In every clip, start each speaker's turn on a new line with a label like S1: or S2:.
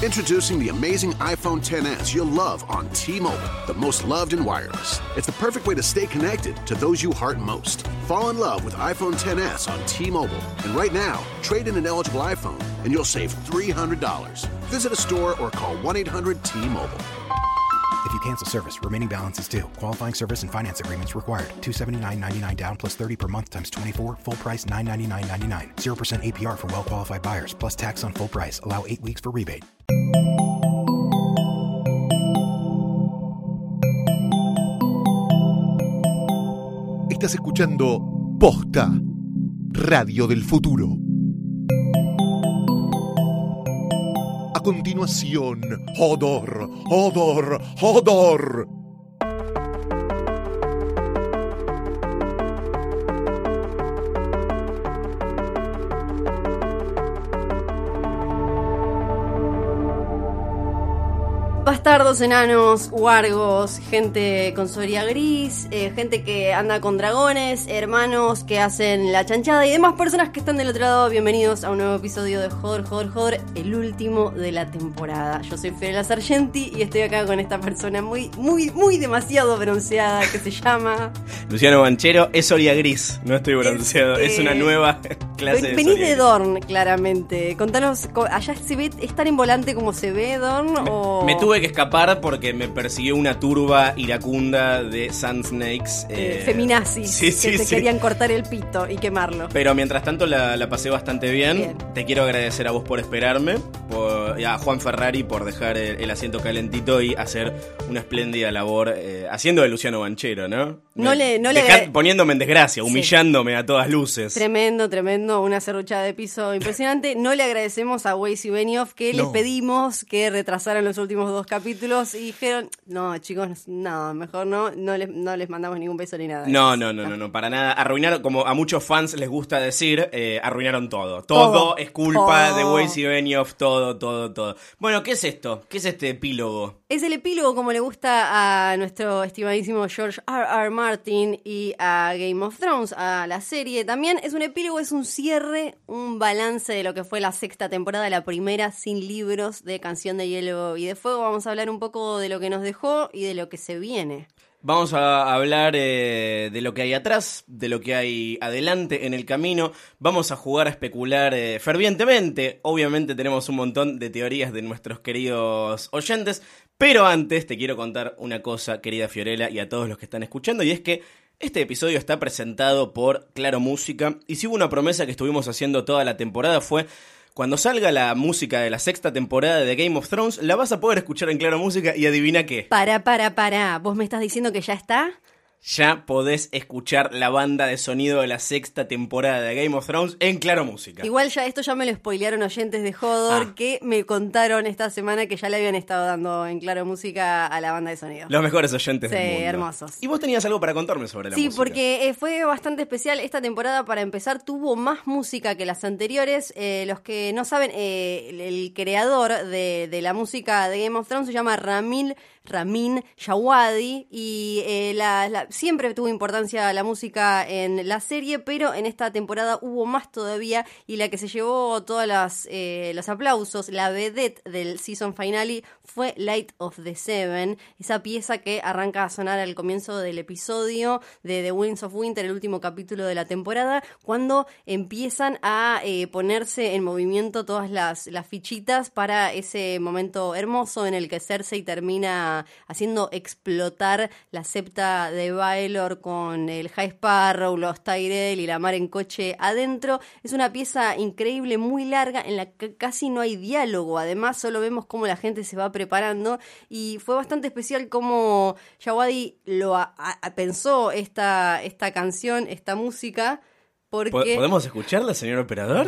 S1: Introducing the amazing iPhone 10s you'll love on T-Mobile, the most loved in wireless. It's the perfect way to stay connected to those you heart most. Fall in love with iPhone 10s on T-Mobile, and right now, trade in an eligible iPhone and you'll save $300. Visit a store or call 1-800-T-Mobile.
S2: If you cancel service, remaining balance is due. Qualifying service and finance agreements required. 279.99 down plus 30 per month times 24. Full price 999.99. 0% APR for well qualified buyers plus tax on full price. Allow 8 weeks for rebate.
S3: Estás escuchando Posta, Radio del Futuro. Continuación, Hodor, Hodor, Hodor.
S4: Bastardos, enanos, wargos, gente con soria gris, eh, gente que anda con dragones, hermanos que hacen la chanchada y demás personas que están del otro lado. Bienvenidos a un nuevo episodio de Joder, Joder, Joder, el último de la temporada. Yo soy Fiorella Sargenti y estoy acá con esta persona muy, muy, muy demasiado bronceada que se llama.
S5: Luciano Banchero es soria gris, no estoy bronceado, es,
S4: Este-
S5: una nueva clase de
S4: Venís de. Dorn, claramente. Contanos, co- ¿allá se ve, es tan en volante como se ve Dorn? o...
S5: Me tuve que escapar porque me persiguió una turba iracunda de Sand Snakes.
S4: eh,
S5: eh,
S4: feminazis
S5: sí,
S4: que
S5: sí,
S4: te querían cortar el pito y quemarlo.
S5: Pero mientras tanto la, la pasé bastante bien.
S4: Bien.
S5: Te quiero agradecer a vos por esperarme, por- y a Juan Ferrari por dejar el, el asiento calentito y hacer una espléndida labor eh, haciendo de Luciano Banchero, ¿no?
S4: No
S5: Me-
S4: le- no le
S5: poniéndome en desgracia, humillándome a todas luces.
S4: Tremendo, tremendo, una serruchada de piso impresionante. No le agradecemos a Weiss y Benioff que les pedimos que retrasaran los últimos dos capítulos y dijeron, no, chicos, no, mejor no, no les, no les mandamos ningún beso ni nada.
S5: No, no, no, no, no, para nada. Arruinaron, como a muchos fans les gusta decir, eh, arruinaron todo. Todo,
S4: Todo.
S5: es culpa de. Weiss y Benioff, todo, todo, todo. Bueno, ¿qué es esto? ¿Qué es este epílogo?
S4: Es el epílogo como le gusta a nuestro estimadísimo George R. R. Martin y a Game of Thrones, a la serie. También es un epílogo, es un cierre, un balance de lo que fue la sexta temporada, la primera sin libros de Canción de Hielo y de Fuego. Vamos a hablar un poco de lo que nos dejó y de lo que se viene.
S5: Vamos a hablar eh, de lo que hay atrás, de lo que hay adelante en el camino. Vamos a jugar a especular eh, fervientemente. Obviamente tenemos un montón de teorías de nuestros queridos oyentes. Pero antes te quiero contar una cosa, querida Fiorella, y a todos los que están escuchando, y es que este episodio está presentado por Claro Música. Y si hubo una promesa que estuvimos haciendo toda la temporada fue... Cuando salga la música de la sexta temporada de Game of Thrones, la vas a poder escuchar en Claro Música y adivina qué.
S4: Para, para, para. ¿Vos me estás diciendo que ya está?
S5: Ya podés escuchar la banda de sonido de la sexta temporada de Game of Thrones en Claro Música.
S4: Igual ya esto ya me lo spoilearon oyentes de Hodor
S5: Ah.
S4: que me contaron esta semana que ya le habían estado dando en Claro Música a la banda de sonido.
S5: Los mejores oyentes
S4: Sí,
S5: del mundo.
S4: hermosos.
S5: Y vos tenías algo para contarme sobre la
S4: Sí,
S5: música.
S4: porque eh, fue bastante especial. Esta temporada, para empezar, tuvo más música que las anteriores. Eh, los que no saben, eh, el, el creador de, de la música de Game of Thrones se llama Ramil Ramin Jawadi y eh, la- siempre tuvo importancia la música en la serie, pero en esta temporada hubo más todavía y la que se llevó todos los aplausos, la vedette del season finale fue Light of the Seven, esa pieza que arranca a sonar al comienzo del episodio de The Winds of Winter, el último capítulo de la temporada, cuando empiezan a eh, ponerse en movimiento todas las, las fichitas para ese momento hermoso en el que Cersei termina haciendo explotar la septa de Baelor con el High Sparrow, los Tyrell y la mar en coche adentro. Es una pieza increíble, muy larga, en la que casi no hay diálogo. Además, solo vemos cómo la gente se va preparando y fue bastante especial cómo Jawadi lo pensó esta, esta canción, esta música. Porque...
S5: ¿Po- ¿Podemos escucharla, señor operador?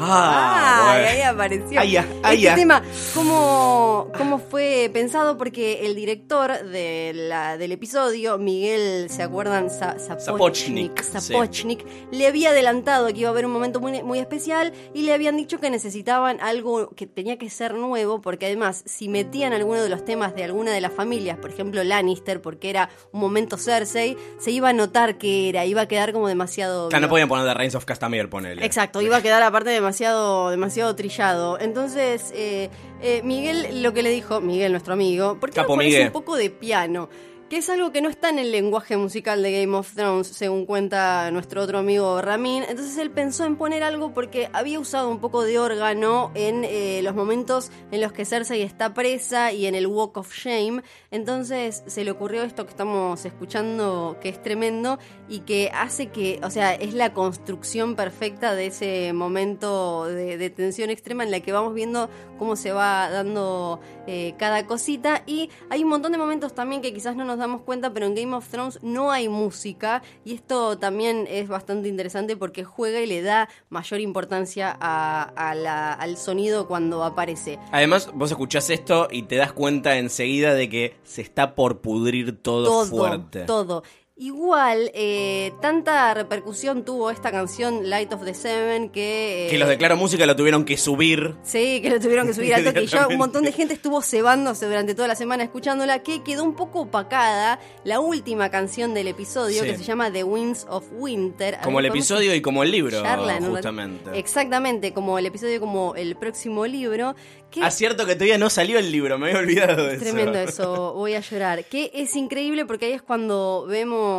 S4: Ah,
S5: Ah,
S4: ahí apareció.
S5: Ay, ay,
S4: este
S5: ya.
S4: tema, ¿cómo, ¿cómo fue pensado? Porque el director de la, del episodio, Miguel, ¿se acuerdan? Sa-
S5: Sapochnik, sí.
S4: Sapochnik, le había adelantado que iba a haber un momento muy, muy especial y le habían dicho que necesitaban algo que tenía que ser nuevo, porque además, si metían alguno de los temas de alguna de las familias, por ejemplo Lannister, porque era un momento Cersei, se iba a notar que era, iba a quedar como demasiado.
S5: Claro, no
S4: vivo.
S5: Voy a poner The Reigns of Castamere, ponele.
S4: Exacto, iba a quedar aparte demasiado, demasiado trillado. Entonces, eh, eh, Miguel lo que le dijo, Miguel, nuestro amigo, ¿por qué no
S5: Capo
S4: pones
S5: Miguel.
S4: un poco de piano? Que es algo que no está en el lenguaje musical de Game of Thrones, según cuenta nuestro otro amigo Ramin. Entonces él pensó en poner algo porque había usado un poco de órgano en eh, los momentos en los que Cersei está presa y en el Walk of Shame. Entonces se le ocurrió esto que estamos escuchando, que es tremendo y que hace que, o sea, es la construcción perfecta de ese momento de, tensión extrema en la que vamos viendo cómo se va dando eh, cada cosita. Y hay un montón de momentos también que quizás no nos damos cuenta, pero en Game of Thrones no hay música y esto también es bastante interesante porque juega y le da mayor importancia a- a la- al sonido cuando aparece.
S5: Además, vos escuchás esto y te das cuenta enseguida de que se está por pudrir todo,
S4: todo,
S5: fuerte.
S4: todo. Igual, eh, tanta repercusión tuvo esta canción Light of the Seven que... eh,
S5: Que los de Claro Música lo tuvieron que subir.
S4: Sí, que lo tuvieron que subir al toque. Y ya un montón de gente estuvo cebándose durante toda la semana escuchándola, que quedó un poco opacada la última canción del episodio,
S5: Sí.
S4: que se llama The Winds of Winter.
S5: Como el episodio y como el libro, justamente.
S4: Exactamente, como el episodio, como el próximo libro. Que
S5: Ah, cierto que todavía no salió el libro, me había olvidado de
S4: es
S5: eso.
S4: tremendo eso, voy a llorar. Que es increíble porque ahí es cuando vemos.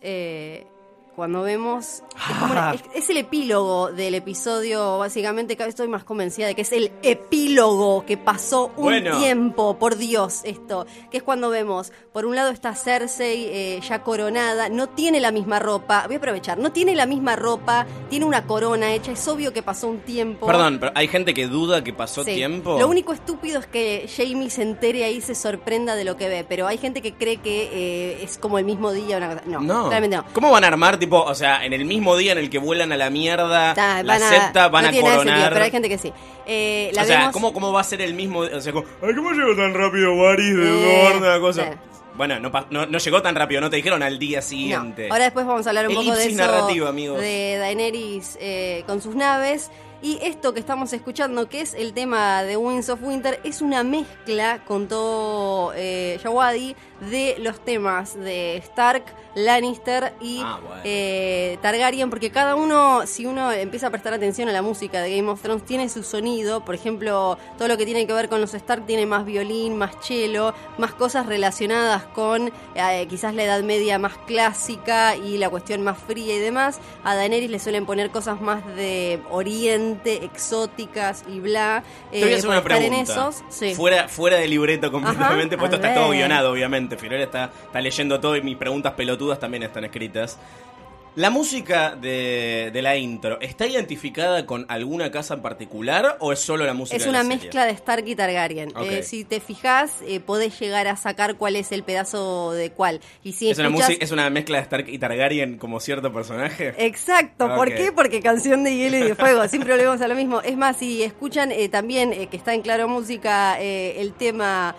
S4: Eh, cuando vemos. Es, como una- es- es el epílogo del episodio, básicamente. Cada vez estoy más convencida de que es el epílogo que pasó un
S5: Bueno.
S4: tiempo, por Dios, esto. Que es cuando vemos, por un lado está Cersei eh, ya coronada, no tiene la misma ropa. Voy a aprovechar, no tiene la misma ropa, tiene una corona hecha, es obvio que pasó un tiempo.
S5: Perdón, pero hay gente que duda que pasó
S4: Sí.
S5: tiempo.
S4: Lo único estúpido es que Jamie se entere ahí y se sorprenda de lo que ve, pero hay gente que cree que eh, es como el mismo día una cosa. No,
S5: No.
S4: realmente no.
S5: ¿Cómo van a armar, tipo, o sea, en el mismo día en el que vuelan a la mierda, la van
S4: no
S5: a
S4: tiene nada de sentido,
S5: coronar?
S4: pero hay gente que sí. Eh, la
S5: o sea,
S4: vemos-
S5: ¿cómo, ¿cómo va a ser el mismo? O sea, como, Ay, ¿cómo llegó tan rápido Varys de
S4: Eh?
S5: Una cosa.
S4: sí.
S5: Bueno, no, pa- no, no llegó tan rápido, no te dijeron al día
S4: No.
S5: siguiente.
S4: Ahora después vamos a hablar un poco de
S5: Elipsis
S4: eso
S5: narrativa, amigos.
S4: de Daenerys eh, con sus naves. Y esto que estamos escuchando, que es el tema de Winds of Winter, es una mezcla, con todo eh, Yawadi, de los temas de Stark, Lannister y
S5: Ah, bueno.
S4: eh, Targaryen, porque cada uno, si uno empieza a prestar atención a la música de Game of Thrones, tiene su sonido. Por ejemplo, todo lo que tiene que ver con los Stark tiene más violín, más cello, más cosas relacionadas con eh, quizás la Edad Media más clásica y la cuestión más fría y demás. A Daenerys le suelen poner cosas más de Oriente, exóticas y bla.
S5: Te voy a
S4: Eh,
S5: hacer
S4: por
S5: una
S4: estar en
S5: pregunta.
S4: esos, sí.
S5: fuera, fuera de libreto completamente,
S4: Ajá, a
S5: esto está todo guionado, obviamente. Fiorella está, está leyendo todo y mis preguntas pelotudas también están escritas. ¿La música de, de la intro está identificada con alguna casa en particular o es solo la música
S4: Es
S5: de la
S4: una
S5: serie?
S4: mezcla de Stark y Targaryen. Eh, si te fijas, eh, podés llegar a sacar cuál es el pedazo de cuál. Y si
S5: ¿Es, una
S4: escuchas-
S5: música- ¿Es una mezcla de Stark y Targaryen como cierto personaje?
S4: Exacto, ¿por qué? Porque canción de hielo y de fuego, siempre volvemos a lo mismo. Es más, si escuchan eh, también, eh, que está en Claro Música, el tema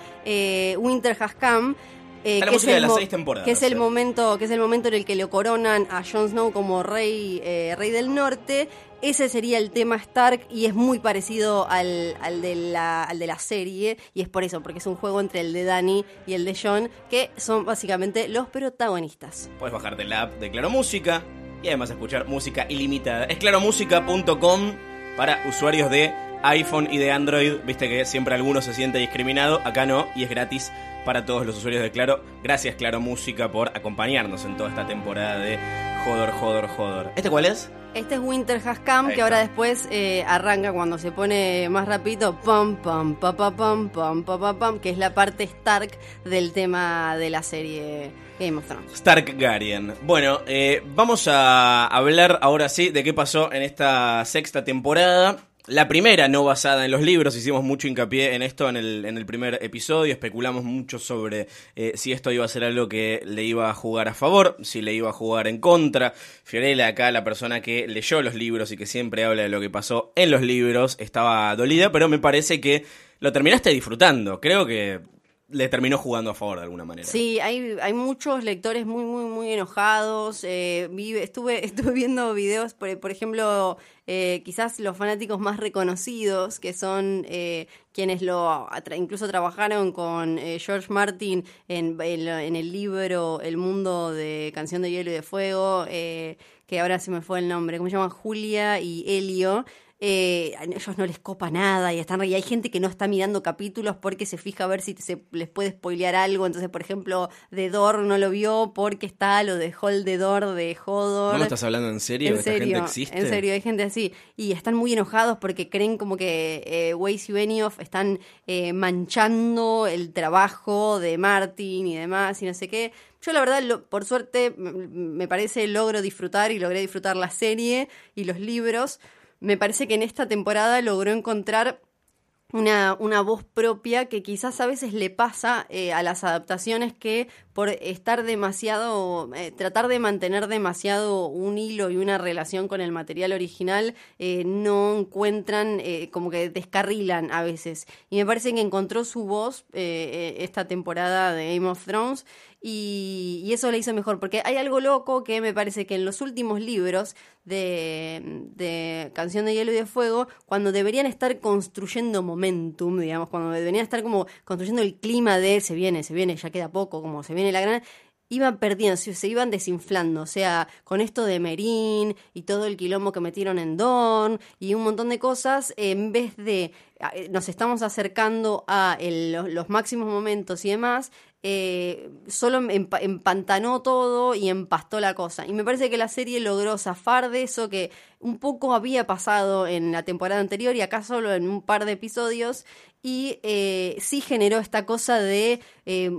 S4: Winter Has Come, eh, que es
S5: música de
S4: el
S5: las seis temporadas,
S4: Que es el
S5: sí.
S4: momento, que es el momento en el que le coronan a Jon Snow como rey, eh, rey del norte. Ese sería el tema Stark y es muy parecido al, al de la, al de la serie. Y es por eso, porque es un juego entre el de Dani y el de Jon, que son básicamente los protagonistas.
S5: Puedes bajarte la app de Claro Música y además escuchar música ilimitada. Es claromúsica.com para usuarios de iPhone y de Android. Viste que siempre alguno se siente discriminado. Acá no, y es gratis para todos los usuarios de Claro. Gracias, Claro Música, por acompañarnos en toda esta temporada de Jodor, Jodor, Jodor. ¿Este cuál es?
S4: Este es Winter Has Come, que ahora después eh, arranca cuando se pone más rapidito, pam, pam, pa, pa, pam, pam, pa, pa, pam, que es la parte Stark del tema de la serie Game of Thrones.
S5: Starkgarian. Bueno, eh, vamos a hablar ahora sí de qué pasó en esta sexta temporada. La primera, no basada en los libros, hicimos mucho hincapié en esto en el, en el primer episodio, especulamos mucho sobre eh, si esto iba a ser algo que le iba a jugar a favor, si le iba a jugar en contra. Fiorella, acá la persona que leyó los libros y que siempre habla de lo que pasó en los libros, estaba dolida, pero me parece que lo terminaste disfrutando. Creo que le terminó jugando a favor de alguna manera.
S4: Sí, hay, hay muchos lectores muy, muy, muy enojados. Eh, estuve, estuve viendo videos, por, por ejemplo, eh, quizás los fanáticos más reconocidos, que son eh, quienes lo incluso trabajaron con eh, George Martin en, en, el libro El mundo de Canción de Hielo y de Fuego, que ahora se me fue el nombre, ¿cómo se llama? Julia y Helio eh, a ellos no les copa nada y están y hay gente que no está mirando capítulos porque se fija a ver si se les puede spoilear algo. Entonces, por ejemplo, de Dor no lo vio porque está lo de Hold the Door de Hodor.
S5: ¿No lo estás hablando en serio?
S4: En serio,
S5: gente existe?
S4: en serio, hay gente así. Y están muy enojados porque creen como que eh, Weiss y Benioff están eh, manchando el trabajo de Martin y demás y no sé qué. Yo la verdad, por suerte, me parece logro disfrutar y logré disfrutar la serie y los libros me parece que en esta temporada logró encontrar una, una, voz propia que quizás a veces le pasa eh, a las adaptaciones que por estar demasiado, eh, tratar de mantener demasiado un hilo y una relación con el material original, eh, no encuentran, como que descarrilan a veces. Y me parece que encontró su voz esta temporada de Game of Thrones y, y, eso le hizo mejor, porque hay algo loco que me parece que en los últimos libros de, de Canción de Hielo y de Fuego, cuando deberían estar construyendo momentum, digamos, cuando deberían estar como construyendo el clima de se viene, se viene, ya queda poco, como se viene la gran iban perdiendo, se iban desinflando. O sea, con esto de Merín y todo el quilombo que metieron en Don y un montón de cosas, en vez de eh, nos estamos acercando a los máximos momentos y demás, eh, solo empantanó todo y empastó la cosa. Y me parece que la serie logró zafar de eso que un poco había pasado en la temporada anterior y acá solo en un par de episodios. Y eh, sí generó esta cosa de eh,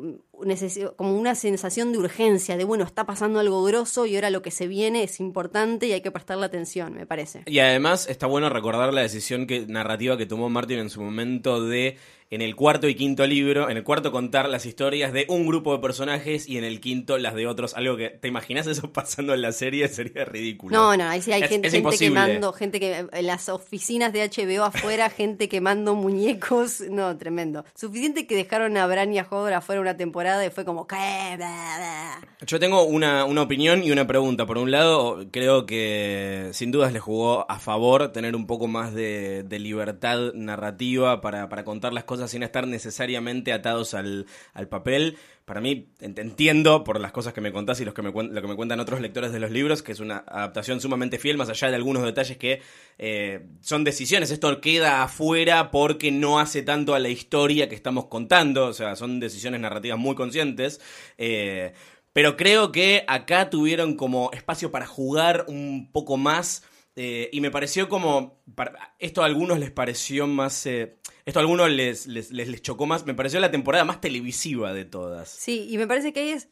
S4: como una sensación de urgencia, de bueno, está pasando algo grosso y ahora lo que se viene es importante y hay que prestarle atención, me parece.
S5: Y además está bueno recordar la decisión que, narrativa que tomó Martin en su momento de en el cuarto y quinto libro, en el cuarto contar las historias de un grupo de personajes y en el quinto las de otros. Algo que, ¿te imaginas eso pasando en la serie? Sería ridículo.
S4: No, no, ahí sí hay gente, gente quemando, gente que en las oficinas de HBO afuera, gente quemando muñecos. No, tremendo. Suficiente que dejaron a Bran y a Hodor afuera una temporada y fue como.
S5: Yo tengo una, una opinión y una pregunta. Por un lado, creo que sin dudas le jugó a favor tener un poco más de, de libertad narrativa para, para contar las cosas sin estar necesariamente atados al, papel. Para mí, entiendo por las cosas que me contás y los que me, lo que me cuentan otros lectores de los libros, que es una adaptación sumamente fiel, más allá de algunos detalles que eh, son decisiones. Esto queda afuera porque no hace tanto a la historia que estamos contando, o sea, son decisiones narrativas muy conscientes. Eh, pero creo que acá tuvieron como espacio para jugar un poco más. Eh, y me pareció como. esto a algunos les pareció más. Esto a algunos les, les, les, chocó más. Me pareció la temporada más televisiva de todas.
S4: Sí, y me parece que ahí es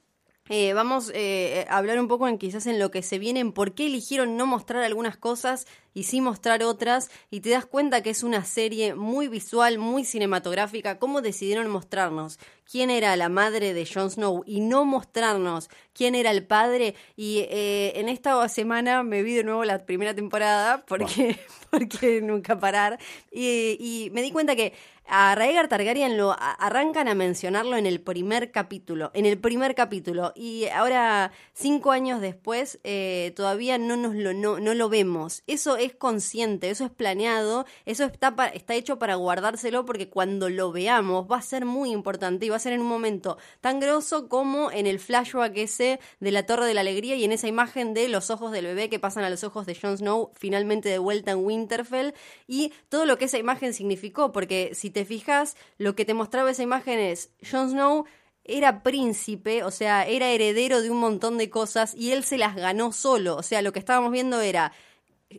S4: eh, vamos eh, a hablar un poco en quizás en lo que se viene, en por qué eligieron no mostrar algunas cosas y sí mostrar otras, y te das cuenta que es una serie muy visual, muy cinematográfica, cómo decidieron mostrarnos quién era la madre de Jon Snow y no mostrarnos quién era el padre, y eh, en esta semana me vi de nuevo la primera temporada, porque, porque nunca parar, y, y me di cuenta que a Rhaegar Targaryen lo arrancan a mencionarlo en el primer capítulo, en el primer capítulo, y ahora cinco años después eh, todavía no nos lo no, no, lo vemos. Eso es consciente, eso es planeado, eso está está hecho para guardárselo porque cuando lo veamos va a ser muy importante y va a ser en un momento tan grosso como en el flashback ese de la Torre de la Alegría y en esa imagen de los ojos del bebé que pasan a los ojos de Jon Snow finalmente de vuelta en Winterfell y todo lo que esa imagen significó, porque si te te fijas, lo que te mostraba esa imagen es Jon Snow era príncipe, o sea, era heredero de un montón de cosas y él se las ganó solo. O sea, lo que estábamos viendo era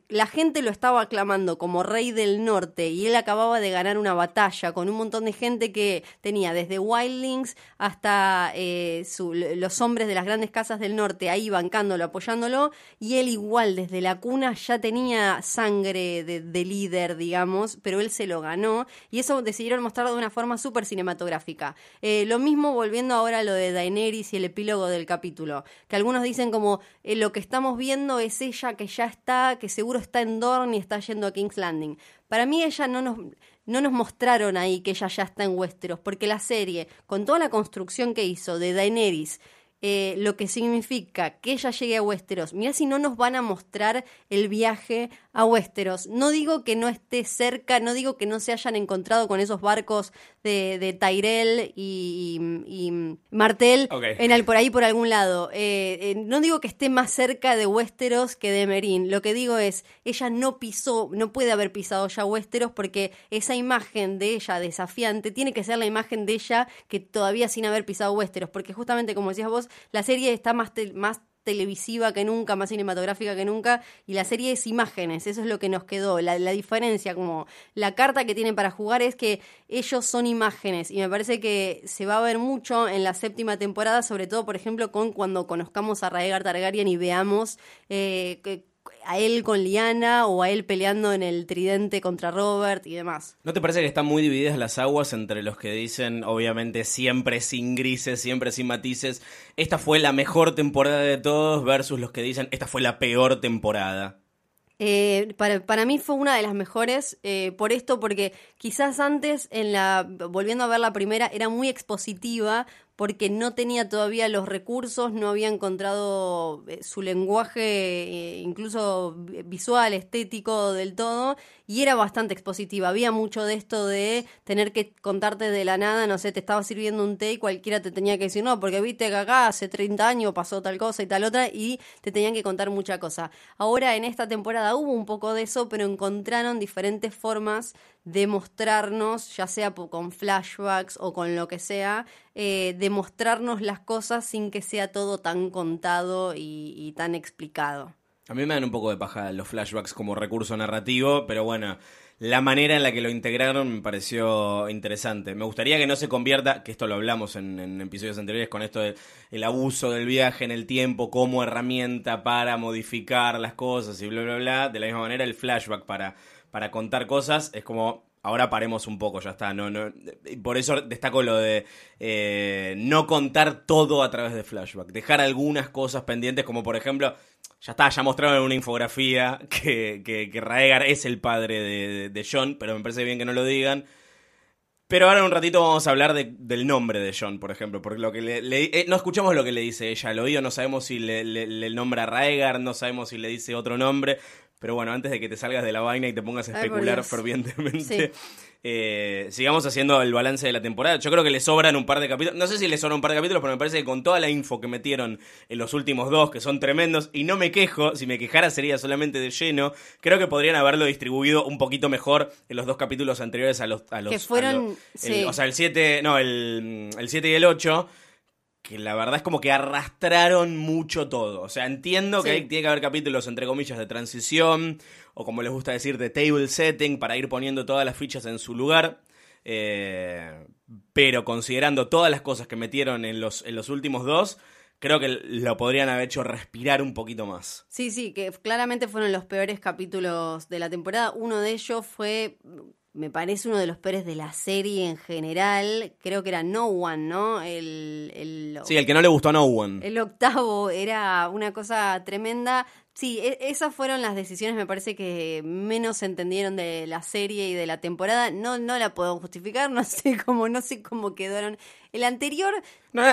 S4: la gente lo estaba aclamando como rey del norte y él acababa de ganar una batalla con un montón de gente que tenía desde Wildlings hasta eh, los hombres de las grandes casas del norte ahí bancándolo, apoyándolo y él igual desde la cuna ya tenía sangre de, líder, digamos, pero él se lo ganó y eso decidieron mostrarlo de una forma súper cinematográfica. Eh, lo mismo volviendo ahora a lo de Daenerys y el epílogo del capítulo, que algunos dicen como eh, lo que estamos viendo es ella que ya está, que se seguro está en Dorne y está yendo a King's Landing. Para mí ella no nos no nos mostraron ahí que ella ya está en Westeros, porque la serie, con toda la construcción que hizo de Daenerys, eh, lo que significa que ella llegue a Westeros. Mira si no nos van a mostrar el viaje a Westeros. No digo que no esté cerca, no digo que no se hayan encontrado con esos barcos de, de Tyrell y, y, Martel en el, por ahí por algún lado. Eh, eh, no digo que esté más cerca de Westeros que de Merín. Lo que digo es, ella no pisó, no puede haber pisado ya Westeros porque esa imagen de ella desafiante tiene que ser la imagen de ella que todavía sin haber pisado Westeros. Porque justamente como decías vos, la serie está más, más televisiva que nunca, más cinematográfica que nunca, y la serie es imágenes, eso es lo que nos quedó. La, la, diferencia, como la carta que tienen para jugar es que ellos son imágenes, y me parece que se va a ver mucho en la séptima temporada, sobre todo, por ejemplo, con cuando conozcamos a Raegar Targaryen y veamos eh, a él con Liana o a él peleando en el tridente contra Robert y demás.
S5: ¿No te parece que están muy divididas las aguas entre los que dicen, obviamente, siempre sin grises, siempre sin matices, esta fue la mejor temporada de todos, versus los que dicen, esta fue la peor temporada?
S4: Eh, para, para, mí fue una de las mejores eh, por esto, porque quizás antes, en la volviendo a ver la primera, era muy expositiva, porque no tenía todavía los recursos, no había encontrado eh, su lenguaje eh, incluso visual, estético del todo, y era bastante expositiva. Había mucho de esto de tener que contarte de la nada, no sé, te estaba sirviendo un té y cualquiera te tenía que decir, no, porque viste que acá hace 30 años pasó tal cosa y tal otra, y te tenían que contar mucha cosa. Ahora en esta temporada hubo un poco de eso, pero encontraron diferentes formas de mostrarnos, ya sea con flashbacks o con lo que sea, eh, de mostrarnos las cosas sin que sea todo tan contado y, tan explicado.
S5: A mí me dan un poco de paja los flashbacks como recurso narrativo, pero bueno, la manera en la que lo integraron me pareció interesante. Me gustaría que no se convierta, que esto lo hablamos en, episodios anteriores, con esto del abuso del viaje en el tiempo como herramienta para modificar las cosas y bla, bla, bla. De la misma manera, el flashback para para contar cosas, es como, ahora paremos un poco, ya está. No, no, por eso destaco lo de eh, no contar todo a través de flashback, dejar algunas cosas pendientes, como por ejemplo, ya está, ya mostraron en una infografía que, que, Raegar es el padre de, John, pero me parece bien que no lo digan. Pero ahora en un ratito vamos a hablar del nombre de John, por ejemplo, porque lo que le, eh, no escuchamos lo que le dice ella al oído, no sabemos si le, le, nombra Raegar, no sabemos si le dice otro nombre, pero bueno, antes de que te salgas de la vaina y te pongas a especular fervientemente, eh, sigamos haciendo el balance de la temporada. Yo creo que le sobran un par de capítulos. No sé si le sobran un par de capítulos, pero me parece que con toda la info que metieron en los últimos dos, que son tremendos, y no me quejo, si me quejara sería solamente de lleno, creo que podrían haberlo distribuido un poquito mejor en los dos capítulos anteriores a los... A los
S4: que fueron...
S5: o sea, el 7, no, el 7 y el 8 que la verdad es como que arrastraron mucho todo. O sea, entiendo que tiene que haber capítulos, entre comillas, de transición, o como les gusta decir, de table setting, para ir poniendo todas las fichas en su lugar. Eh, pero considerando todas las cosas que metieron en los, en los últimos dos, creo que lo podrían haber hecho respirar un poquito más.
S4: Sí, sí, que claramente fueron los peores capítulos de la temporada. Uno de ellos fue me parece uno de los peores de la serie en general. Creo que era No One, ¿no? El, el,
S5: sí, el que no le gustó a No One.
S4: El octavo era una cosa tremenda. Sí, e, esas fueron las decisiones, me parece que menos se entendieron de la serie y de la temporada. No, no la puedo justificar, no sé cómo, no sé cómo quedaron. El anterior.
S5: No,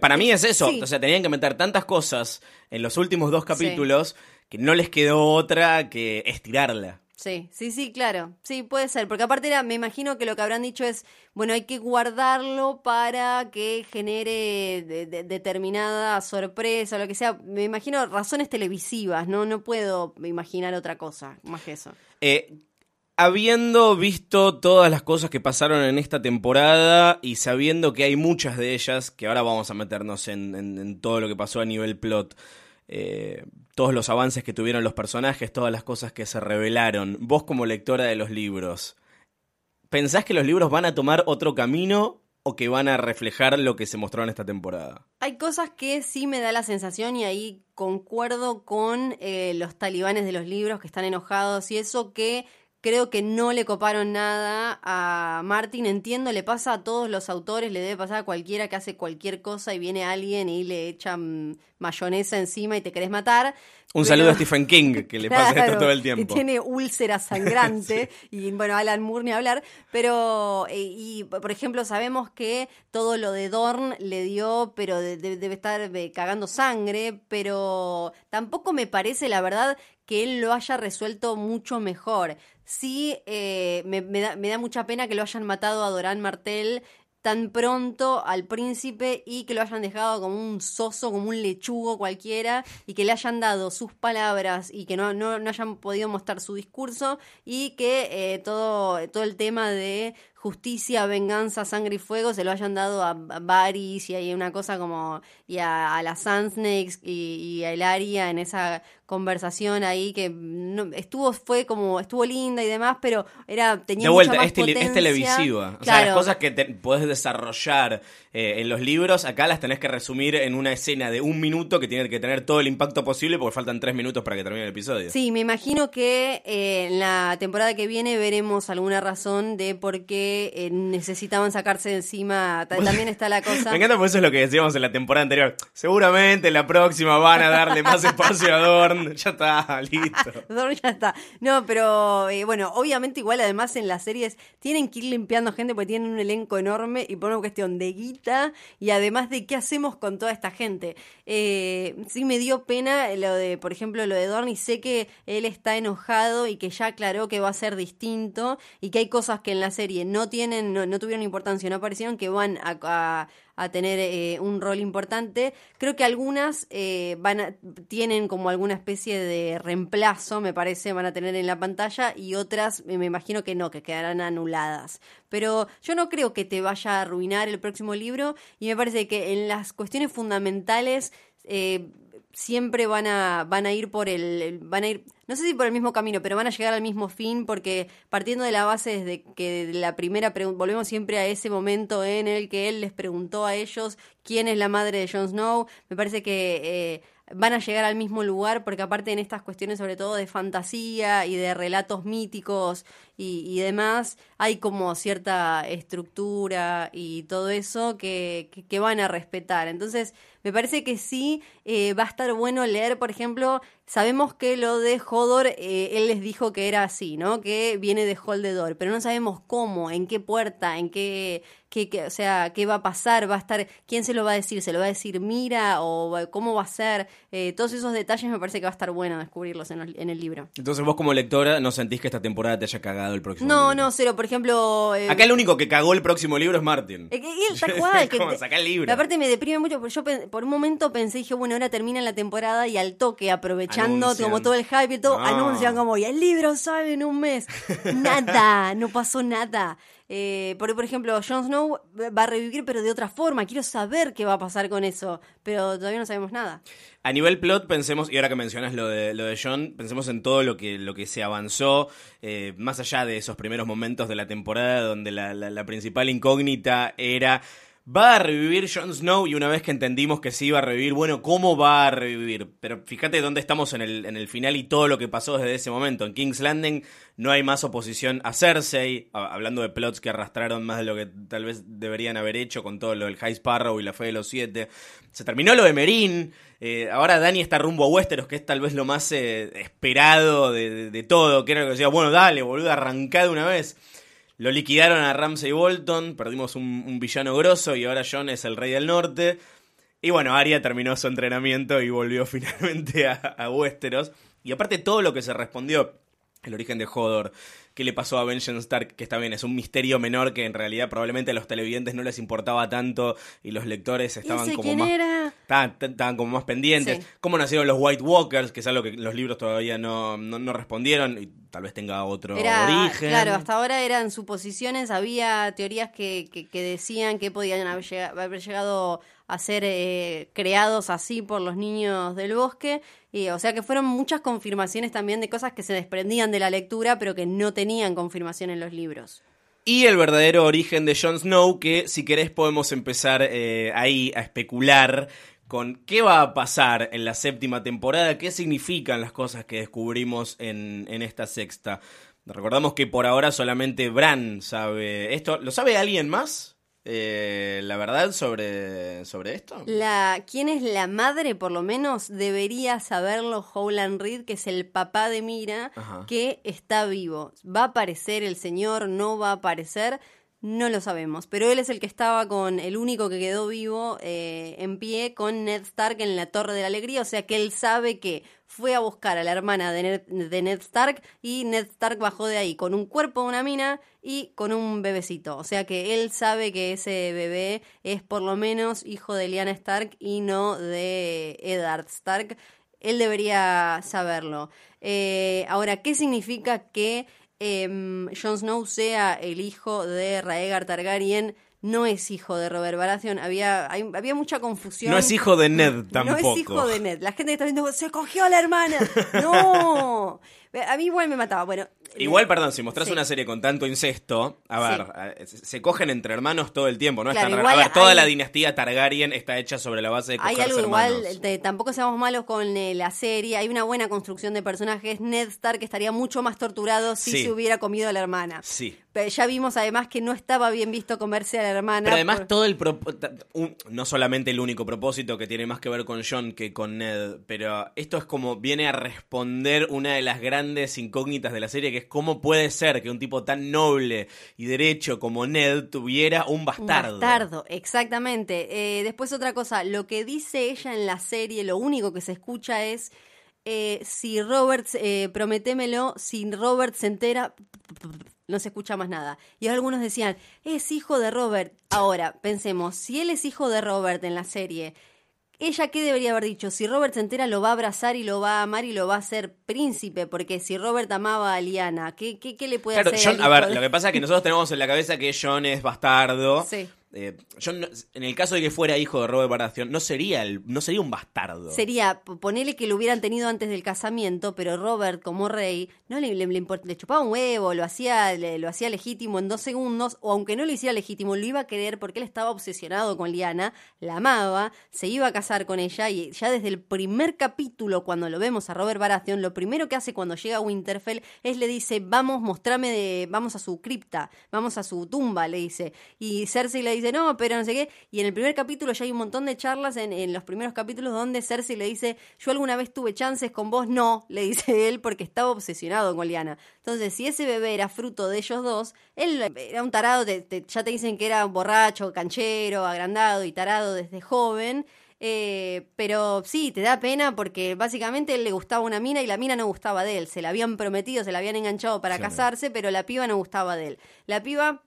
S5: para mí es eso. O sea, tenían que meter tantas cosas en los últimos dos capítulos que no les quedó otra que estirarla.
S4: Sí, sí, sí, claro. Sí, puede ser. Porque aparte era, me imagino que lo que habrán dicho es, bueno, hay que guardarlo para que genere determinada sorpresa lo que sea. Me imagino razones televisivas, ¿no? No puedo imaginar otra cosa más que eso.
S5: Eh, habiendo visto todas las cosas que pasaron en esta temporada y sabiendo que hay muchas de ellas, que ahora vamos a meternos en todo lo que pasó a nivel plot, eh, todos los avances que tuvieron los personajes, todas las cosas que se revelaron. Vos como lectora de los libros, ¿pensás que los libros van a tomar otro camino o que van a reflejar lo que se mostró en esta temporada?
S4: Hay cosas que sí me da la sensación y ahí concuerdo con eh, los talibanes de los libros que están enojados y eso que Creo que no le coparon nada a Martin. Entiendo, le pasa a todos los autores, le debe pasar a cualquiera que hace cualquier cosa y viene alguien y le echan mayonesa encima y te querés matar.
S5: Un
S4: Pero-
S5: saludo a Stephen King, que le pasa esto todo el
S4: que
S5: tiempo.
S4: tiene úlcera sangrante y bueno, Alan Moore ni hablar, pero eh, y por ejemplo sabemos que todo lo de Dorn le dio, pero de- de- debe estar eh, cagando sangre, pero tampoco me parece la verdad que él lo haya resuelto mucho mejor. Sí, eh, me, me da, me da mucha pena que lo hayan matado a Doran Martel tan pronto al príncipe y que lo hayan dejado como un soso, como un lechugo cualquiera, y que le hayan dado sus palabras y que no, no, no hayan podido mostrar su discurso, y que eh, todo, todo el tema de justicia, venganza, sangre y fuego se lo hayan dado a, a Varys y hay una cosa como y a, a las Sand Snakes y, y a Elaria en esa conversación ahí que no, estuvo fue como estuvo linda y demás pero era tenía
S5: De vuelta,
S4: mucha más
S5: es, tele- es televisiva. O sea, las cosas que te- podés desarrollar eh, en los libros, acá las tenés que resumir en una escena de un minuto que tiene que tener todo el impacto posible porque faltan tres minutos para que termine el episodio.
S4: Sí, me imagino que eh, en la temporada que viene veremos alguna razón de por qué eh, necesitaban sacarse de encima. Ta- También está la cosa.
S5: Me encanta porque eso es lo que decíamos en la temporada anterior. Seguramente en la próxima van a darle más espacio a Dorn. Ya está, listo.
S4: Dorn ya está. No, pero eh, bueno, obviamente igual además en las series tienen que ir limpiando gente porque tienen un elenco enorme y por una cuestión de guita y además de qué hacemos con toda esta gente. Eh, sí me dio pena lo de, por ejemplo, lo de Dorn y sé que él está enojado y que ya aclaró que va a ser distinto y que hay cosas que en la serie no tienen, no, no tuvieron importancia, no aparecieron, que van a, a- a tener eh, un rol importante. Creo que algunas eh, van a- tienen como alguna especie de reemplazo, me parece, van a tener en la pantalla y otras eh, me imagino que no, que quedarán anuladas. Pero yo no creo que te vaya a arruinar el próximo libro y me parece que en las cuestiones fundamentales siempre van a, van a ir por el, van a ir, no sé si por el mismo camino, pero van a llegar al mismo fin porque partiendo de la base desde que la primera volvemos siempre a ese momento en el que él les preguntó a ellos quién es la madre de Jon Snow, me parece que eh, van a llegar al mismo lugar porque aparte en estas cuestiones sobre todo de fantasía y de relatos míticos y, y demás, hay como cierta estructura y todo eso que, que, van a respetar. Entonces, me parece que sí eh, va a estar bueno leer, por ejemplo, sabemos que lo de Hodor, eh, él les dijo que era así, ¿no? Que viene de Holdedor, pero no sabemos cómo, en qué puerta, en qué, qué, qué- o sea, qué va a pasar, va a estar, quién se lo va a decir, se lo va a decir Mira o cómo va a ser, Eh, todos esos detalles me parece que va a estar bueno descubrirlos en, los- en el libro.
S5: Entonces vos como lectora no sentís que esta temporada te haya cagado el próximo
S4: No,
S5: libro.
S4: no, cero, por ejemplo... eh,
S5: Acá el único que cagó el próximo libro es Martin.
S4: Eh, él, tal cual. que
S5: sacá el libro.
S4: aparte me deprime mucho porque yo por un momento pensé, dije, bueno, ahora termina la temporada y al toque, aprovechando
S5: Anuncian.
S4: como todo el hype y todo,
S5: No.
S4: anuncian como, y el libro sale en un mes. nada, no pasó nada. Eh, por, por ejemplo, Jon Snow va a revivir, pero de otra forma. Quiero saber qué va a pasar con eso, pero todavía no sabemos nada.
S5: A nivel plot, pensemos, y ahora que mencionas lo de, lo de John, pensemos en todo lo que, lo que se avanzó, eh, más allá de esos primeros momentos de la temporada donde la, principal incógnita era, ¿va a revivir Jon Snow? Y una vez que entendimos que sí iba a revivir, bueno, ¿cómo va a revivir? Pero fíjate dónde estamos en el, en el final y todo lo que pasó desde ese momento. En King's Landing no hay más oposición a Cersei, hablando de plots que arrastraron más de lo que tal vez deberían haber hecho con todo lo del High Sparrow y la fe de los siete. Se terminó lo de Merín. eh, ahora Dani está rumbo a Westeros, que es tal vez lo más eh, esperado de todo. Que era lo que decía, bueno, dale, boludo, arrancá de una vez. Lo liquidaron a Ramsay Bolton, perdimos un, un villano grosso y ahora John es el rey del norte. Y bueno, Arya terminó su entrenamiento y volvió finalmente a, a Westeros. Y aparte todo lo que se respondió, el origen de Hodor, qué le pasó a Benjen Stark, que está bien, es un misterio menor que en realidad probablemente a los televidentes no les importaba tanto y los lectores estaban
S4: ¿Ese
S5: como más...
S4: era?
S5: Estaban, estaban como más pendientes.
S4: Sí.
S5: ¿Cómo nacieron los White Walkers? Que es algo que los libros todavía no, no, no respondieron y tal vez tenga otro
S4: Era,
S5: origen.
S4: claro, hasta ahora eran suposiciones, había teorías que, que, que decían que podían haber llegado a ser eh, creados así por los niños del bosque, y, o sea que fueron muchas confirmaciones también de cosas que se desprendían de la lectura, pero que no tenían confirmación en los libros.
S5: Y el verdadero origen de Jon Snow, que si querés podemos empezar eh, ahí a especular con qué va a pasar en la séptima temporada, qué significan las cosas que descubrimos en, en esta sexta. Recordamos que por ahora solamente Bran sabe esto. ¿Lo sabe alguien más? Eh, la verdad sobre, sobre esto.
S4: La, ¿Quién es la madre, por lo menos, debería saberlo Howland Reed, que es el papá de Mira,
S5: Ajá.
S4: que está vivo. ¿Va a aparecer el señor? ¿No va a aparecer? No lo sabemos, pero él es el que estaba con el único que quedó vivo eh, en pie con Ned Stark en la Torre de la Alegría, o sea que él sabe que fue a buscar a la hermana de Ned, Stark y Ned Stark bajó de ahí con un cuerpo de una mina y con un bebecito, o sea que él sabe que ese bebé es por lo menos hijo de Lyanna Stark y no de Eddard Stark. Él debería saberlo. Eh, ahora, ¿qué significa que em, Jon Snow sea el hijo de Raegar Targaryen? No es hijo de Robert Baratheon. Había, hay- había mucha confusión.
S5: No es hijo de Ned
S4: No
S5: tampoco.
S4: es hijo de Ned. La gente que está viendo, se cogió a la hermana. No. A mí igual me mataba. Bueno.
S5: Igual, perdón, si mostrás
S4: Sí.
S5: una serie con tanto incesto, a ver, eh, se cogen entre hermanos todo el tiempo, ¿no?
S4: Claro,
S5: Están-
S4: igual
S5: a ver, toda
S4: hay-
S5: la dinastía Targaryen está hecha sobre la base de
S4: Hay
S5: cogerse
S4: algo igual, de- tampoco seamos malos con eh, la serie, hay una buena construcción de personajes. Ned Stark estaría mucho más torturado si
S5: Sí.
S4: se hubiera comido a la hermana.
S5: Sí.
S4: Pero ya vimos además que no estaba bien visto comerse a la hermana.
S5: Pero además
S4: por-
S5: todo el ta- un- no solamente el único propósito que tiene más que ver con John que con Ned, pero esto es como viene a responder una de las grandes incógnitas de la serie, que es cómo puede ser que un tipo tan noble y derecho como Ned tuviera un
S4: Un
S5: bastardo.
S4: bastardo, exactamente. Eh, después otra cosa, lo que dice ella en la serie, lo único que se escucha es, eh, si Robert, eh, prometémelo, si Robert se entera, no se escucha más nada. Y algunos decían, es hijo de Robert. Ahora, pensemos, si él es hijo de Robert en la serie, ¿Ella qué debería haber dicho? Si Robert se entera, lo va a abrazar y lo va a amar y lo va a hacer príncipe, porque si Robert amaba a Liana, ¿qué, qué, qué le puede
S5: Claro,
S4: hacer?
S5: A ver, lo que pasa es que nosotros tenemos en la cabeza que John es bastardo.
S4: Sí.
S5: Eh, Jon no- en el caso de que fuera hijo de Robert Baratheon, no sería el, no sería un bastardo.
S4: Sería, ponele que lo hubieran tenido antes del casamiento, pero Robert como rey no le, le, le chupaba un huevo, lo hacía, lo hacía legítimo en dos segundos, o aunque no lo hiciera legítimo, lo iba a querer porque él estaba obsesionado con Liana, la amaba, se iba a casar con ella y ya desde el primer capítulo, cuando lo vemos a Robert Baratheon, lo primero que hace cuando llega a Winterfell es le dice, vamos, mostrame de, vamos a su cripta, vamos a su tumba, le dice. Y Cersei le dice, no, pero no sé qué. Y en el primer capítulo ya hay un montón de charlas en, en los primeros capítulos donde Cersei le dice, yo alguna vez tuve chances con vos, no, le dice él porque estaba obsesionado con Liana. Entonces, si ese bebé era fruto de ellos dos, él era un tarado, te- te- ya te dicen que era borracho, canchero, agrandado y tarado desde joven. Eh, pero sí, te da pena porque básicamente él le gustaba una mina y la mina no gustaba de él. Se la habían prometido, se la habían enganchado para
S5: Claro.
S4: casarse, pero la piba no gustaba de él. La piba,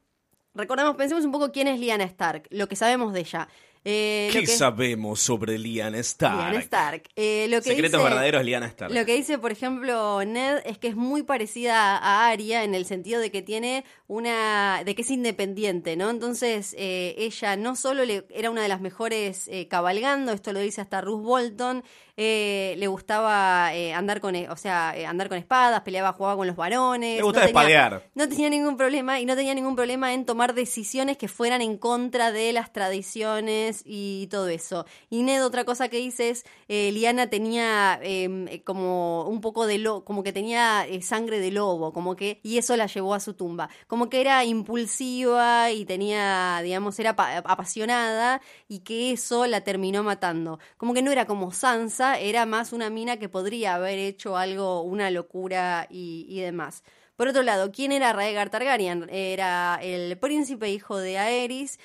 S4: recordamos, pensemos un poco quién es Lyanna Stark, lo que sabemos de ella. Eh, lo
S5: ¿Qué
S4: que-
S5: sabemos sobre Lyanna Stark?
S4: Lyanna Stark. Eh, lo que
S5: Secretos
S4: dice-
S5: verdaderos Lyanna Stark.
S4: Lo que dice, por ejemplo, Ned es que es muy parecida a Arya en el sentido de que tiene una. de que es independiente, ¿no? Entonces, eh, ella no solo le, era una de las mejores cabalgando, esto lo dice hasta Ruth Bolton, eh, le gustaba eh, andar con, o sea, eh, andar con espadas, peleaba, jugaba con los varones.
S5: Le gustaba
S4: no tenía- no tenía ningún problema y no tenía ningún problema en tomar decisiones que fueran en contra de las tradiciones y todo eso. Y Ned otra cosa que dice es, eh, Liana tenía eh, como un poco de lo, como que tenía eh, sangre de lobo, como que y eso la llevó a su tumba, como que era impulsiva y tenía, digamos, era apa- apasionada y que eso la terminó matando. Como que no era como Sansa, era más una mina que podría haber hecho algo, una locura y, demás. Por otro lado, ¿quién era Raegar Targaryen? Era el príncipe hijo de Aerys.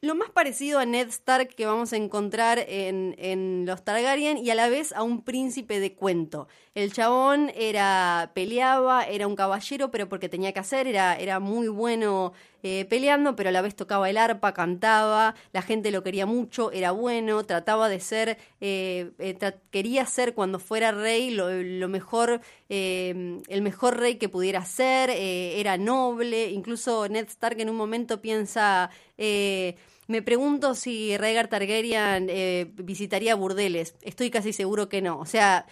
S4: Lo más parecido a Ned Stark que vamos a encontrar en, en los Targaryen y a la vez a un príncipe de cuento. El chabón era peleaba, era un caballero, pero porque tenía que hacer, era, era muy bueno eh, peleando, pero a la vez tocaba el arpa, cantaba, la gente lo quería mucho, era bueno, trataba de ser, eh, eh, quería ser cuando fuera rey lo, lo mejor, eh, el mejor rey que pudiera ser, eh, era noble, incluso Ned Stark en un momento piensa... eh, me pregunto si Rhaegar Targaryen eh, visitaría burdeles. Estoy casi seguro que no. O sea,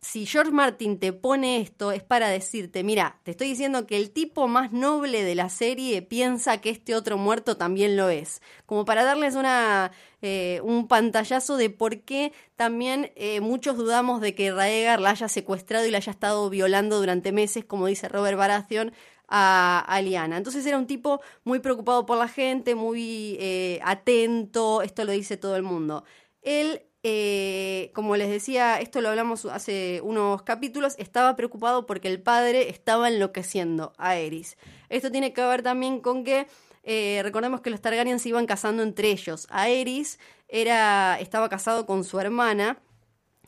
S4: si George Martin te pone esto es para decirte, mira, te estoy diciendo que el tipo más noble de la serie piensa que este otro muerto también lo es, como para darles una eh, un pantallazo de por qué también eh, muchos dudamos de que Raegar la haya secuestrado y la haya estado violando durante meses, como dice Robert Baratheon, a, a Liana. Entonces era un tipo muy preocupado por la gente, muy eh, atento, esto lo dice todo el mundo. Él eh, como les decía, esto lo hablamos hace unos capítulos, estaba preocupado porque el padre estaba enloqueciendo a Eris. Esto tiene que ver también con que eh, recordemos que los Targaryen se iban casando entre ellos. Aerys era, estaba casado con su hermana.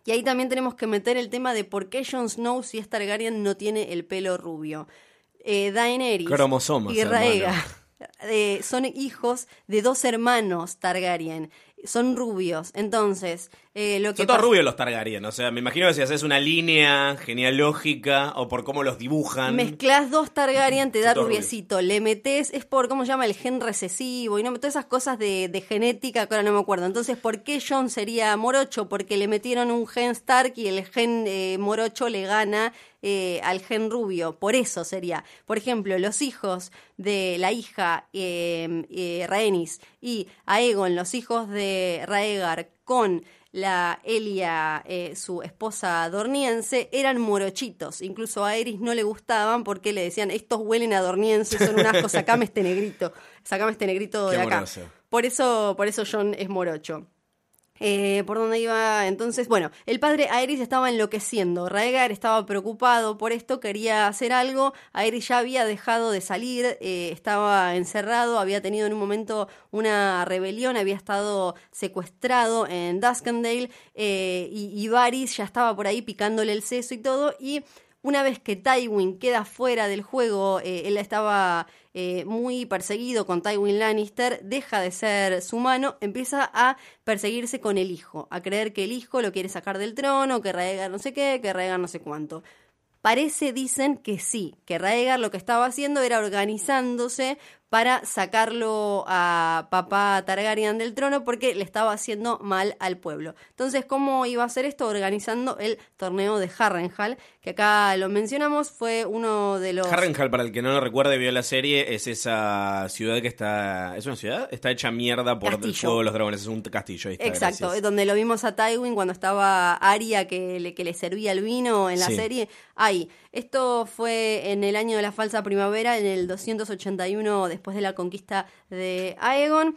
S4: Y ahí también tenemos que meter el tema de por qué Jon Snow, si es Targaryen, no tiene el pelo rubio. Eh, Daenerys y Rhaegar eh, son hijos de dos hermanos Targaryen son rubios. Entonces, eh, lo que.
S5: Son todos rubios los Targaryen. O sea, me imagino que si haces una línea genealógica o por cómo los dibujan.
S4: Mezclas dos Targaryen, te da rubiecito. Le metes, es por, ¿cómo se llama? El gen recesivo y no todas esas cosas de, de, genética que ahora no me acuerdo. Entonces, ¿por qué John sería morocho? Porque le metieron un gen Stark y el gen eh, morocho le gana eh, al gen rubio. Por eso sería. Por ejemplo, los hijos de la hija eh, eh, Rhaenys y Aegon, los hijos de Raegar con la Elia, eh, su esposa dorniense, eran morochitos. Incluso a Eris no le gustaban porque le decían, estos huelen a dorniense, son un asco, sacame este negrito, sacame este negrito de acá. Por eso, por eso John es morocho. Eh, por dónde iba entonces. Bueno, el padre Aerys estaba enloqueciendo. Raegar estaba preocupado por esto, quería hacer algo. Aerys ya había dejado de salir, eh, estaba encerrado, había tenido en un momento una rebelión, había estado secuestrado en Duskendale eh, y, y Varys ya estaba por ahí picándole el seso y todo. Y una vez que Tywin queda fuera del juego, él estaba eh, muy perseguido con Tywin Lannister, deja de ser su mano, empieza a perseguirse con el hijo, a creer que el hijo lo quiere sacar del trono, que Rhaegar no sé qué, que Rhaegar no sé cuánto. Parece, dicen, que sí, que Rhaegar lo que estaba haciendo era organizándose para sacarlo a papá Targaryen del trono porque le estaba haciendo mal al pueblo. Entonces, ¿cómo iba a hacer esto? Organizando el torneo de Harrenhal, que acá lo mencionamos, fue uno de los...
S5: Harrenhal, para el que no lo recuerde, vio la serie, es esa ciudad que está... ¿Es una ciudad? Está hecha mierda por el fuego de los dragones, es un castillo. Ahí está,
S4: Exacto, donde lo vimos a Tywin cuando estaba Arya que le, que le servía el vino en la serie. Ahí. Esto fue en el año de la falsa primavera, en el 281 después de la conquista de Aegon.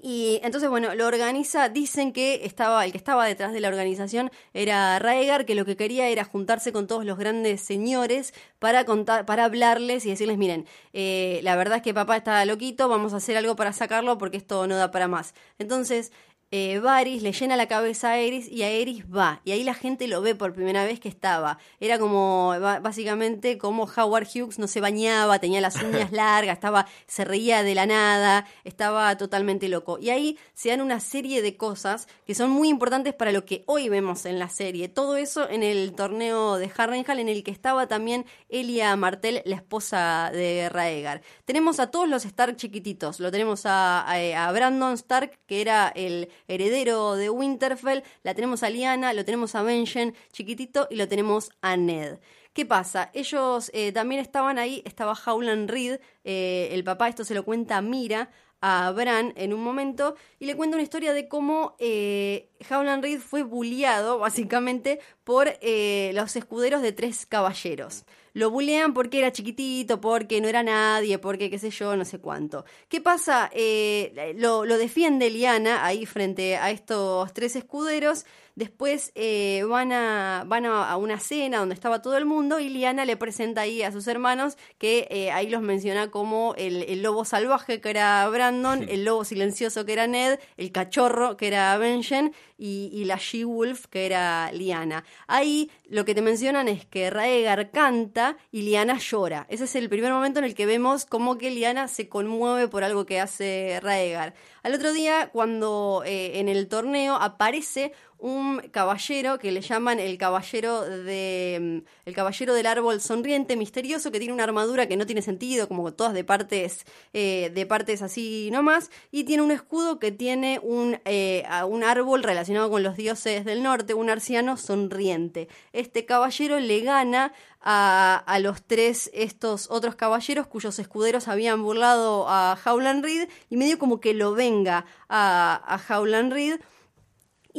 S4: Y entonces, bueno, lo organiza, dicen que estaba, el que estaba detrás de la organización era Raegar, que lo que quería era juntarse con todos los grandes señores para contar, para hablarles y decirles, miren, eh, la verdad es que papá está loquito, vamos a hacer algo para sacarlo porque esto no da para más. Entonces, eh, Varys le llena la cabeza a Eris y a Eris va. Y ahí la gente lo ve por primera vez que estaba. Era como, básicamente, como Howard Hughes no se bañaba, tenía las uñas largas, estaba, se reía de la nada, estaba totalmente loco. Y ahí se dan una serie de cosas que son muy importantes para lo que hoy vemos en la serie. Todo eso en el torneo de Harrenhal, en el que estaba también Elia Martel, la esposa de Raegar. Tenemos a todos los Stark chiquititos. Lo tenemos a, a Brandon Stark, que era el heredero de Winterfell, la tenemos a Liana, lo tenemos a Benjen chiquitito y lo tenemos a Ned. ¿Qué pasa? Ellos eh, también estaban ahí, estaba Howland Reed, eh, el papá, esto se lo cuenta a Mira, a Bran en un momento y le cuenta una historia de cómo eh, Howland Reed fue bulliado básicamente por eh, los escuderos de tres caballeros. Lo bullean porque era chiquitito, porque no era nadie, porque qué sé yo, no sé cuánto. ¿Qué pasa? Eh, lo, lo, defiende Liana ahí frente a estos tres escuderos. Después eh, van, a, van a, una cena donde estaba todo el mundo y Liana le presenta ahí a sus hermanos que ahí los menciona como el, el, lobo salvaje que era Brandon, el lobo silencioso que era Ned, el cachorro que era Benjen y, la She-Wolf que era Liana. Ahí lo que te mencionan es que Raegar canta y Liana llora. Ese es el primer momento en el que vemos como que Liana se conmueve por algo que hace Raegar. Al otro día, cuando eh, en el torneo aparece un caballero que le llaman el caballero de mm, el caballero del árbol sonriente misterioso que tiene una armadura que no tiene sentido como todas de partes eh, de partes así nomás y tiene un escudo que tiene un eh, un árbol relacionado con los dioses del norte un arciano sonriente. Este caballero le gana a, los tres estos otros caballeros cuyos escuderos habían burlado a Howland Reed y medio como que lo venga a, a Howland Reed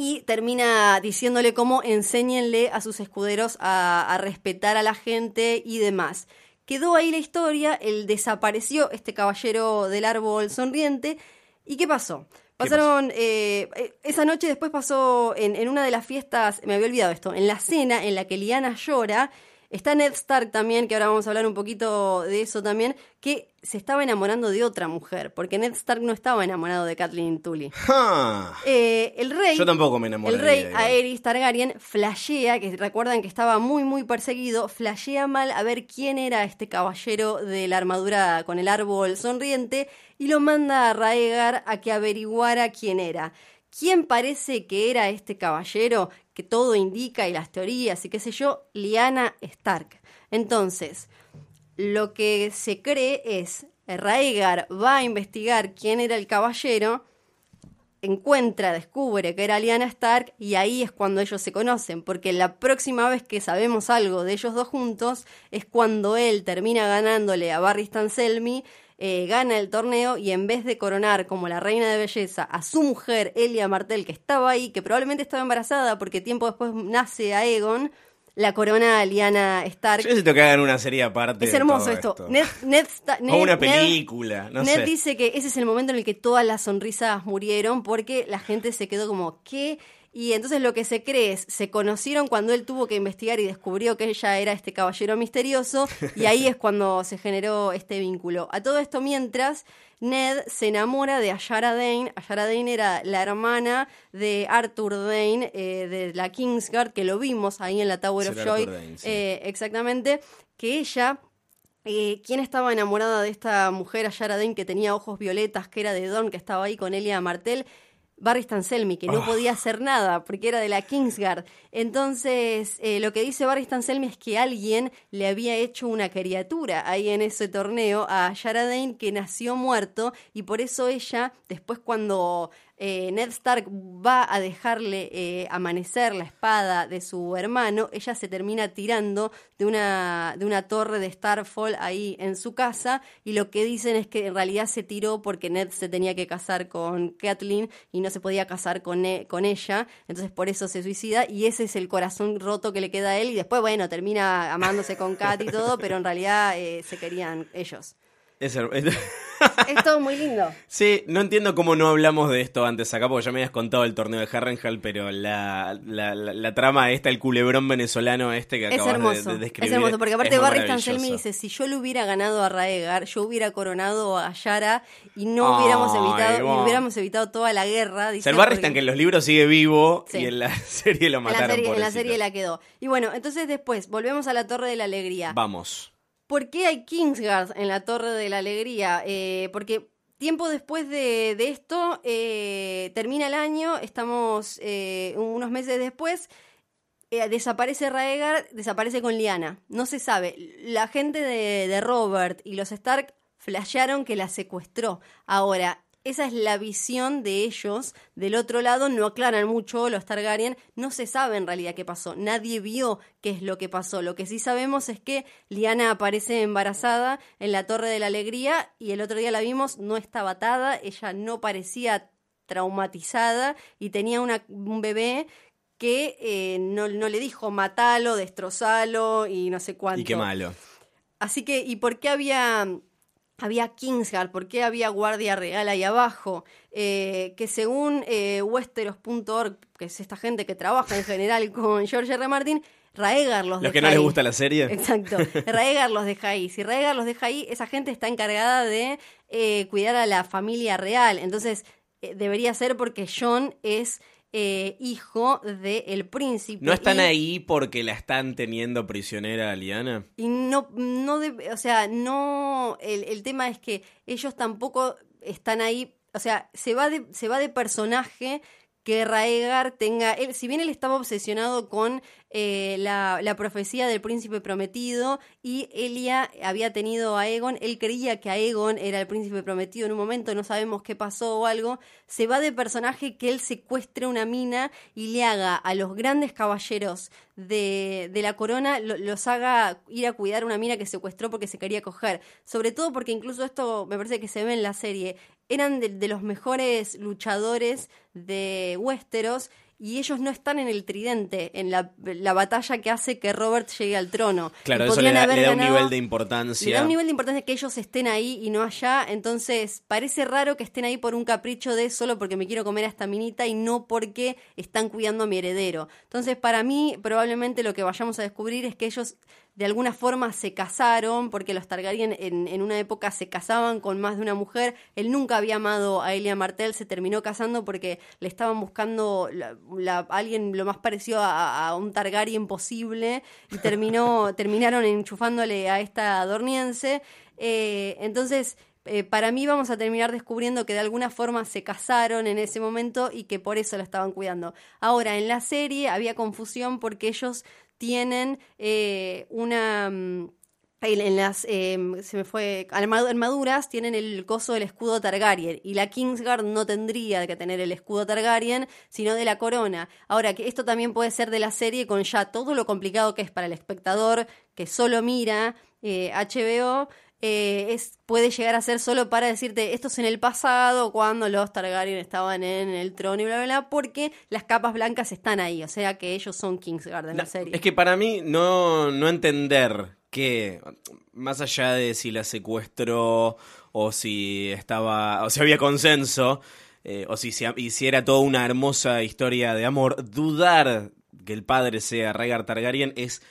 S4: y termina diciéndole cómo enséñenle a sus escuderos a, respetar a la gente y demás. Quedó ahí la historia, él desapareció, este caballero del árbol sonriente. ¿Y qué pasó? Pasaron, eh, eh, esa noche después pasó en, en, una de las fiestas, me había olvidado esto, en la cena en la que Liana llora Está Ned Stark también, que ahora vamos a hablar un poquito de eso también, que se estaba enamorando de otra mujer, porque Ned Stark no estaba enamorado de Kathleen Tully. Eh, el rey.
S5: Yo tampoco me enamoré.
S4: El rey Aerys Targaryen flashea, que recuerdan que estaba muy, muy perseguido, flashea mal a ver quién era este caballero de la armadura con el árbol sonriente y lo manda a Raegar a que averiguara quién era. ¿Quién parece que era este caballero? Que todo indica y las teorías y qué sé yo, Liana Stark. Entonces, lo que se cree es, Raegar va a investigar quién era el caballero, encuentra, descubre que era Liana Stark y ahí es cuando ellos se conocen, porque la próxima vez que sabemos algo de ellos dos juntos es cuando él termina ganándole a Barry Selmy eh, gana el torneo y en vez de coronar como la reina de belleza a su mujer, Elia Martel, que estaba ahí, que probablemente estaba embarazada porque tiempo después nace a Egon, la corona a Liana Stark.
S5: Yo necesito que hagan una serie aparte.
S4: Es hermoso esto.
S5: o una película.
S4: Ned, dice que ese es el momento en el que todas las sonrisas murieron porque la gente se quedó como, ¿qué? Y entonces lo que se cree es, se conocieron cuando él tuvo que investigar y descubrió que ella era este caballero misterioso, y ahí es cuando se generó este vínculo. A todo esto mientras, Ned se enamora de Ayara Dane. Ayara Dane era la hermana de Arthur Dane, eh, de la Kingsguard, que lo vimos ahí en la Tower of Joy. Eh, exactamente, que ella eh, ¿Quién estaba enamorada de esta mujer, Ayara Dane, que tenía ojos violetas, que era de Don, que estaba ahí con Elia Martel? Barry Stanselmi, que no ah. podía hacer nada porque era de la Kingsguard. Entonces, eh, lo que dice Barry Stanselmi es que alguien le había hecho una criatura ahí en ese torneo a Yara Dane que nació muerto y por eso ella, después cuando eh, Ned Stark va a dejarle eh, amanecer la espada de su hermano, ella se termina tirando de una, de una torre de Starfall ahí en su casa y lo que dicen es que en realidad se tiró porque Ned se tenía que casar con Kathleen y no se podía casar con, e, con ella, entonces por eso se suicida y ese es el corazón roto que le queda a él y después, bueno, termina amándose con Kat y todo, pero en realidad eh, se querían ellos.
S5: Es,
S4: es todo muy lindo.
S5: Sí, no entiendo cómo no hablamos de esto antes acá, porque ya me habías contado el torneo de Harrenhal, pero la, la, la, trama esta, el culebrón venezolano este que acabas de, describir.
S4: Es hermoso, porque aparte Barry Stanselmi dice, si yo le hubiera ganado a Raegar, yo hubiera coronado a Yara y no hubiéramos evitado, hubiéramos evitado toda la guerra.
S5: Dice, el Barry que en los libros sigue vivo y en la serie lo mataron.
S4: En la serie, en la serie la quedó. Y bueno, entonces después, volvemos a la Torre de la Alegría.
S5: Vamos.
S4: ¿Por qué hay Kingsguard en la Torre de la Alegría? Eh, porque tiempo después de, esto, eh, termina el año, estamos eh, unos meses después, desaparece Raegar, desaparece con Liana. No se sabe. La gente de, de Robert y los Stark flashearon que la secuestró. Ahora, esa es la visión de ellos. Del otro lado no aclaran mucho los Targaryen, no se sabe en realidad qué pasó, nadie vio qué es lo que pasó. Lo que sí sabemos es que Liana aparece embarazada en la Torre de la Alegría y el otro día la vimos, no estaba atada, ella no parecía traumatizada y tenía un bebé que eh, no, no, le dijo matalo, destrozalo y no sé cuánto.
S5: Y qué malo.
S4: Así que, ¿y por qué había había Kingsguard, por qué había Guardia Real ahí abajo, eh, que según eh, Westeros.org, que es esta gente que trabaja en general con George R. Martin, Raegar los,
S5: los que no les gusta la serie.
S4: Exacto. Raegar los deja ahí. Si Raegar los deja ahí, esa gente está encargada de eh, cuidar a la familia real. Entonces, eh, debería ser porque John es eh, hijo del príncipe.
S5: ¿No están ahí porque la están teniendo prisionera a Liana?
S4: Y no, no o sea, no, el, el, tema es que ellos tampoco están ahí, o sea, se va de, se va de personaje que Raegar tenga, él, si bien él estaba obsesionado con eh, la, la, profecía del príncipe prometido y Elia había tenido a Aegon, él creía que Aegon era el príncipe prometido en un momento, no sabemos qué pasó o algo, se va de personaje que él secuestre una mina y le haga a los grandes caballeros de, de la corona, los haga ir a cuidar una mina que secuestró porque se quería coger, sobre todo porque incluso esto me parece que se ve en la serie, eran de, de los mejores luchadores de Westeros y ellos no están en el tridente, en la, batalla que hace que Robert llegue al trono.
S5: Claro, eso le da, un nivel de importancia.
S4: Le da un nivel de importancia que ellos estén ahí y no allá, entonces parece raro que estén ahí por un capricho de solo porque me quiero comer a esta minita y no porque están cuidando a mi heredero. Entonces, para mí, probablemente lo que vayamos a descubrir es que ellos de alguna forma se casaron, porque los Targaryen en, en, una época se casaban con más de una mujer. Él nunca había amado a Elia Martell, se terminó casando porque le estaban buscando la, alguien lo más parecido a, un Targaryen posible y terminó, terminaron enchufándole a esta dorniense. Eh, entonces, eh, para mí vamos a terminar descubriendo que de alguna forma se casaron en ese momento y que por eso la estaban cuidando. Ahora, en la serie había confusión porque ellos tienen eh, una... Mm, en las, em, se me fue, armaduras tienen el coso del escudo Targaryen y la Kingsguard no tendría que tener el escudo Targaryen, sino de la corona. Ahora, que esto también puede ser de la serie con ya todo lo complicado que es para el espectador que solo mira HBO, eh, es, puede llegar a ser solo para decirte esto es en el pasado, cuando los Targaryen estaban en el trono y bla, bla, bla, porque las capas blancas están ahí, o sea que ellos son Kingsguard en la serie.
S5: Es que para mí no, no entender que, más allá de si la secuestró o si estaba, o si había consenso, eh, o si, si era toda una hermosa historia de amor, dudar que el padre sea Rhaegar Targaryen es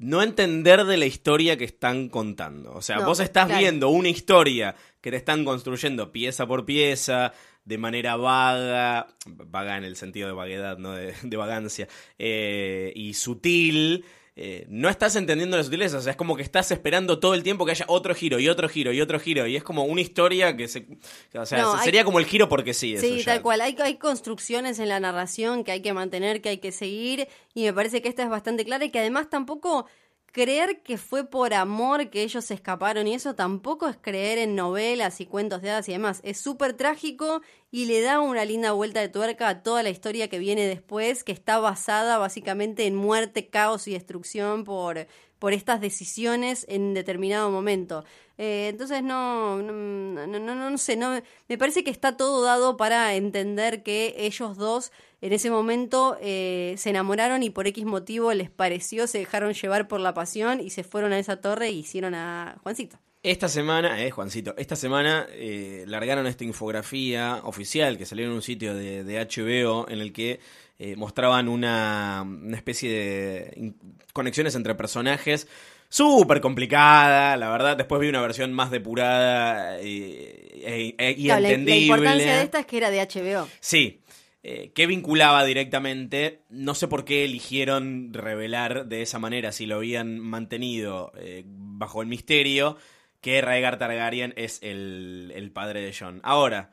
S5: no entender de la historia que están contando. O sea, vos estás viendo una historia que te están construyendo pieza por pieza, de manera vaga, vaga en el sentido de vaguedad, no de, vagancia, eh, y sutil. Eh, no estás entendiendo la sutileza, o sea, es como que estás esperando todo el tiempo que haya otro giro y otro giro y otro giro, y es como una historia que se. O sea, sería como el giro porque sí.
S4: Sí, tal cual. Hay, hay construcciones en la narración que hay que mantener, que hay que seguir, y me parece que esta es bastante clara y que además tampoco creer que fue por amor que ellos se escaparon y eso tampoco es creer en novelas y cuentos de hadas y demás. Es súper trágico y le da una linda vuelta de tuerca a toda la historia que viene después, que está basada básicamente en muerte, caos y destrucción por, por estas decisiones en determinado momento. Eh, entonces no no, sé, me parece que está todo dado para entender que ellos dos en ese momento eh, se enamoraron y por X motivo les pareció, se dejaron llevar por la pasión y se fueron a esa torre e hicieron a Juancito.
S5: Esta semana, eh, Juancito, esta semana eh, largaron esta infografía oficial que salió en un sitio de, de HBO en el que eh, mostraban una, una, especie de conexiones entre personajes súper complicada, la verdad. Después vi una versión más depurada y, y entendible. La,
S4: importancia de esta es que era de HBO.
S5: Sí, eh, que vinculaba directamente. No sé por qué eligieron revelar de esa manera, si lo habían mantenido eh, bajo el misterio, que Rhaegar Targaryen es el, el, padre de John. Ahora,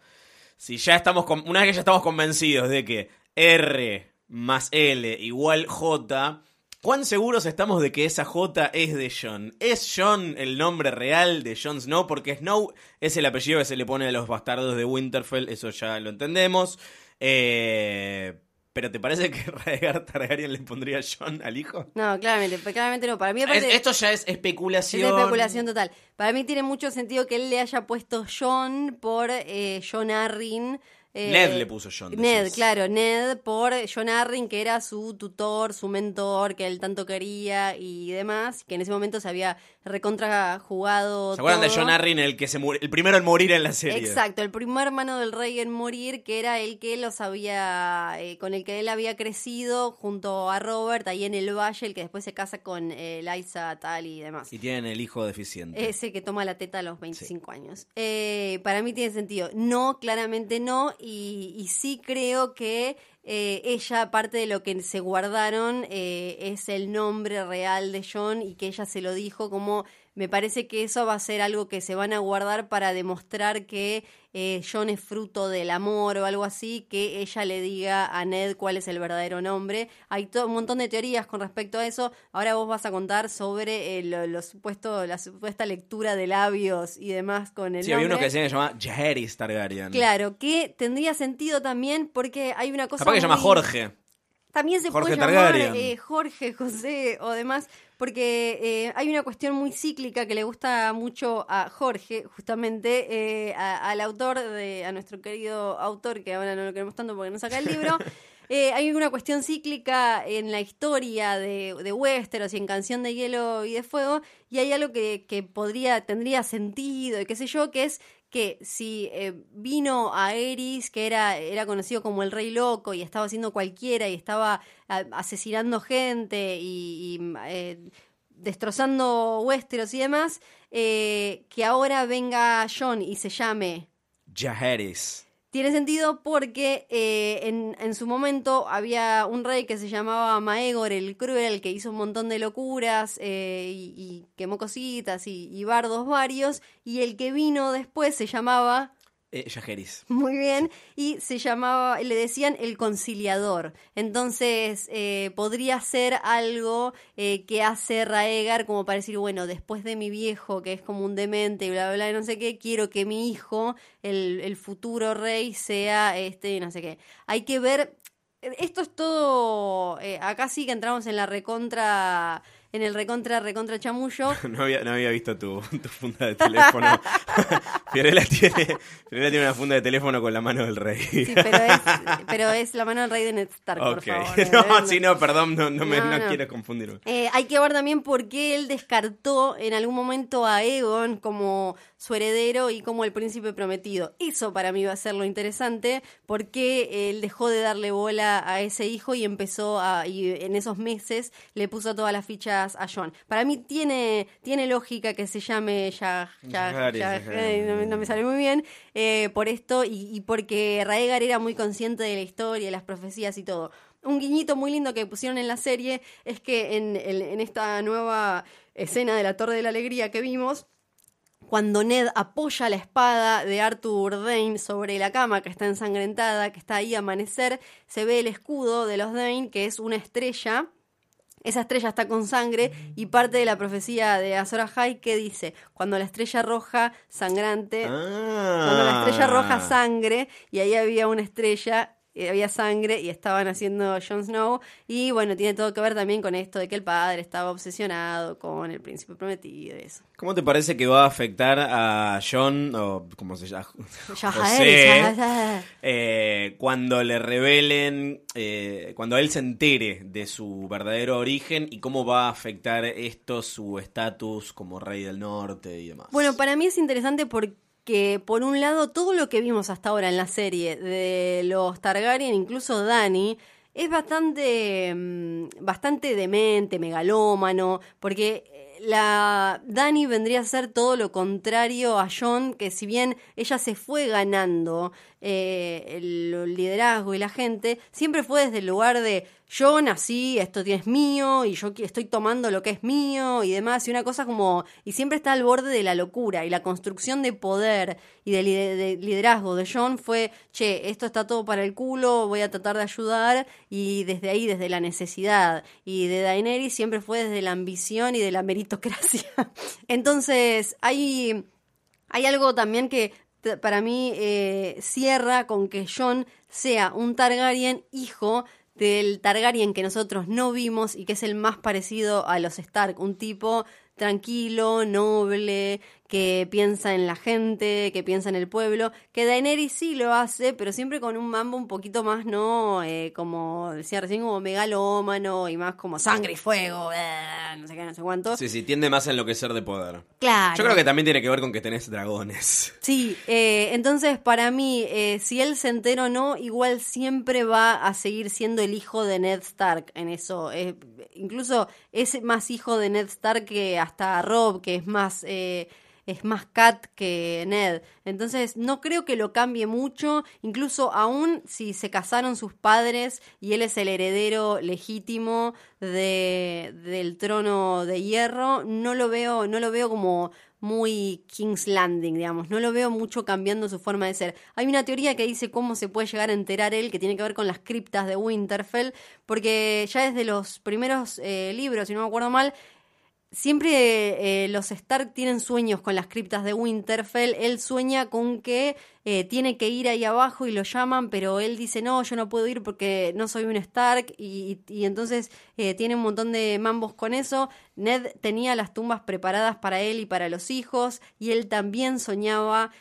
S5: si ya estamos con, una vez que ya estamos convencidos de que R más L igual J, ¿Cuán seguros estamos de que esa J es de John? ¿Es John el nombre real de Jon Snow? Porque Snow es el apellido que se le pone a los bastardos de Winterfell, eso ya lo entendemos. Eh, ¿Pero te parece que Rhaegar Targaryen le pondría John al hijo?
S4: No, claramente, claramente no. Para mí
S5: Esto ya es especulación.
S4: Es especulación total. Para mí tiene mucho sentido que él le haya puesto John por eh, John Arryn
S5: eh, Ned le puso John.
S4: Ned, claro, Ned por John Arryn, que era su tutor, su mentor, que él tanto quería y demás, que en ese momento se había recontra jugado.
S5: ¿Se acuerdan de John Arryn, el que se el primero en morir en la serie?
S4: Exacto, el primer hermano del rey en morir, que era el que los había, eh, con el que él había crecido junto a Robert ahí en el valle, el que después se casa con eh, Liza tal y demás.
S5: Y tienen el hijo deficiente.
S4: Ese que toma la teta a los 25 años. Eh, para mí tiene sentido. No, claramente no y, sí creo que eh, ella, parte de lo que se guardaron, eh, es el nombre real de John y que ella se lo dijo como me parece que eso va a ser algo que se van a guardar para demostrar que eh, John es fruto del amor o algo así, que ella le diga a Ned cuál es el verdadero nombre. Hay un montón de teorías con respecto a eso. Ahora vos vas a contar sobre eh, lo, lo supuesto, la supuesta lectura de labios y demás con el
S5: Sí, había
S4: nombre.
S5: uno que decía que se llama Jaehaerys Targaryen.
S4: Claro, que tendría sentido también porque hay una cosa.
S5: Capaz que se llama Jorge.
S4: También se
S5: Jorge
S4: puede llamar eh, Jorge, José o demás, porque eh, hay una cuestión muy cíclica que le gusta mucho a Jorge, justamente eh, a- al autor, de, a nuestro querido autor, que ahora no lo queremos tanto porque no saca el libro. Eh, hay una cuestión cíclica en la historia de, de Westeros y en Canción de Hielo y de Fuego, y hay algo que, que podría, tendría sentido, y qué sé yo, que es que si eh, vino a Eris, que era, era conocido como el Rey Loco, y estaba haciendo cualquiera, y estaba asesinando gente y, y, eh, destrozando Westeros y demás, eh, que ahora venga John y se llame
S5: Jaehaerys.
S4: Tiene sentido porque eh, en, en su momento había un rey que se llamaba Maegor el Cruel, que hizo un montón de locuras eh, y, quemó cositas y, y bardos varios, y el que vino después se llamaba,
S5: Eh, Jaehaerys.
S4: muy bien, y se llamaba, le decían el conciliador. Entonces eh, podría ser algo eh, que hace Raegar como para decir, bueno, después de mi viejo, que es como un demente y bla, bla, bla, y no sé qué, quiero que mi hijo, el, el futuro rey, sea este, no sé qué. Hay que ver, esto es todo, eh, acá sí que entramos en la recontra, en el recontra, recontra chamullo.
S5: No había, no había visto tu, tu funda de teléfono. Fiorella tiene, Fiorella tiene una funda de teléfono con la mano del rey.
S4: Sí, pero es, pero es la mano del rey de Ned Stark, por favor.
S5: No, sí, no, perdón, no, no, me,
S4: No,
S5: no
S4: no.
S5: quiero confundirme.
S4: Eh, hay que ver también por qué él descartó en algún momento a Egon como su heredero y como el príncipe prometido. Eso para mí va a ser lo interesante, porque él dejó de darle bola a ese hijo y empezó a, y en esos meses le puso todas las fichas a John. Para mí tiene, tiene lógica que se llame ya, ya,
S5: Jaehaerys.
S4: no, me- no me sale muy bien, eh, por esto y, y porque Raegar era muy consciente de la historia, de las profecías y todo. Un guiñito muy lindo que pusieron en la serie es que en, en- en esta nueva escena de la Torre de la Alegría que vimos, cuando Ned apoya la espada de Arthur Dane sobre la cama que está ensangrentada, que está ahí a amanecer, se ve el escudo de los Dane, que es una estrella. Esa estrella está con sangre y parte de la profecía de Azor Ahai que dice, cuando la estrella roja sangrante,
S5: Ah.
S4: cuando la estrella roja sangre, y ahí había una estrella, había sangre y estaban haciendo Jon Snow, y bueno, tiene todo que ver también con esto de que el padre estaba obsesionado con el príncipe prometido y eso.
S5: ¿Cómo te parece que va a afectar a John, o cómo se llama? José, eh, cuando le revelen, eh, cuando él se entere de su verdadero origen y cómo va a afectar esto su estatus como rey del norte y demás?
S4: Bueno, para mí es interesante porque, por un lado, todo lo que vimos hasta ahora en la serie de los Targaryen, incluso Dani, es bastante, mm, bastante demente, megalómano, porque eh, la Dani vendría a ser todo lo contrario a John, que si bien ella se fue ganando eh, el liderazgo y la gente, siempre fue desde el lugar de yo nací, esto es mío, y yo estoy tomando lo que es mío y demás, y una cosa como, y siempre está al borde de la locura, y la construcción de poder y de, lider- de liderazgo de John fue, che, esto está todo para el culo, voy a tratar de ayudar, y desde ahí, desde la necesidad, y de Daenerys siempre fue desde la ambición y de la meritocracia. Entonces, hay... Hay algo también que para mí eh, cierra con que John sea un Targaryen hijo del Targaryen que nosotros no vimos y que es el más parecido a los Stark, un tipo tranquilo, noble, que piensa en la gente, que piensa en el pueblo, que Daenerys sí lo hace, pero siempre con un mambo un poquito más, ¿no? Eh, como decía recién, como megalómano y más como sangre y fuego, eh, no sé qué, no sé cuánto.
S5: Sí, sí, tiende más a enloquecer de poder.
S4: Claro.
S5: Yo creo que también tiene que ver con que tenés dragones.
S4: Sí, eh, entonces para mí, eh, si él se entera o no, igual siempre va a seguir siendo el hijo de Ned Stark en eso. Incluso es más hijo de Ned Stark que hasta Rob, que es más... es más Kat que Ned. Entonces no creo que lo cambie mucho, incluso aún si se casaron sus padres y él es el heredero legítimo de, del trono de hierro, no lo veo, no lo veo como muy King's Landing, digamos. No lo veo mucho cambiando su forma de ser. Hay una teoría que dice cómo se puede llegar a enterar él, que tiene que ver con las criptas de Winterfell, porque ya desde los primeros eh, libros, si no me acuerdo mal, Siempre eh, los Stark tienen sueños con las criptas de Winterfell. Él sueña con que eh, tiene que ir ahí abajo y lo llaman, pero él dice no, yo no puedo ir porque no soy un Stark y, entonces eh, tiene un montón de mambos con eso. Ned tenía las tumbas preparadas para él y para los hijos y él también soñaba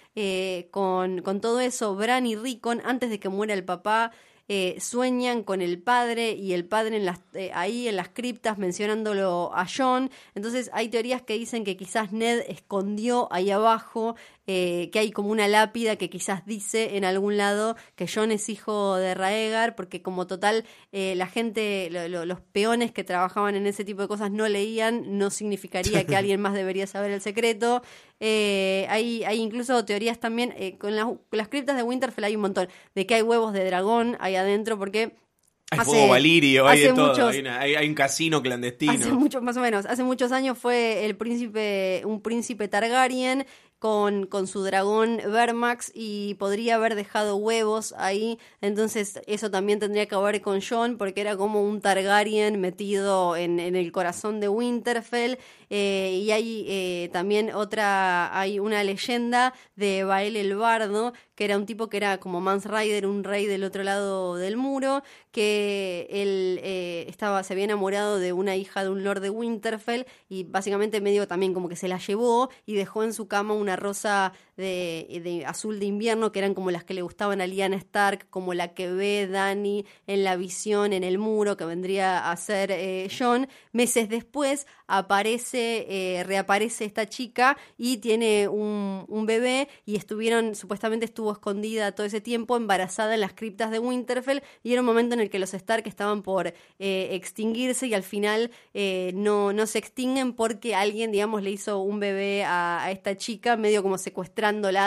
S4: con, con todo eso. Bran y Rickon, antes de que muera el papá, eh, sueñan con el padre y el padre en las, eh, ahí en las criptas mencionándolo a John. Entonces hay teorías que dicen que quizás Ned escondió ahí abajo eh, que hay como una lápida que quizás dice en algún lado que John es hijo de Raegar, porque como total la gente, los peones que trabajaban en ese tipo de cosas no leían, no significaría que alguien más debería saber el secreto. hay, hay incluso teorías también, con, las criptas de Winterfell hay un montón, de que hay huevos de dragón ahí adentro, porque
S5: hay fuego valirio, hay de todo, hay, un casino clandestino.
S4: Hace muchos, más o menos, hace muchos años fue el príncipe, un príncipe Targaryen con, con su dragón Vermax y podría haber dejado huevos ahí. Entonces eso también tendría que ver con John porque era como un Targaryen metido en, en el corazón de Winterfell. Eh, y hay eh, también otra, hay una leyenda de Bael el Bardo, que era un tipo que era como Mans Rider, un rey del otro lado del muro, que él eh, estaba, se había enamorado de una hija de un lord de Winterfell y básicamente medio también como que se la llevó y dejó en su cama una rosa de, azul de invierno, que eran como las que le gustaban a Lyanna Stark, como la que ve Dani en la visión en el muro, que vendría a ser John. Meses después aparece, eh, reaparece esta chica y tiene un, bebé y estuvieron, supuestamente estuvo escondida todo ese tiempo, embarazada en las criptas de Winterfell y era un momento en el que los Stark estaban por eh, extinguirse y al final no, no se extinguen porque alguien, digamos, le hizo un bebé a, a esta chica medio como secuestrada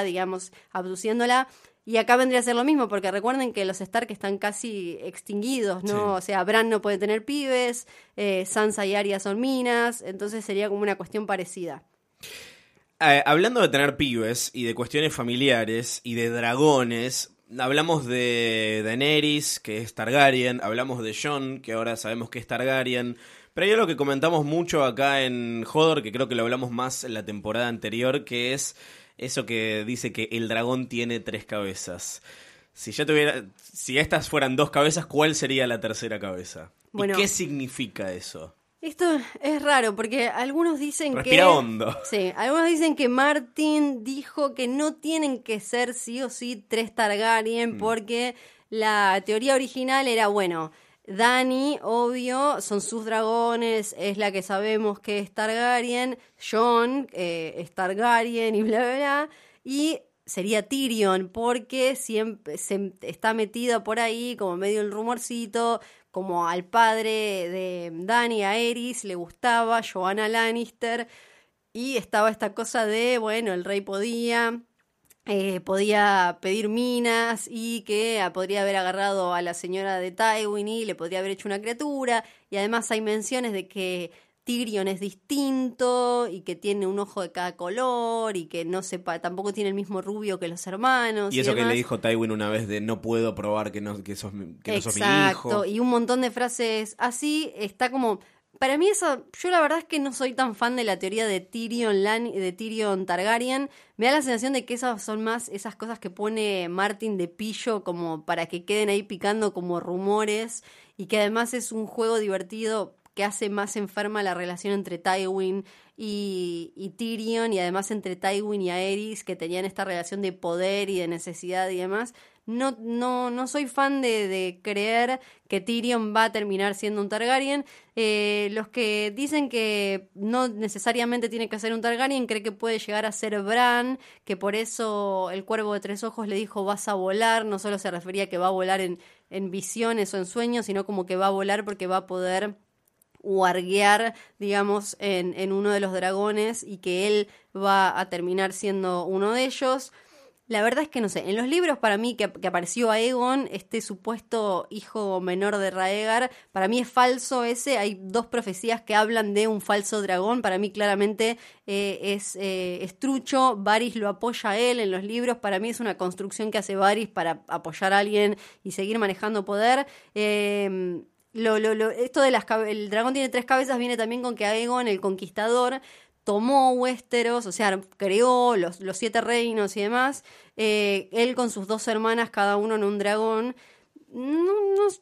S4: digamos, abduciéndola. Y acá vendría a ser lo mismo, porque recuerden que los Stark están casi extinguidos, ¿no? O sea, Bran no puede tener pibes, eh, Sansa y Arya son minas, entonces sería como una cuestión parecida.
S5: Eh, hablando de tener pibes y de cuestiones familiares y de dragones, hablamos de Daenerys, que es Targaryen, hablamos de Jon, que ahora sabemos que es Targaryen, pero hay algo que comentamos mucho acá en Hodor, que creo que lo hablamos más en la temporada anterior, que es eso que dice que el dragón tiene tres cabezas. Si ya tuviera, si estas fueran dos cabezas, ¿cuál sería la tercera cabeza? ¿Y qué significa eso?
S4: Esto es raro porque algunos dicen
S5: Respira
S4: que
S5: hondo.
S4: Sí, algunos dicen que Martin dijo que no tienen que ser sí o sí tres Targaryen mm. porque la teoría original era bueno, Dani, obvio, son sus dragones, es la que sabemos que es Targaryen, Jon eh, es Targaryen y bla, bla, bla. Y sería Tyrion, porque siempre está metida por ahí, como medio el rumorcito, como al padre de Dani, a Eris, le gustaba, Joanna Lannister, y estaba esta cosa de, bueno, el rey podía, eh, podía pedir minas y que podría haber agarrado a la señora de Tywin y le podría haber hecho una criatura. Y además hay menciones de que Tyrion es distinto y que tiene un ojo de cada color y que no sepa, tampoco tiene el mismo rubio que los hermanos.
S5: Y eso que le dijo Tywin una vez de no puedo probar que no, que sos, que no sos mi hijo.
S4: Y un montón de frases así, está como para mí eso, yo la verdad es que no soy tan fan de la teoría de Tyrion Lan de Tyrion Targaryen. Me da la sensación de que esas son más esas cosas que pone Martin de pillo como para que queden ahí picando como rumores y que además es un juego divertido que hace más enferma la relación entre Tywin y, y, Tyrion y además entre Tywin y Aerys que tenían esta relación de poder y de necesidad y demás no, no, no soy fan de, creer que Tyrion va a terminar siendo un Targaryen. Eh, los que dicen que no necesariamente tiene que ser un Targaryen creen que puede llegar a ser Bran, que por eso el cuervo de tres ojos le dijo vas a volar, no solo se refería a que va a volar en, en visiones o en sueños, sino como que va a volar porque va a poder huarguear, digamos, en, en uno de los dragones y que él va a terminar siendo uno de ellos. La verdad es que no sé, en los libros para mí que, apareció Aegon, este supuesto hijo menor de Raegar, para mí es falso ese, hay dos profecías que hablan de un falso dragón, para mí claramente eh, es, eh, estrucho, Varys lo apoya a él en los libros, para mí es una construcción que hace Varys para apoyar a alguien y seguir manejando poder. Lo, esto de las el dragón tiene tres cabezas viene también con que Aegon, el conquistador, tomó Westeros, o sea, creó los, los siete reinos y demás, eh, él con sus dos hermanas, cada uno en un dragón, no,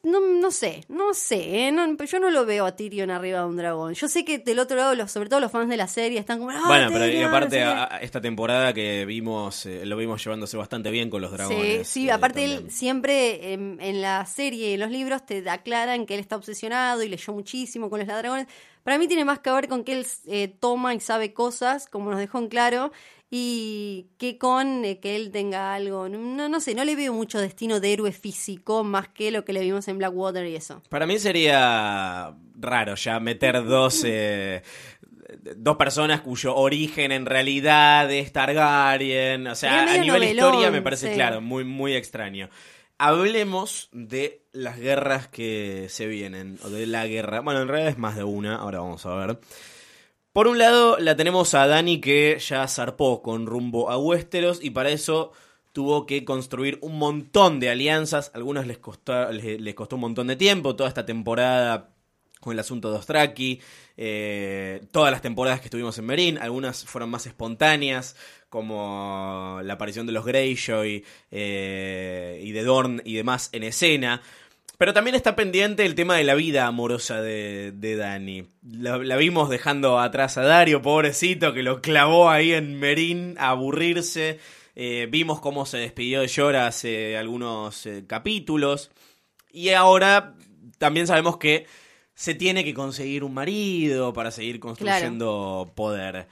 S4: no, no, sé, no sé, ¿eh? yo no lo veo a Tyrion arriba de un dragón. Yo sé que del otro lado, los, sobre todo los fans de la serie, están como... Ah,
S5: bueno, pero y aparte esta temporada que vimos, eh, lo vimos llevándose bastante bien con los dragones.
S4: Sí, sí aparte él siempre en, la serie y en los libros te aclaran que él está obsesionado y leyó muchísimo con los dragones. Para mí tiene más que ver con que él toma y sabe cosas, como nos dejó en claro, y que con eh, que él tenga algo, no, no sé, no le veo mucho destino de héroe físico más que lo que le vimos en Blackwater y eso.
S5: Para mí sería raro ya meter dos... Eh, dos personas cuyo origen en realidad es Targaryen. O sea, a nivel historia me parece claro, muy, muy extraño. Hablemos de las guerras que se vienen, o de la guerra. Bueno, en realidad es más de una, ahora vamos a ver. Por un lado, la tenemos a Dani que ya zarpó con rumbo a Westeros y para eso tuvo que construir un montón de alianzas. Algunas les costó, les, costó un montón de tiempo, toda esta temporada con el asunto de Ostraki, eh, todas las temporadas que estuvimos en Merín, algunas fueron más espontáneas, como la aparición de los Greyjoy eh, y de Dorn y demás en escena. Pero también está pendiente el tema de la vida amorosa de, Dani. La, vimos dejando atrás a Dario, pobrecito, que lo clavó ahí en Merín a aburrirse. Eh, vimos cómo se despidió de Llora hace algunos capítulos. Y ahora también sabemos que se tiene que conseguir un marido para seguir construyendo poder.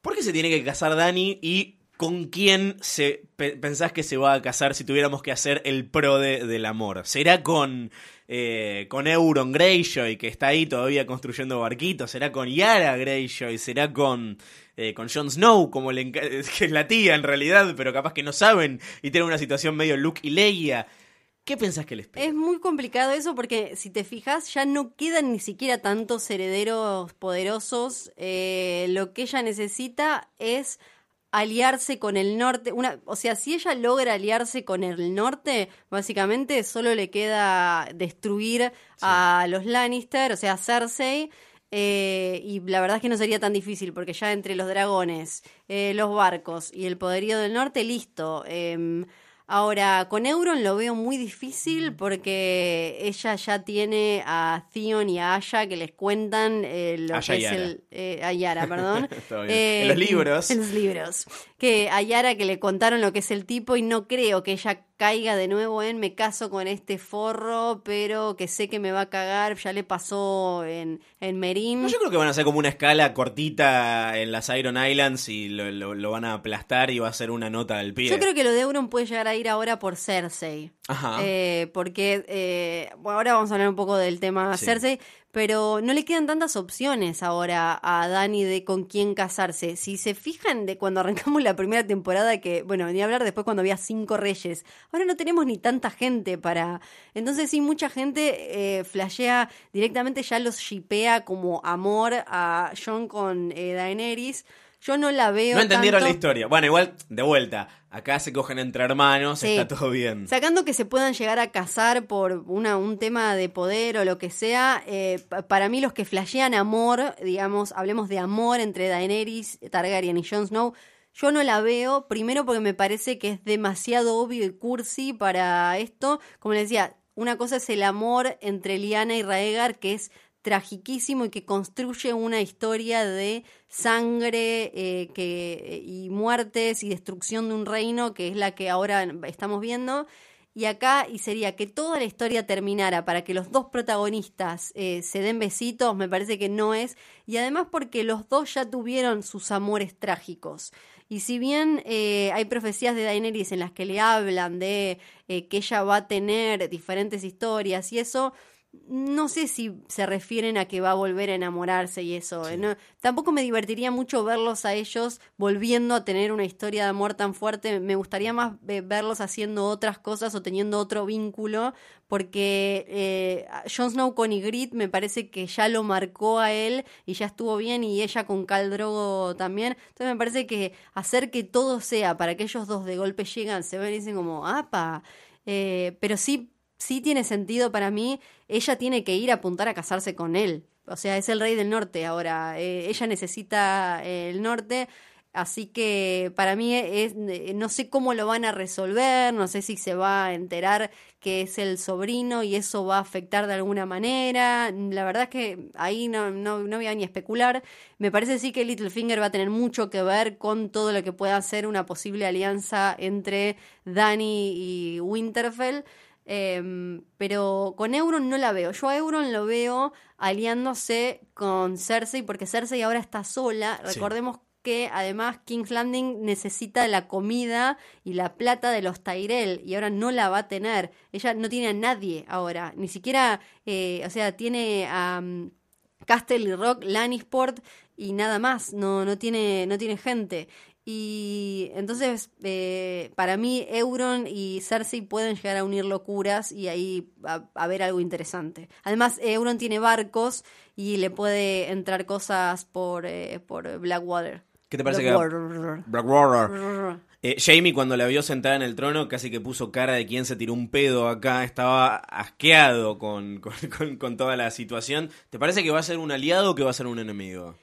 S5: ¿Por qué se tiene que casar Dani y ¿Con quién se, pensás que se va a casar si tuviéramos que hacer el pro de, del amor? ¿Será con, eh, con Euron Greyjoy, que está ahí todavía construyendo barquitos? ¿Será con Yara Greyjoy? ¿Será con, eh, con Jon Snow, como le que es la tía en realidad, pero capaz que no saben y tienen una situación medio Luke y Leia? ¿Qué pensás que les espera?
S4: Es muy complicado eso porque si te fijas ya no quedan ni siquiera tantos herederos poderosos. Eh, lo que ella necesita es aliarse con el norte. Una, o sea, si ella logra aliarse con el norte, básicamente solo le queda destruir a los Lannister, o sea, Cersei. Eh, y la verdad es que no sería tan difícil, porque ya entre los dragones, eh, los barcos y el poderío del norte, listo. Em, Ahora, con Euron lo veo muy difícil porque ella ya tiene a Theon y a Aya que les cuentan eh, lo que es el. Eh, a Yara, perdón.
S5: eh, en los libros.
S4: En los libros. Que a Yara que le contaron lo que es el tipo y no creo que ella caiga de nuevo en me caso con este forro, pero que sé que me va a cagar, ya le pasó en, en Merín.
S5: yo creo que van a hacer como una escala cortita en las Iron Islands y lo, lo, van a aplastar y va a ser una nota del pie.
S4: Yo creo que lo de Euron puede llegar a ir ahora por Cersei. Ajá. Eh, porque, eh, bueno, ahora vamos a hablar un poco del tema Cersei, pero no le quedan tantas opciones ahora a Dani de con quién casarse. Si se fijan de cuando arrancamos la primera temporada, que, bueno, venía a hablar después cuando había cinco reyes, ahora no tenemos ni tanta gente para... Entonces sí, mucha gente eh, flashea directamente, ya los shipea como amor a John con eh, Daenerys. Yo no la veo.
S5: No entendieron la historia. Bueno, igual, de vuelta. Acá se cogen entre hermanos, está todo bien.
S4: Sacando que se puedan llegar a casar por una, un tema de poder o lo que sea, eh, para mí los que flashean amor, digamos, hablemos de amor entre Daenerys Targaryen y Jon Snow, yo no la veo, primero porque me parece que es demasiado obvio y cursi para esto. Como les decía, una cosa es el amor entre Liana y Raegar, que es tragiquísimo y que construye una historia de sangre eh, que, y muertes y destrucción de un reino que es la que ahora estamos viendo. Y acá, y sería que toda la historia terminara para que los dos protagonistas eh, se den besitos, me parece que no es. Y además porque los dos ya tuvieron sus amores trágicos. Y si bien eh, hay profecías de Daenerys en las que le hablan de que ella va a tener diferentes historias y eso, no sé si se refieren a que va a volver a enamorarse y eso. No- tampoco me divertiría mucho verlos a ellos volviendo a tener una historia de amor tan fuerte. Me gustaría más eh, verlos haciendo otras cosas o teniendo otro vínculo, porque eh, Jon Snow con Ygritte me parece que ya lo marcó a él y ya estuvo bien y ella con Khal Drogo también. Entonces me parece que hacer que todo sea para que ellos dos de golpe llegan, se ven y dicen como, apa, eh, pero sí sí tiene sentido para mí, ella tiene que ir a apuntar a casarse con él. O sea, es el rey del norte ahora. eh, ella necesita eh, el norte. Así que para mí es, eh, no sé cómo lo van a resolver, no sé si se va a enterar que es el sobrino y eso va a afectar de alguna manera. La verdad es que ahí no, no, voy a ni especular. Me parece sí que Littlefinger va a tener mucho que ver con todo lo que pueda ser una posible alianza entre Dany y Winterfell. Em, pero con Euron no la veo. Yo a Euron lo veo aliándose con Cersei porque Cersei ahora está sola.
S5: Sí.
S4: Recordemos que además King's Landing necesita la comida y la plata de los Tyrell y ahora no la va a tener. Ella no tiene a nadie ahora, ni siquiera, eh, o sea, tiene a um, Castle y Rock, Lannisport y nada más. No, no tiene, no tiene gente. Y entonces, eh, para mí, Euron y Cersei pueden llegar a unir locuras y ahí a, a ver algo interesante. Además, Euron tiene barcos y le puede entrar cosas por, eh, por Blackwater.
S5: ¿Qué te parece que-
S4: Blackwater.
S5: Blackwater. Eh, Jamie cuando la vio sentada en el trono casi que puso cara de quien se tiró un pedo acá, estaba asqueado con, con, con- con toda la situación. ¿Te parece que va a ser un aliado o que va a ser un enemigo?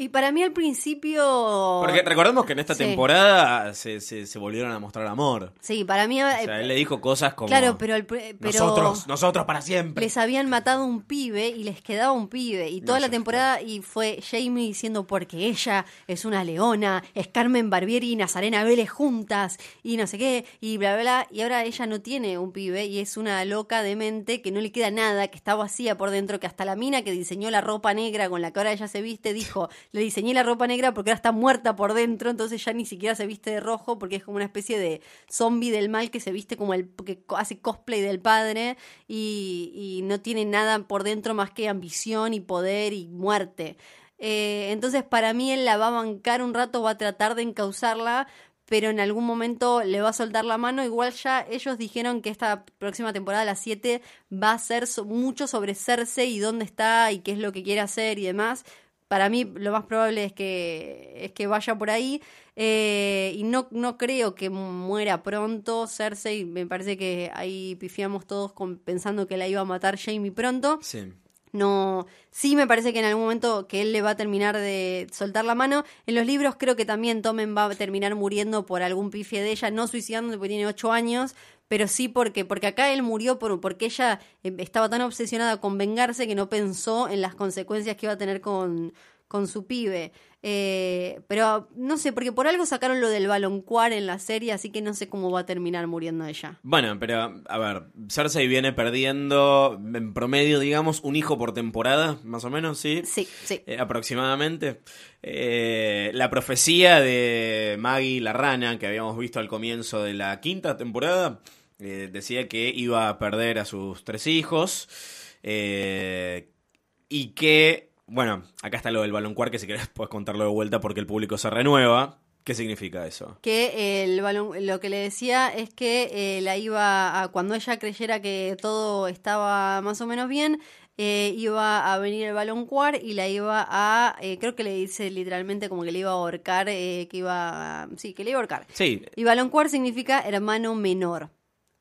S4: Y para mí al principio...
S5: Porque recordemos que en esta
S4: Sí.
S5: temporada se, se, se volvieron a mostrar amor.
S4: Sí, para mí...
S5: O
S4: eh,
S5: sea, él le dijo cosas como...
S4: Claro, pero, el, pr- pero
S5: Nosotros, nosotros para siempre.
S4: les habían matado un pibe y les quedaba un pibe. Y toda
S5: No,
S4: la temporada y fue Jamie diciendo porque ella es una leona, es Carmen Barbieri y Nazarena Vélez juntas y no sé qué, y bla, bla, bla. Y ahora ella no tiene un pibe y es una loca demente que no le queda nada, que está vacía por dentro, que hasta la mina que diseñó la ropa negra con la que ahora ella se viste dijo, le diseñé la ropa negra porque ahora está muerta por dentro, entonces ya ni siquiera se viste de rojo porque es como una especie de zombie del mal que se viste como el que hace cosplay del padre y, no tiene nada por dentro más que ambición y poder y muerte. Eh, entonces para mí él la va a bancar un rato, va a tratar de encauzarla, pero en algún momento le va a soltar la mano. Igual ya ellos dijeron que esta próxima temporada, la 7, va a ser mucho sobre Cersei y dónde está y qué es lo que quiere hacer y demás. Para mí lo más probable es que, es que vaya por ahí. Eh, y no, no creo que muera pronto Cersei. Me parece que ahí pifiamos todos con, pensando que la iba a matar Jamie pronto.
S5: Sí.
S4: No, sí me parece que en algún momento que él le va a terminar de soltar la mano. En los libros creo que también Tommen va a terminar muriendo por algún pifie de ella, no suicidándose porque tiene ocho años, pero sí porque, porque acá él murió por, porque ella eh, estaba tan obsesionada con vengarse que no pensó en las consecuencias que iba a tener con, con su pibe. Eh, pero no sé, porque por algo sacaron lo del baloncuar en la serie, así que no sé cómo va a terminar muriendo ella.
S5: Bueno, pero a ver, Cersei viene perdiendo en promedio, digamos, un hijo por temporada, más o menos, ¿sí?
S4: Sí, sí.
S5: Eh, aproximadamente. Eh, la profecía de Maggie la rana, que habíamos visto al comienzo de la quinta temporada, eh, decía que iba a perder a sus tres hijos. eh, y que, bueno, acá está lo del baloncuar, que si querés puedes contarlo de vuelta porque el público se renueva. ¿Qué significa eso?
S4: que el balón, lo que le decía es que eh, la iba a, cuando ella creyera que todo estaba más o menos bien, eh, iba a venir el baloncuar y la iba a, eh, creo que le dice literalmente como que le iba a ahorcar, eh, que iba, a- sí, que le iba a ahorcar.
S5: Sí,
S4: Y baloncuar significa hermano menor.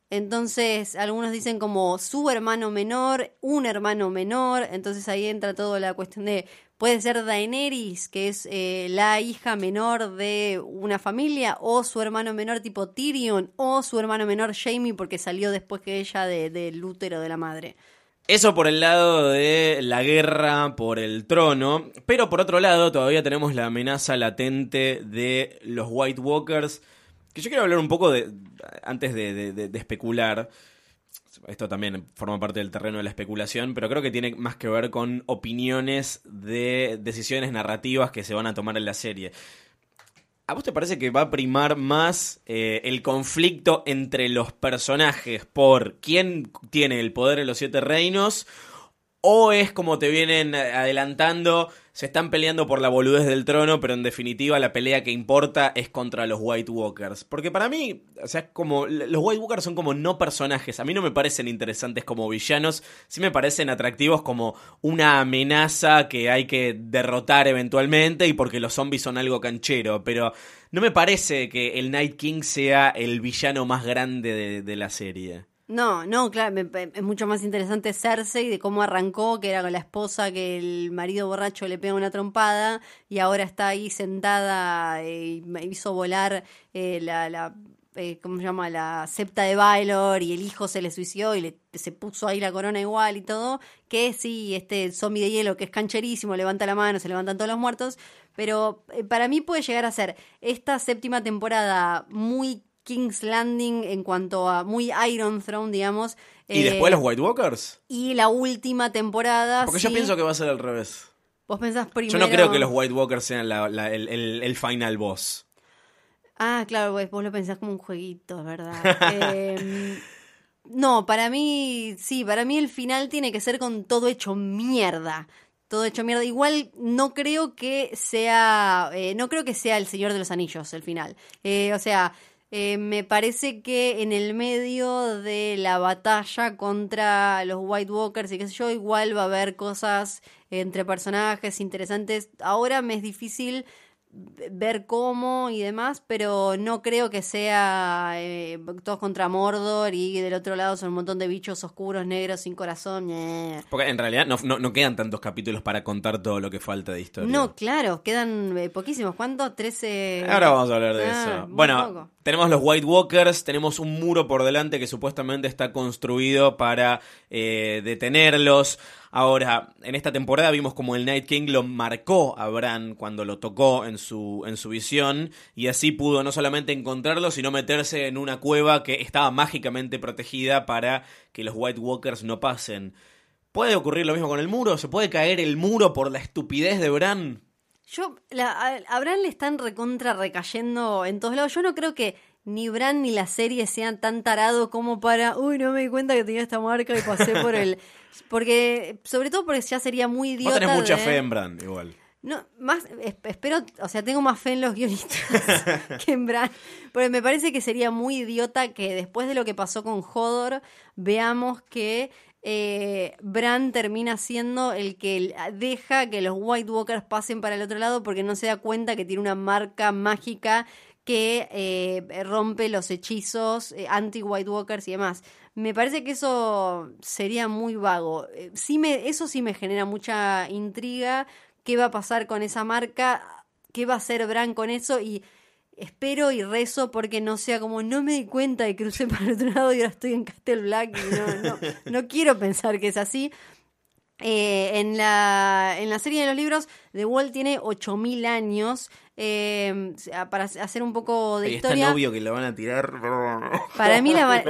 S4: Entonces, algunos dicen como su hermano menor, un hermano menor. Entonces ahí entra toda la cuestión de. Puede ser Daenerys, que es eh, la hija menor de una familia, o su hermano menor tipo Tyrion, o su hermano menor Jamie, porque salió después que ella de- del útero de la madre.
S5: Eso por el lado de la guerra por el trono, pero por otro lado todavía tenemos la amenaza latente de los White Walkers, que yo quiero hablar un poco de, antes de, especular, esto también forma parte del terreno de la especulación, pero creo que tiene más que ver con opiniones de decisiones narrativas que se van a tomar en la serie. ¿A vos te parece que va a primar más eh, el conflicto entre los personajes por quién tiene el poder en los siete reinos? O es como te vienen adelantando, se están peleando por la boludez del trono, pero en definitiva la pelea que importa es contra los White Walkers. Porque para mí, o sea, como los White Walkers son como no personajes, a mí no me parecen interesantes como villanos, sí me parecen atractivos como una amenaza que hay que derrotar eventualmente y porque los zombies son algo canchero, pero no me parece que el Night King sea el villano más grande de, de la serie.
S4: No, no, claro, es mucho más interesante Cersei de cómo arrancó, que era con la esposa que el marido borracho le pega una trompada y ahora está ahí sentada y hizo volar eh, la, eh, ¿cómo se llama? La septa de Baylor y el hijo se le suicidó y le, se puso ahí la corona igual y todo, que sí, este zombie de hielo que es cancherísimo, levanta la mano, se levantan todos los muertos, pero eh, para mí puede llegar a ser esta séptima temporada muy King's Landing en cuanto a muy Iron Throne, digamos.
S5: ¿Y después eh, los White Walkers?
S4: Y la última temporada.
S5: Porque yo pienso que va a ser al revés.
S4: Vos pensás primero.
S5: Yo no creo que los White Walkers sean el, final boss.
S4: Ah, claro, vos, vos lo pensás como un jueguito, ¿verdad? Em, no, para mí, sí, para mí el final tiene que ser con todo hecho mierda todo hecho mierda. Igual no creo que sea, eh, no creo que sea el Señor de los Anillos el final. Eh, o sea, eh, me parece que en el medio de la batalla contra los White Walkers y qué sé yo, igual va a haber cosas entre personajes interesantes. Ahora me es difícil ver cómo y demás, pero no creo que sea eh, todos contra Mordor y del otro lado son un montón de bichos oscuros, negros, sin corazón.
S5: Porque en realidad no, no, quedan tantos capítulos para contar todo lo que falta de historia.
S4: No, claro, quedan eh, poquísimos. ¿Cuántos? Trece.
S5: Ahora vamos a hablar de ah, eso. Bueno, tenemos los White Walkers, tenemos un muro por delante que supuestamente está construido para eh, detenerlos. Ahora, en esta temporada vimos como el Night King lo marcó a Bran cuando lo tocó en su, en su visión y así pudo no solamente encontrarlo, sino meterse en una cueva que estaba mágicamente protegida para que los White Walkers no pasen. ¿Puede ocurrir lo mismo con el muro? ¿Se puede caer el muro por la estupidez de Bran?
S4: Yo, a, Bran le están recontra recayendo en todos lados. Yo no creo que ni Bran ni la serie sean tan tarados como para, uy, no me di cuenta que tenía esta marca y pasé por el... Porque, sobre todo porque ya sería muy idiota.
S5: Vos tenés mucha fe en Bran, igual.
S4: No, más, espero, o sea, tengo más fe en los guionistas que en Bran, porque me parece que sería muy idiota que después de lo que pasó con Hodor, veamos que eh, Bran termina siendo el que deja que los White Walkers pasen para el otro lado porque no se da cuenta que tiene una marca mágica que eh, rompe los hechizos eh, anti-White Walkers y demás. Me parece que eso sería muy vago. Eh, sí eso sí me genera mucha intriga. ¿Qué va a pasar con esa marca? ¿Qué va a hacer Bran con eso? Y espero y rezo porque no sea como no me di cuenta de que crucé para el otro lado y ahora estoy en Castle Black. Y no, quiero pensar que es así. Eh, en, la, en la serie de los libros, The Wall tiene 8.000 años. Eh, para hacer un poco de historia.
S5: Es obvio que la van a tirar.
S4: Para mí la,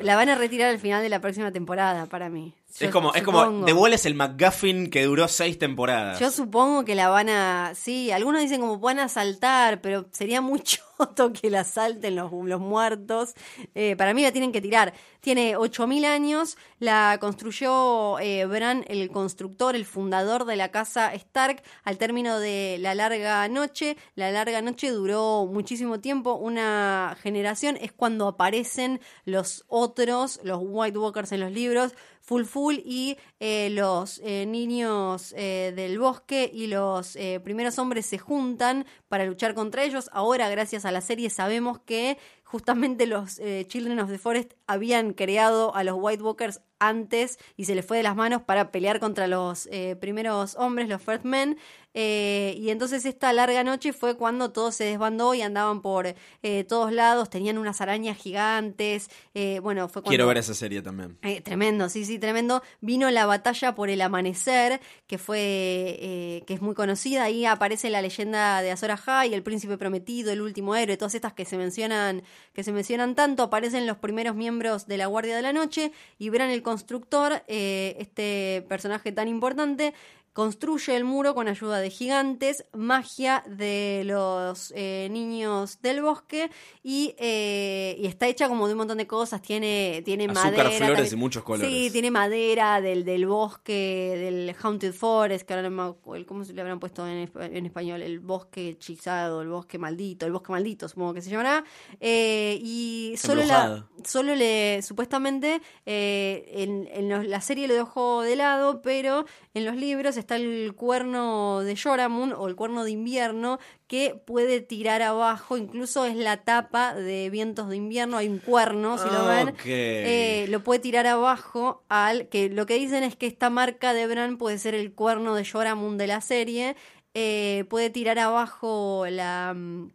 S4: la van a retirar al final de la próxima temporada, para mí
S5: es como, es como, The Wall es el McGuffin que duró seis temporadas.
S4: Yo supongo que la van a, sí, algunos dicen como van a saltar, pero sería muy choto que la salten los, los muertos. Eh, para mí la tienen que tirar. Tiene 8.000 años, la construyó eh, Bran, el constructor, el fundador de la casa Stark, al término de la larga noche. La larga noche duró muchísimo tiempo, una generación, es cuando aparecen los otros, los White Walkers en los libros Full Full y eh, los eh, niños eh, del bosque y los primeros hombres se juntan para luchar contra ellos. Ahora, gracias a la serie, sabemos que justamente los Children of the Forest habían creado a los White Walkers antes y se les fue de las manos para pelear contra los primeros hombres, los First Men. Eh, y entonces esta larga noche fue cuando todo se desbandó y andaban por eh, todos lados, tenían unas arañas gigantes. Eh, bueno, fue
S5: Quiero ver esa serie también.
S4: tremendo, sí, sí, tremendo. Vino la batalla por el amanecer, que fue, que es muy conocida. Ahí aparece la leyenda de Azor Ahai, el príncipe prometido, el último héroe, todas estas que se mencionan, que se mencionan tanto. Aparecen los primeros miembros de la Guardia de la Noche y verán el constructor, este personaje tan importante, construye el muro con ayuda de gigantes, magia de los eh, niños del bosque y, eh, y, está hecha como de un montón de cosas. Tiene, tiene
S5: Azúcar,
S4: madera.
S5: flores y muchos colores.
S4: Sí, tiene madera del, del bosque, del Haunted Forest, que ahora no me acuerdo, ¿cómo se le habrán puesto en, en, español? El bosque hechizado, el bosque maldito, el bosque maldito, supongo que se llamará. Eh, y solo, la, solo le, supuestamente, en, en los, la serie lo dejó de lado, pero en los libros está el cuerno de Yoramun o el cuerno de invierno que puede tirar abajo, incluso es la tapa de vientos de invierno, hay un cuerno, si lo ven, eh, lo puede tirar abajo al que lo que dicen es que esta marca de Bran puede ser el cuerno de Yoramun de la serie, eh, puede tirar abajo la mm,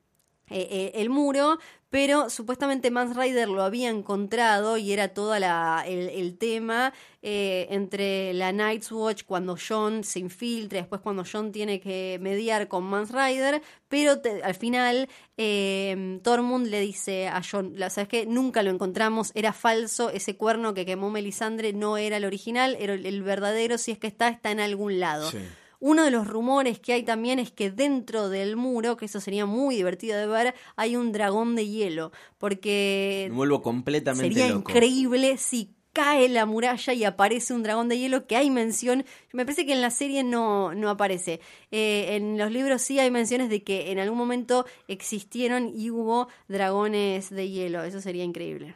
S4: eh, el muro, pero supuestamente Mans Rider lo había encontrado y era todo el, el, tema eh, entre la Night's Watch cuando John se infiltra, después cuando John tiene que mediar con Mans Rider, pero al final eh, Tormund le dice a John, ¿sabes qué? Nunca lo encontramos, era falso, ese cuerno que quemó Melisandre no era el original, era el, verdadero, si es que está, está en algún lado. Uno de los rumores que hay también es que dentro del muro, que eso sería muy divertido de ver, hay un dragón de hielo. Porque.
S5: Me vuelvo completamente
S4: Sería increíble si cae la muralla y aparece un dragón de hielo que hay mención, me parece que en la serie no, no aparece, eh, en los libros sí hay menciones de que en algún momento existieron y hubo dragones de hielo, eso sería increíble.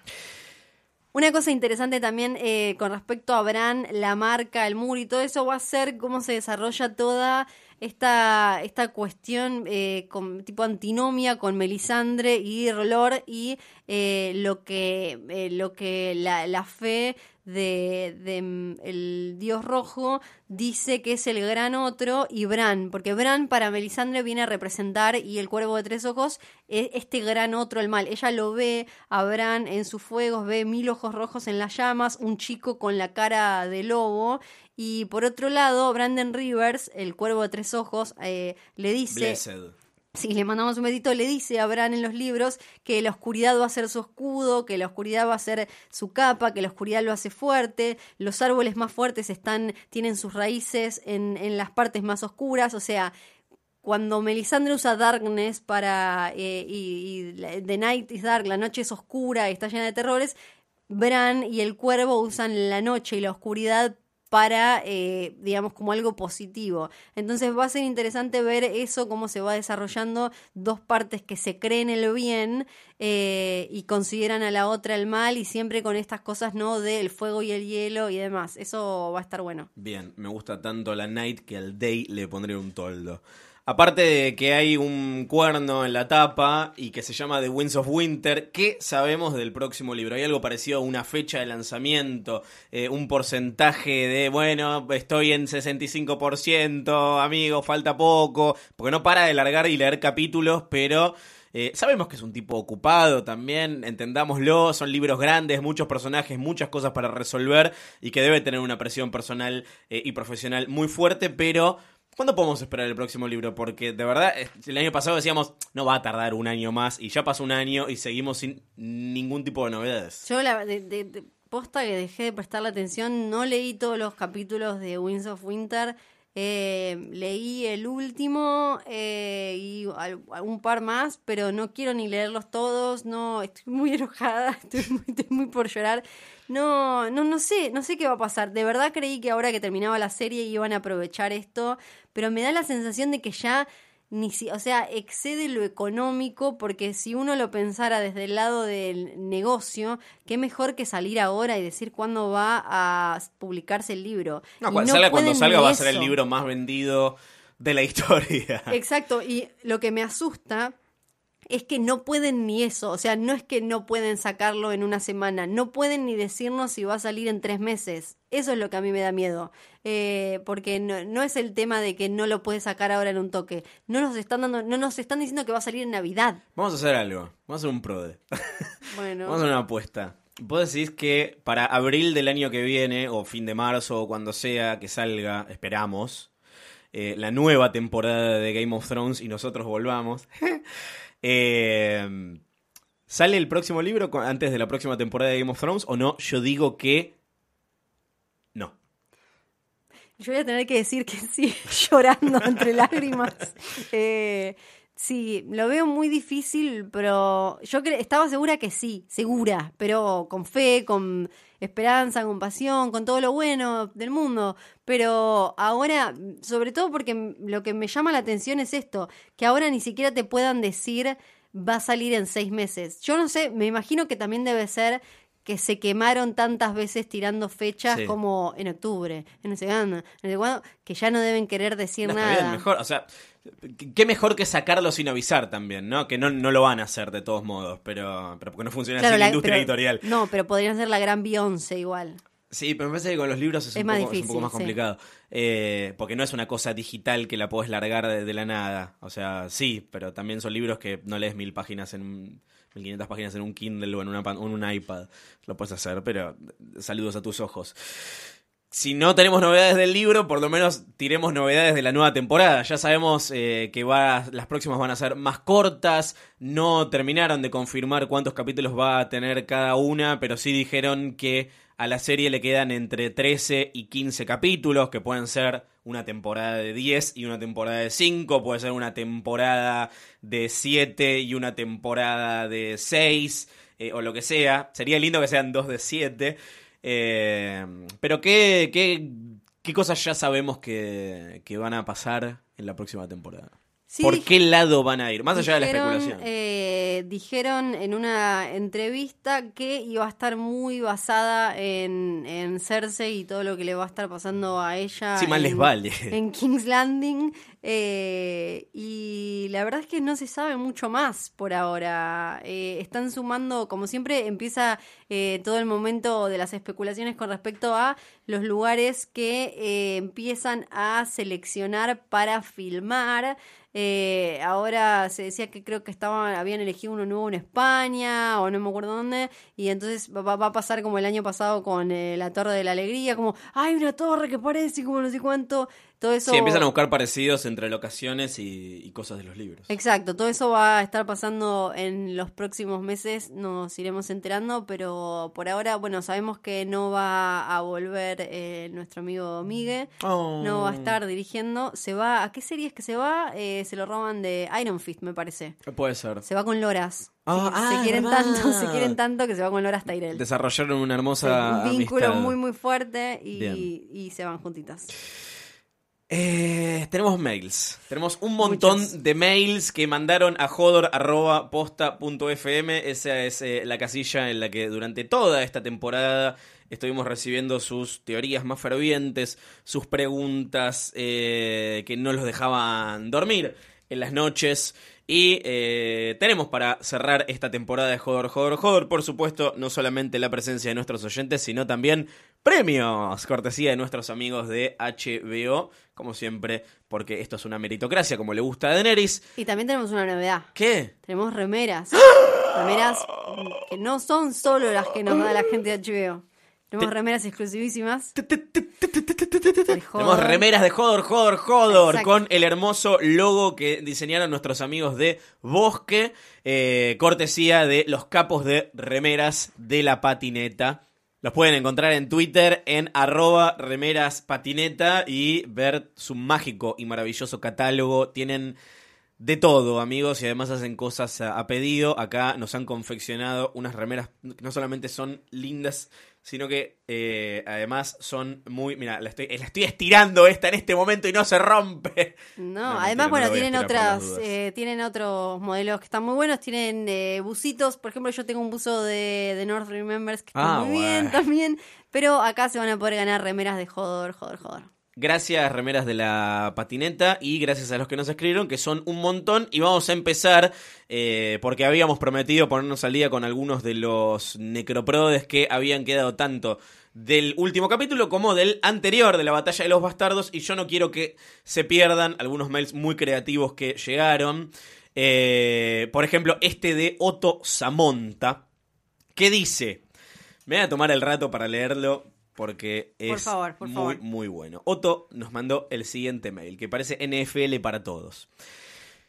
S4: Una cosa interesante también eh, con respecto a Bran, la marca, el muro y todo eso va a ser cómo se desarrolla toda esta, esta cuestión eh, con, tipo antinomia con Melisandre y Rolor y eh, lo que, lo que la, la fe de, mm, el dios rojo dice que es el gran otro y Bran, porque Bran para Melisandre viene a representar y el cuervo de tres ojos es este gran otro el mal. Ella lo ve a Bran en sus fuegos, ve mil ojos rojos en las llamas, un chico con la cara de lobo y por otro lado Brandon Rivers, el cuervo de tres ojos, eh, le dice si le mandamos un besito, le dice a Bran en los libros que la oscuridad va a ser su escudo, que la oscuridad va a ser su capa, que la oscuridad lo hace fuerte, los árboles más fuertes están, tienen sus raíces en, en las partes más oscuras, o sea, cuando Melisandre usa Darkness para eh, y, y, The Night is Dark, la noche es oscura y está llena de terrores, Bran y el cuervo usan la noche y la oscuridad para, eh, digamos, como algo positivo. Entonces va a ser interesante ver eso, cómo se va desarrollando dos partes que se creen el bien eh, y consideran a la otra el mal y siempre con estas cosas, ¿no? Del fuego y el hielo y demás. Eso va a estar bueno.
S5: Bien, me gusta tanto la Night que al Day le pondré un toldo. Aparte de que hay un cuerno en la tapa y que se llama The Winds of Winter, ¿qué sabemos del próximo libro? ¿Hay algo parecido a una fecha de lanzamiento? Eh, ¿Un porcentaje de, bueno, estoy en 65%, amigo, falta poco? Porque no para de largar y leer capítulos, pero... Eh, sabemos que es un tipo ocupado también, entendámoslo, son libros grandes, muchos personajes, muchas cosas para resolver y que debe tener una presión personal eh, y profesional muy fuerte, pero ¿Cuándo podemos esperar el próximo libro? Porque de verdad, el año pasado decíamos, no va a tardar un año más, y ya pasó un año y seguimos sin ningún tipo de novedades.
S4: Yo, la, de, posta que dejé de prestarle atención, no leí todos los capítulos de Winds of Winter. Eh, leí el último eh, y un par más, pero no quiero ni leerlos todos. No, estoy muy enojada, estoy muy, estoy muy por llorar. No, no, no sé, no sé qué va a pasar. De verdad creí que ahora que terminaba la serie iban a aprovechar esto, pero me da la sensación de que ya ni si, o sea, excede lo económico, porque si uno lo pensara desde el lado del negocio, qué mejor que salir ahora y decir cuándo va a publicarse el libro.
S5: No, cuando salga, cuando salga va a ser el libro más vendido de la historia.
S4: Exacto, y lo que me asusta es que no pueden ni eso, o sea, no es que no pueden sacarlo en una semana, no pueden ni decirnos si va a salir en tres meses. Eso es lo que a mí me da miedo, eh, porque no, es el tema de que no lo puedes sacar ahora en un toque. No nos están dando, no nos están diciendo que va a salir en Navidad.
S5: Vamos a hacer algo, vamos a hacer un prode. Bueno. vamos a hacer una apuesta. Vos decís que para abril del año que viene, o fin de marzo, o cuando sea que salga, esperamos, eh, la nueva temporada de Game of Thrones y nosotros volvamos. Eh, ¿Sale el próximo libro antes de la próxima temporada de Game of Thrones o no? Yo digo que no.
S4: Yo voy a tener que decir que sí, llorando entre lágrimas. Eh, sí, lo veo muy difícil, pero yo estaba segura que sí, segura, pero con fe, con esperanza, con pasión, con todo lo bueno del mundo. Pero ahora, sobre todo porque lo que me llama la atención es esto, que ahora ni siquiera te puedan decir va a salir en seis meses. Yo no sé, me imagino que también debe ser que se quemaron tantas veces tirando fechas
S5: Sí.
S4: como en octubre, en no sé cuándo, que ya no deben querer decir
S5: No, está
S4: nada.
S5: bien, mejor, o sea, qué mejor que sacarlo sin avisar también, ¿no? Que no, no lo van a hacer de todos modos, pero, pero porque no funciona
S4: Claro,
S5: así la
S4: la-
S5: industria
S4: pero-
S5: editorial.
S4: No, pero podrían ser la gran Beyoncé igual.
S5: Sí, pero me parece que con los libros es,
S4: Es
S5: un,
S4: más
S5: poco, es un poco
S4: difícil,
S5: más
S4: sí.
S5: complicado. Eh, porque no es una cosa digital que la podés largar de, de la nada. O sea, sí, pero también son libros que no lees mil páginas en un- 1500 páginas en un Kindle o en, una, en un iPad. Lo puedes hacer, pero saludos a tus ojos. Si no tenemos novedades del libro, por lo menos tiremos novedades de la nueva temporada. Ya sabemos eh, que las próximas van a ser más cortas. No terminaron de confirmar cuántos capítulos va a tener cada una, pero sí dijeron que a la serie le quedan entre 13 y 15 capítulos, que pueden ser una temporada de 10 y una temporada de 5, puede ser una temporada de 7 y una temporada de 6, eh, o lo que sea. Sería lindo que sean dos de 7. Eh, pero ¿qué, qué, qué cosas ya sabemos que, que van a pasar en la próxima temporada?
S4: Sí,
S5: ¿Por qué lado van a ir? Más allá de la especulación.
S4: eh, dijeron en una entrevista que iba a estar muy basada en, en Cersei y todo lo que le va a estar pasando a ella.
S5: Sí, más
S4: en-
S5: les vale.
S4: En King's Landing. eh, y la verdad es que no se sabe mucho más por ahora. Eh, están sumando, como siempre, empieza todo el momento de las especulaciones con respecto a los lugares que empiezan a seleccionar para filmar. Eh, ahora se decía que creo que estaban, habían elegido uno nuevo en España o no me acuerdo dónde. Y entonces va, va a pasar como el año pasado con eh, la Torre de la Alegría, como hay una torre que parece como no sé cuánto. Todo eso.
S5: Sí, empiezan a buscar parecidos entre locaciones y, y cosas de los libros.
S4: Exacto, todo eso va a estar pasando en los próximos meses, nos iremos enterando, pero por ahora, bueno, sabemos que no va a volver eh, nuestro amigo Migue,
S5: Oh.
S4: no va a estar dirigiendo, se va, ¿a qué series que se va? Eh, se lo roban de Iron Fist, me parece.
S5: Puede ser.
S4: Se va con Loras.
S5: Ah,
S4: Sí,
S5: ah,
S4: se quieren
S5: verdad.
S4: tanto, se quieren tanto que se va con Loras Tyrell.
S5: Desarrollaron una
S4: Sí,
S5: hermosa
S4: un vínculo
S5: amistad.
S4: muy muy fuerte y se van juntitas.
S5: Eh, tenemos mails. Tenemos un montón de mails que mandaron a jodor.posta.fm. Esa es eh, la casilla en la que durante toda esta temporada estuvimos recibiendo sus teorías más fervientes, sus preguntas eh, que no los dejaban dormir en las noches. Y eh, tenemos para cerrar esta temporada de Jodor, Jodor, Jodor, por supuesto, no solamente la presencia de nuestros oyentes, sino también premios, cortesía de nuestros amigos de HBO, como siempre, porque esto es una meritocracia, como le gusta a Daenerys.
S4: Y también tenemos una novedad.
S5: ¿Qué?
S4: Tenemos remeras. remeras que no son solo las que nos da la gente de HBO. Tenemos remeras exclusivísimas.
S5: Tenemos
S4: Hodor.
S5: remeras de Jodor, Jodor, Jodor,
S4: Exacto.
S5: con el hermoso logo que diseñaron nuestros amigos de Bosque, eh, cortesía de los capos de remeras de la patineta. Los pueden encontrar en Twitter en arroba remeras patineta y ver su mágico y maravilloso catálogo. Tienen de todo, amigos, y además hacen cosas a, a pedido. Acá nos han confeccionado unas remeras que no solamente son lindas, sino que eh, además son muy... Mira, la estoy, la estoy estirando esta en este momento y no se rompe.
S4: No,
S5: No,
S4: además,
S5: mentira,
S4: bueno, tienen otras, eh, tienen otros modelos que están muy buenos. Tienen eh, bucitos, por ejemplo, yo tengo un buzo de, de North Remembers que está
S5: Ah,
S4: muy bien también. Pero acá se van a poder ganar remeras de Jodor, Jodor, Jodor.
S5: Gracias, remeras de la patineta, y gracias a los que nos escribieron, que son un montón. Y vamos a empezar, eh, porque habíamos prometido ponernos al día con algunos de los necroprodes que habían quedado tanto del último capítulo como del anterior, de la batalla de los bastardos. Y yo no quiero que se pierdan algunos mails muy creativos que llegaron. Eh, por ejemplo, este de Otto Samonta, que dice: Me voy a tomar el rato para leerlo porque es
S4: Por favor, por
S5: muy,
S4: favor.
S5: muy bueno. Otto nos mandó el siguiente mail, que parece NFL para todos.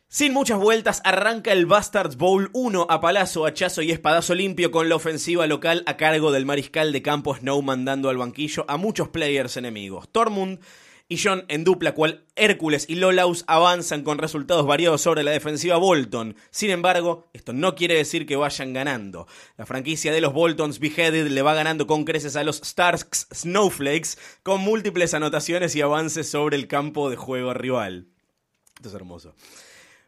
S5: Sin muchas vueltas, arranca el Bastards Bowl 1 a palazo, hachazo y espadazo limpio con la ofensiva local a cargo del mariscal de campo Snow mandando al banquillo a muchos players enemigos. Tormund y John en dupla cual Hércules y Lolaus avanzan con resultados variados sobre la defensiva Bolton. Sin embargo, esto no quiere decir que vayan ganando. La franquicia de los Boltons Beheaded le va ganando con creces a los Starks Snowflakes con múltiples anotaciones y avances sobre el campo de juego rival. Esto es hermoso.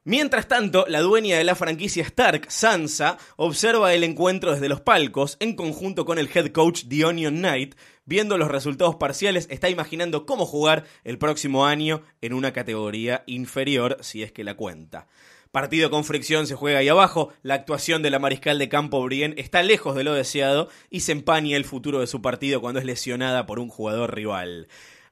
S5: Mientras tanto, la dueña de la franquicia Stark, Sansa, observa el encuentro desde los palcos en conjunto con el head coach The Knight. Viendo los resultados parciales, está imaginando cómo jugar el próximo año en una categoría inferior, si es que la cuenta. Partido con fricción se juega ahí abajo, la actuación de la mariscal de campo Brienne está lejos de lo deseado y se empaña el futuro de su partido cuando es lesionada por un jugador rival.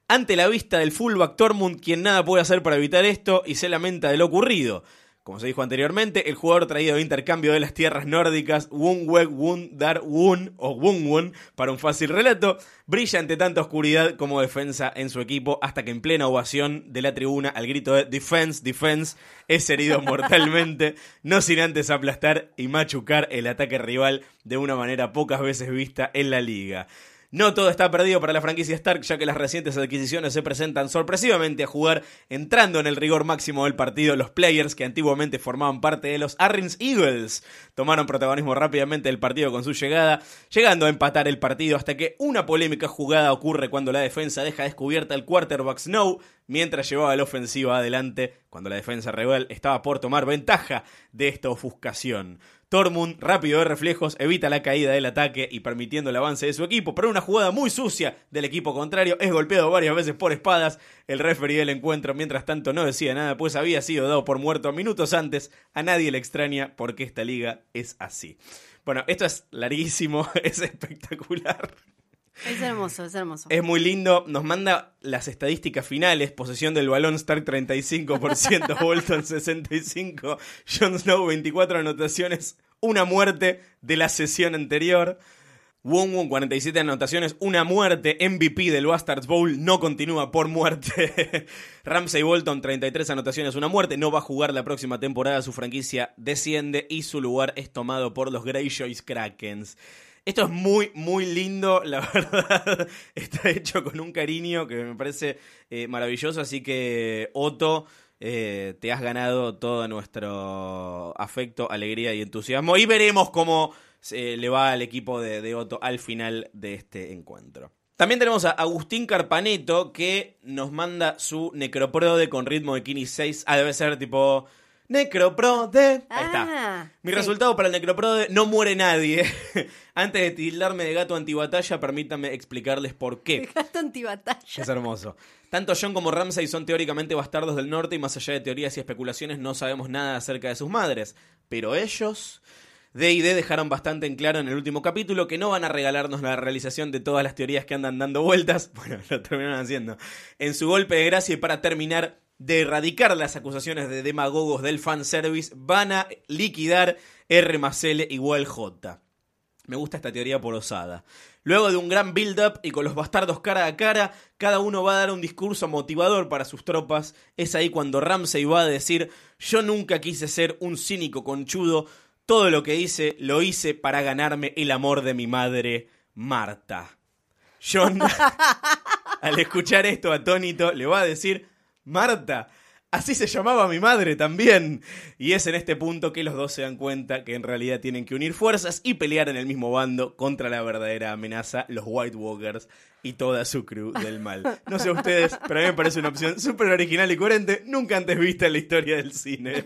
S5: Ante la vista del fullback Tormund, quien nada puede hacer para evitar esto y se lamenta de lo ocurrido. Como se dijo anteriormente, el jugador traído de intercambio de las tierras nórdicas, Wunweg Wundar Wun o Wunwun, para un fácil relato, brilla ante tanta oscuridad como defensa en su equipo hasta que en plena ovación de la tribuna al grito de Defense, Defense, es herido mortalmente, no sin antes aplastar y machucar el ataque rival de una manera pocas veces vista en la liga. No todo está perdido para la franquicia Stark, ya que las recientes adquisiciones se presentan sorpresivamente a jugar, entrando en el rigor máximo del partido. Los players que antiguamente formaban parte de los Arrins Eagles tomaron protagonismo rápidamente del partido con su llegada, llegando a empatar el partido hasta que una polémica jugada ocurre cuando la defensa deja descubierta el quarterback Snow mientras llevaba la ofensiva adelante, cuando la defensa rival estaba por tomar ventaja de esta ofuscación. Tormund, rápido de reflejos, evita la caída del ataque y permitiendo el avance de su equipo, pero una jugada muy sucia del equipo contrario es golpeado varias veces por espadas. El referee del encuentro, mientras tanto, no decía nada, pues había sido dado por muerto minutos antes. A nadie le extraña porque esta liga es así. Bueno, esto es larguísimo, es espectacular.
S4: Es hermoso, es hermoso.
S5: Es muy lindo. Nos manda las estadísticas finales. Posesión del balón Stark 35%, Bolton 65%, Jon Snow 24 anotaciones, una muerte de la sesión anterior. Wong Wong 47 anotaciones, una muerte, MVP del Bastards Bowl, no continúa por muerte. Ramsey Bolton 33 anotaciones, una muerte, no va a jugar la próxima temporada, su franquicia desciende y su lugar es tomado por los Greyjoys Krakens. Esto es muy, muy lindo, la verdad. Está hecho con un cariño que me parece eh, maravilloso, así que Otto, eh, te has ganado todo nuestro afecto, alegría y entusiasmo. Y veremos cómo se le va al equipo de, de Otto al final de este encuentro. También tenemos a Agustín Carpaneto que nos manda su Necroprode con ritmo de Kini 6. Ah, debe ser tipo Necroprode. Ahí está.
S4: Ah,
S5: Mi
S4: sí.
S5: resultado para el Necroprode, no muere nadie. Antes de tildarme de gato antibatalla, permítanme explicarles por qué.
S4: Gato antibatalla.
S5: Es hermoso. Tanto John como Ramsay son teóricamente bastardos del norte y más allá de teorías y especulaciones no sabemos nada acerca de sus madres. Pero ellos... D y D dejaron bastante en claro en el último capítulo que no van a regalarnos la realización de todas las teorías que andan dando vueltas. Bueno, lo terminaron haciendo. En su golpe de gracia y para terminar de erradicar las acusaciones de demagogos del fanservice, van a liquidar R más L igual J. Me gusta esta teoría por osada. Luego de un gran build-up y con los bastardos cara a cara, cada uno va a dar un discurso motivador para sus tropas. Es ahí cuando Ramsey va a decir: Yo nunca quise ser un cínico conchudo. Todo lo que hice lo hice para ganarme el amor de mi madre, Marta. John, al escuchar esto atónito, le va a decir: Marta, así se llamaba mi madre también. Y es en este punto que los dos se dan cuenta que en realidad tienen que unir fuerzas y pelear en el mismo bando contra la verdadera amenaza, los White Walkers y toda su crew del mal. No sé ustedes, pero a mí me parece una opción súper original y coherente, nunca antes vista en la historia del cine.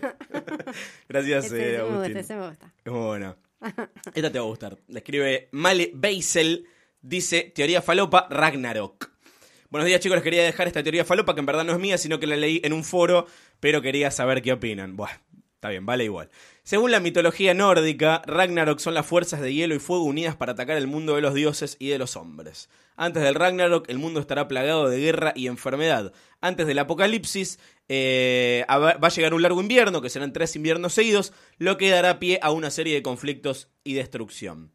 S5: Gracias,
S4: Ese,
S5: eh,
S4: ese me gusta,
S5: Agustín.
S4: ese me gusta.
S5: Buena. Esta te va a gustar. La escribe Male Beisel. Dice teoría falopa Ragnarok. Buenos días chicos, les quería dejar esta teoría falopa que en verdad no es mía, sino que la leí en un foro, pero quería saber qué opinan. Buah, está bien, vale igual. Según la mitología nórdica, Ragnarok son las fuerzas de hielo y fuego unidas para atacar el mundo de los dioses y de los hombres. Antes del Ragnarok, el mundo estará plagado de guerra y enfermedad. Antes del apocalipsis, eh, va a llegar un largo invierno, que serán tres inviernos seguidos, lo que dará pie a una serie de conflictos y destrucción.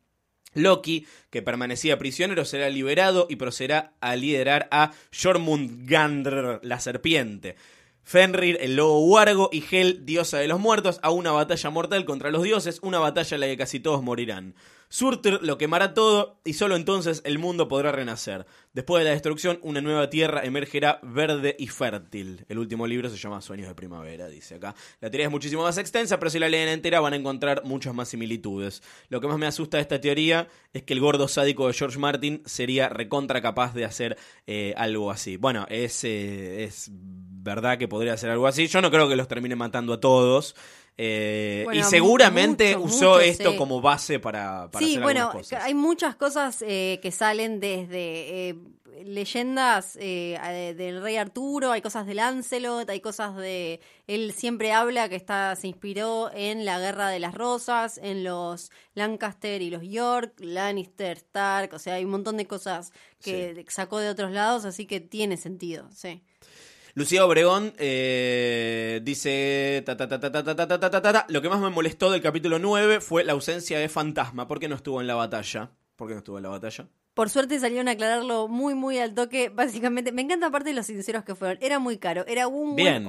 S5: Loki, que permanecía prisionero, será liberado y procederá a liderar a Jormungandr, la serpiente. Fenrir, el lobo huargo, y Hel, diosa de los muertos, a una batalla mortal contra los dioses, una batalla en la que casi todos morirán. Surtur lo quemará todo y solo entonces el mundo podrá renacer. Después de la destrucción, una nueva tierra emergerá verde y fértil. El último libro se llama Sueños de Primavera, dice acá. La teoría es muchísimo más extensa, pero si la leen entera van a encontrar muchas más similitudes. Lo que más me asusta de esta teoría es que el gordo sádico de George Martin sería recontra capaz de hacer eh, algo así. Bueno, es, eh, es verdad que podría hacer algo así. Yo no creo que los termine matando a todos. Eh,
S4: Bueno,
S5: y seguramente
S4: mucho,
S5: usó
S4: mucho,
S5: esto
S4: sí.
S5: como base para, para
S4: sí,
S5: hacer
S4: bueno,
S5: algunas cosas.
S4: hay muchas cosas eh, que salen desde eh, leyendas eh, de- del rey Arturo, hay cosas de Lancelot, hay cosas de... Él siempre habla que está se inspiró en la Guerra de las Rosas, en los Lancaster y los York, Lannister, Stark, o sea, hay un montón de cosas que sacó de otros lados, así que tiene sentido, sí.
S5: Lucía Obregón dice, lo que más me molestó del capítulo 9 fue la ausencia de Fantasma, porque no estuvo en la batalla. ¿Por qué no estuvo en la batalla?
S4: Por suerte salieron a aclararlo muy, muy al toque. Básicamente, me encanta aparte de los sinceros que fueron. Era muy caro. Era un buen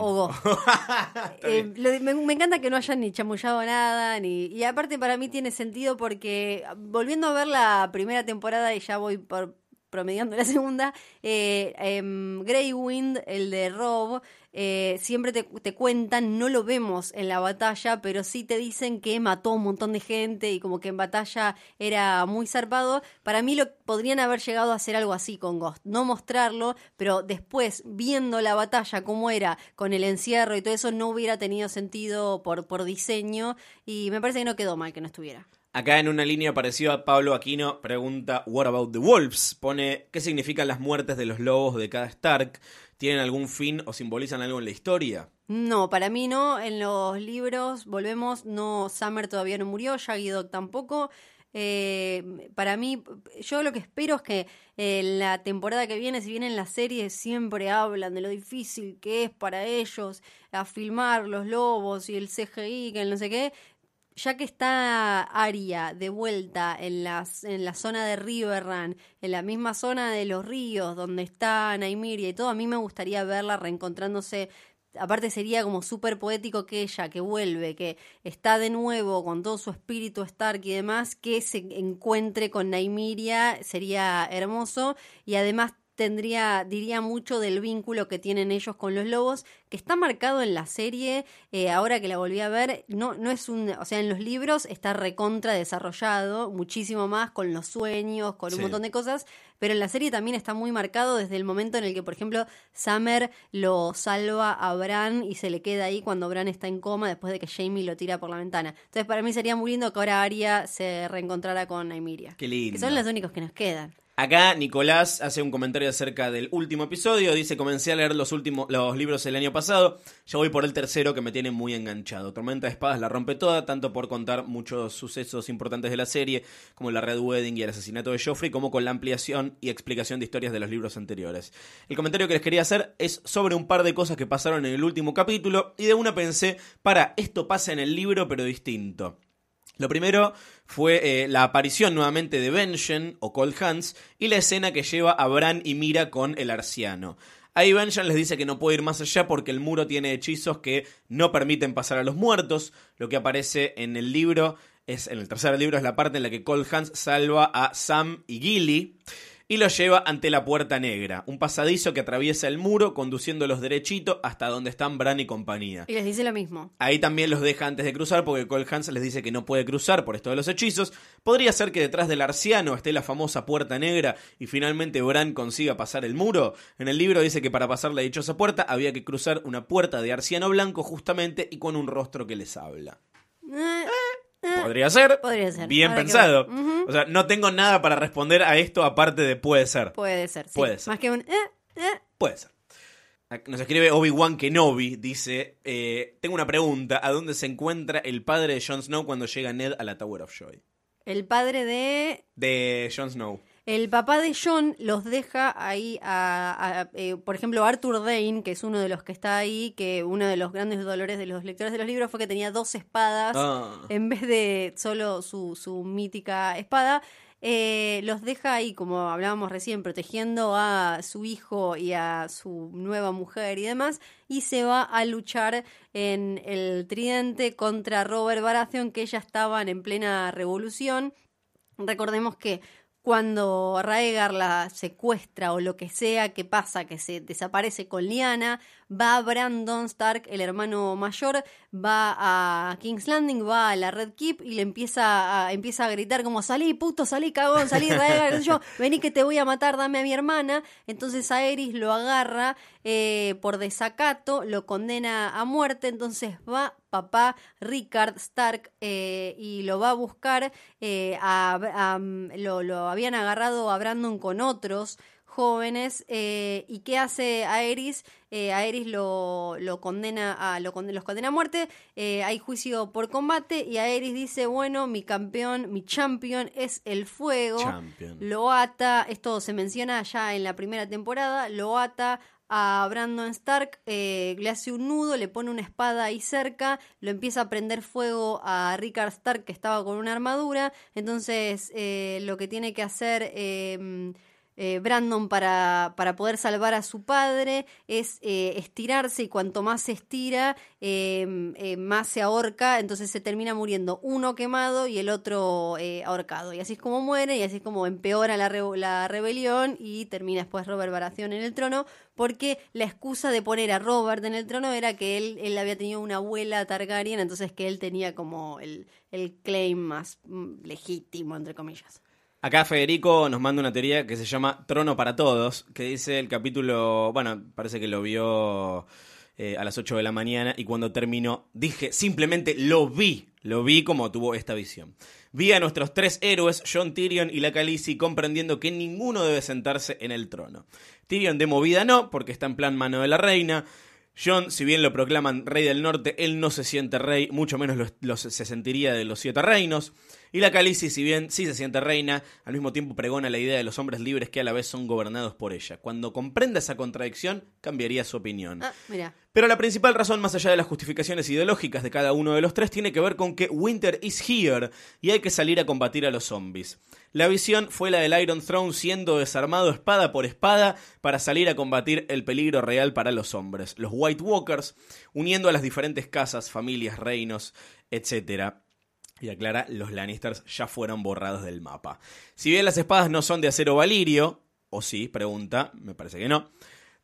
S4: me, encanta que no hayan ni chamullado nada. Ni, y aparte, para mí tiene sentido porque volviendo a ver la primera temporada, y ya voy por promediando la segunda, eh, em, Grey Wind, el de Rob, eh, siempre te, te cuentan, no lo vemos en la batalla, pero sí te dicen que mató un montón de gente y como que en batalla era muy zarpado. Para mí lo podrían haber llegado a hacer algo así con Ghost, no mostrarlo, pero después viendo la batalla como era con el encierro y todo eso no hubiera tenido sentido por, por diseño y me parece que no quedó mal que no estuviera.
S5: Acá en una línea parecida, Pablo Aquino pregunta: What about the wolves? Pone: ¿Qué significan las muertes de los lobos de cada Stark? ¿Tienen algún fin o simbolizan algo en la historia?
S4: No, para mí no. En los libros, volvemos, no, Summer todavía no murió, Shaggy Dog tampoco. Eh, para mí, yo lo que espero es que en la temporada que viene, si bien en la serie siempre hablan de lo difícil que es para ellos a filmar los lobos y el CGI, que no sé qué, ya que está Aria de vuelta en, las, en la zona de Riverrun, en la misma zona de los ríos donde está Naimiria y todo, a mí me gustaría verla reencontrándose. Aparte sería como súper poético que ella, que vuelve, que está de nuevo con todo su espíritu Stark y demás, que se encuentre con Naimiria, sería hermoso. Y además tendría, diría mucho del vínculo que tienen ellos con los lobos, que está marcado en la serie, eh, ahora que la volví a ver, no, no es un, o sea, en los libros está recontra desarrollado, muchísimo más, con los sueños, con un
S5: Sí.
S4: montón de cosas, pero en la serie también está muy marcado desde el momento en el que, por ejemplo, Summer lo salva a Bran y se le queda ahí cuando Bran está en coma después de que Jamie lo tira por la ventana. Entonces, para mí sería muy lindo que ahora Arya se reencontrara con Nymeria.
S5: Qué lindo.
S4: Que son los únicos que nos quedan.
S5: Acá Nicolás hace un comentario acerca del último episodio. Dice: Comencé a leer los últimos los libros el año pasado. Ya voy por el tercero que me tiene muy enganchado. Tormenta de Espadas la rompe toda, tanto por contar muchos sucesos importantes de la serie, como la Red Wedding y el asesinato de Joffrey, como con la ampliación y explicación de historias de los libros anteriores. El comentario que les quería hacer es sobre un par de cosas que pasaron en el último capítulo, y de una pensé: para, esto pasa en el libro, pero distinto. Lo primero fue eh, la aparición nuevamente de Benjen o Cold Hands y la escena que lleva a Bran y Mira con el arciano. Ahí Benjen les dice que no puede ir más allá porque el muro tiene hechizos que no permiten pasar a los muertos. Lo que aparece en el libro es en el tercer libro es la parte en la que Cold Hands salva a Sam y Gilly y los lleva ante la puerta negra, un pasadizo que atraviesa el muro conduciéndolos derechito hasta donde están Bran y compañía.
S4: Y les dice lo mismo.
S5: Ahí también los deja antes de cruzar porque Cole Hans les dice que no puede cruzar por esto de los hechizos. Podría ser que detrás del arciano esté la famosa puerta negra y finalmente Bran consiga pasar el muro. En el libro dice que para pasar la dichosa puerta había que cruzar una puerta de arciano blanco justamente y con un rostro que les habla. Podría ser.
S4: Podría ser.
S5: Bien
S4: que
S5: pensado. O sea, no tengo nada para responder a esto aparte de puede ser.
S4: Puede ser, sí.
S5: Puede ser.
S4: Más que un... eh, eh.
S5: Puede ser. Nos escribe Obi-Wan Kenobi, dice, eh, tengo una pregunta, ¿a dónde se encuentra el padre de Jon Snow cuando llega Ned a la Tower of Joy?
S4: El padre de...
S5: De Jon Snow.
S4: El papá de John los deja ahí a, a- eh, por ejemplo, Arthur Dane, que es uno de los que está ahí, que uno de los grandes dolores de los lectores de los libros fue que tenía dos espadas
S5: Ah.
S4: en vez de solo su, su mítica espada. eh, los deja ahí, como hablábamos recién, protegiendo a su hijo y a su nueva mujer y demás, y se va a luchar en el tridente contra Robert Baratheon, que ya estaban en plena revolución. Recordemos que cuando Raegar la secuestra o lo que sea que pasa, que se desaparece con Liana, va Brandon Stark, el hermano mayor, va a King's Landing, va a la Red Keep y le empieza a, empieza a gritar como salí puto, salí cagón, salí yo, vení que te voy a matar, dame a mi hermana. Entonces Aerys lo agarra eh, por desacato, lo condena a muerte, entonces va papá Rickard Stark eh, y lo va a buscar, eh, lo, lo, habían agarrado a Brandon con otros jóvenes eh, y qué hace Aerys eh, Aerys lo, lo, condena a lo, los condena a muerte hay juicio por combate y Aerys dice bueno mi campeón mi champion es el fuego lo ata esto se menciona ya en la primera temporada lo ata a Brandon Stark, eh, le hace un nudo, le pone una espada ahí cerca, lo empieza a prender fuego a Rickard Stark que estaba con una armadura, entonces eh, lo que tiene que hacer em, eh, Brandon para, para, poder salvar a su padre es eh, estirarse y cuanto más se estira, em, eh, más se ahorca, entonces se termina muriendo uno quemado y el otro ahorcado. Y así es como muere y así es como empeora la, la rebelión y termina después Robert Baratheon en el trono, porque la excusa de poner a Robert en el trono era que él, él había tenido una abuela Targaryen, entonces que él tenía como el, el claim más mm, legítimo, entre comillas.
S5: Acá Federico nos manda una teoría que se llama Trono para Todos, que dice el capítulo, bueno, parece que lo vio eh, a las 8 de la mañana y cuando terminó dije, simplemente lo vi, lo vi como tuvo esta visión. Vi a nuestros tres héroes, John Tyrion y la Khaleesi, comprendiendo que ninguno debe sentarse en el trono. Tyrion de movida no, porque está en plan mano de la reina. John, si bien lo proclaman rey del norte, él no se siente rey, mucho menos se sentiría de los siete reinos. Y la Khaleesi, si bien sí se siente reina, al mismo tiempo pregona la idea de los hombres libres que a la vez son gobernados por ella. Cuando comprenda esa contradicción, cambiaría su opinión.
S4: Ah,
S5: Pero la principal razón, más allá de las justificaciones ideológicas de cada uno de los tres, tiene que ver con que Winter is here y hay que salir a combatir a los zombies. La visión fue la del Iron Throne siendo desarmado espada por espada para salir a combatir el peligro real para los hombres, los White Walkers, uniendo a las diferentes casas, familias, reinos, etc. Y aclara, los Lannisters ya fueron borrados del mapa. Si bien las espadas no son de acero valirio, o sí, pregunta, me parece que no,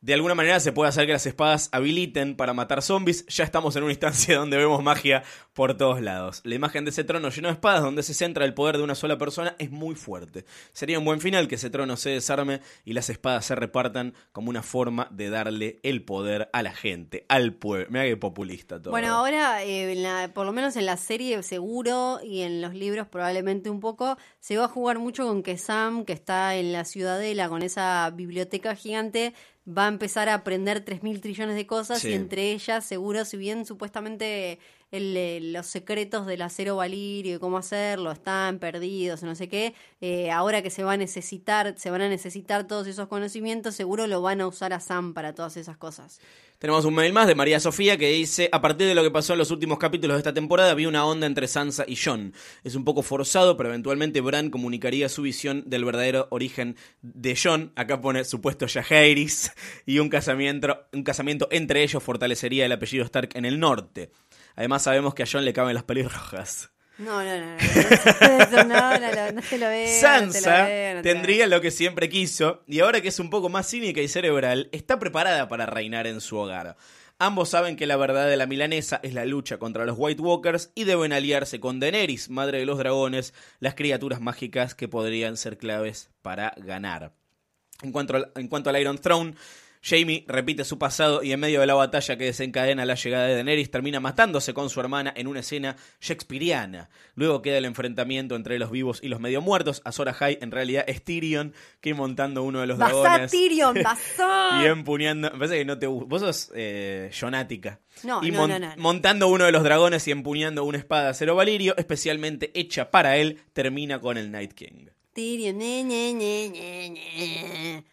S5: de alguna manera se puede hacer que las espadas habiliten para matar zombies. Ya estamos en una instancia donde vemos magia por todos lados. La imagen de ese trono lleno de espadas, donde se centra el poder de una sola persona, es muy fuerte. Sería un buen final que ese trono se desarme y las espadas se repartan como una forma de darle el poder a la gente, al pueblo. Mira que populista todo.
S4: Bueno, ahora, eh, por lo menos en la serie seguro y en los libros probablemente un poco, se va a jugar mucho con que Sam, que está en la ciudadela con esa biblioteca gigante, va a empezar a aprender 3.000 trillones de cosas y entre ellas, seguro, si bien supuestamente el, los secretos del acero valirio y cómo hacerlo están perdidos, no sé qué, eh, ahora que se va a necesitar, se van a necesitar todos esos conocimientos, seguro lo van a usar a Sam para todas esas cosas.
S5: Tenemos un mail más de María Sofía que dice, a partir de lo que pasó en los últimos capítulos de esta temporada, había una onda entre Sansa y Jon. Es un poco forzado, pero eventualmente Bran comunicaría su visión del verdadero origen de Jon. Acá pone supuesto Jaehaerys y un casamiento, un casamiento entre ellos fortalecería el apellido Stark en el norte. Además sabemos que a Jon le caben las pelirrojas.
S4: No, no, no, no, no, no, no, se lo ve.
S5: Sansa tendría lo que siempre quiso y ahora que es un poco más cínica y cerebral, está preparada para reinar en su hogar. Ambos saben que la verdad de la milanesa es la lucha contra los White Walkers y deben aliarse con Daenerys, madre de los dragones, las criaturas mágicas que podrían ser claves para ganar. En cuanto, al, en cuanto al Iron Throne, Jamie repite su pasado y en medio de la batalla que desencadena la llegada de Daenerys termina matándose con su hermana en una escena shakespeariana. Luego queda el enfrentamiento entre los vivos y los medio muertos. Azor High en realidad es Tyrion que montando uno de los
S4: ¡Basá,
S5: dragones.
S4: Tyrion, basá!
S5: y empuñando. Me parece que no te Vos sos eh, jonática.
S4: No,
S5: y
S4: no, no, no.
S5: montando uno de los dragones y empuñando una espada cero valirio, especialmente hecha para él, termina con el Night King.
S4: Tyrion, ñe, ñe, ñe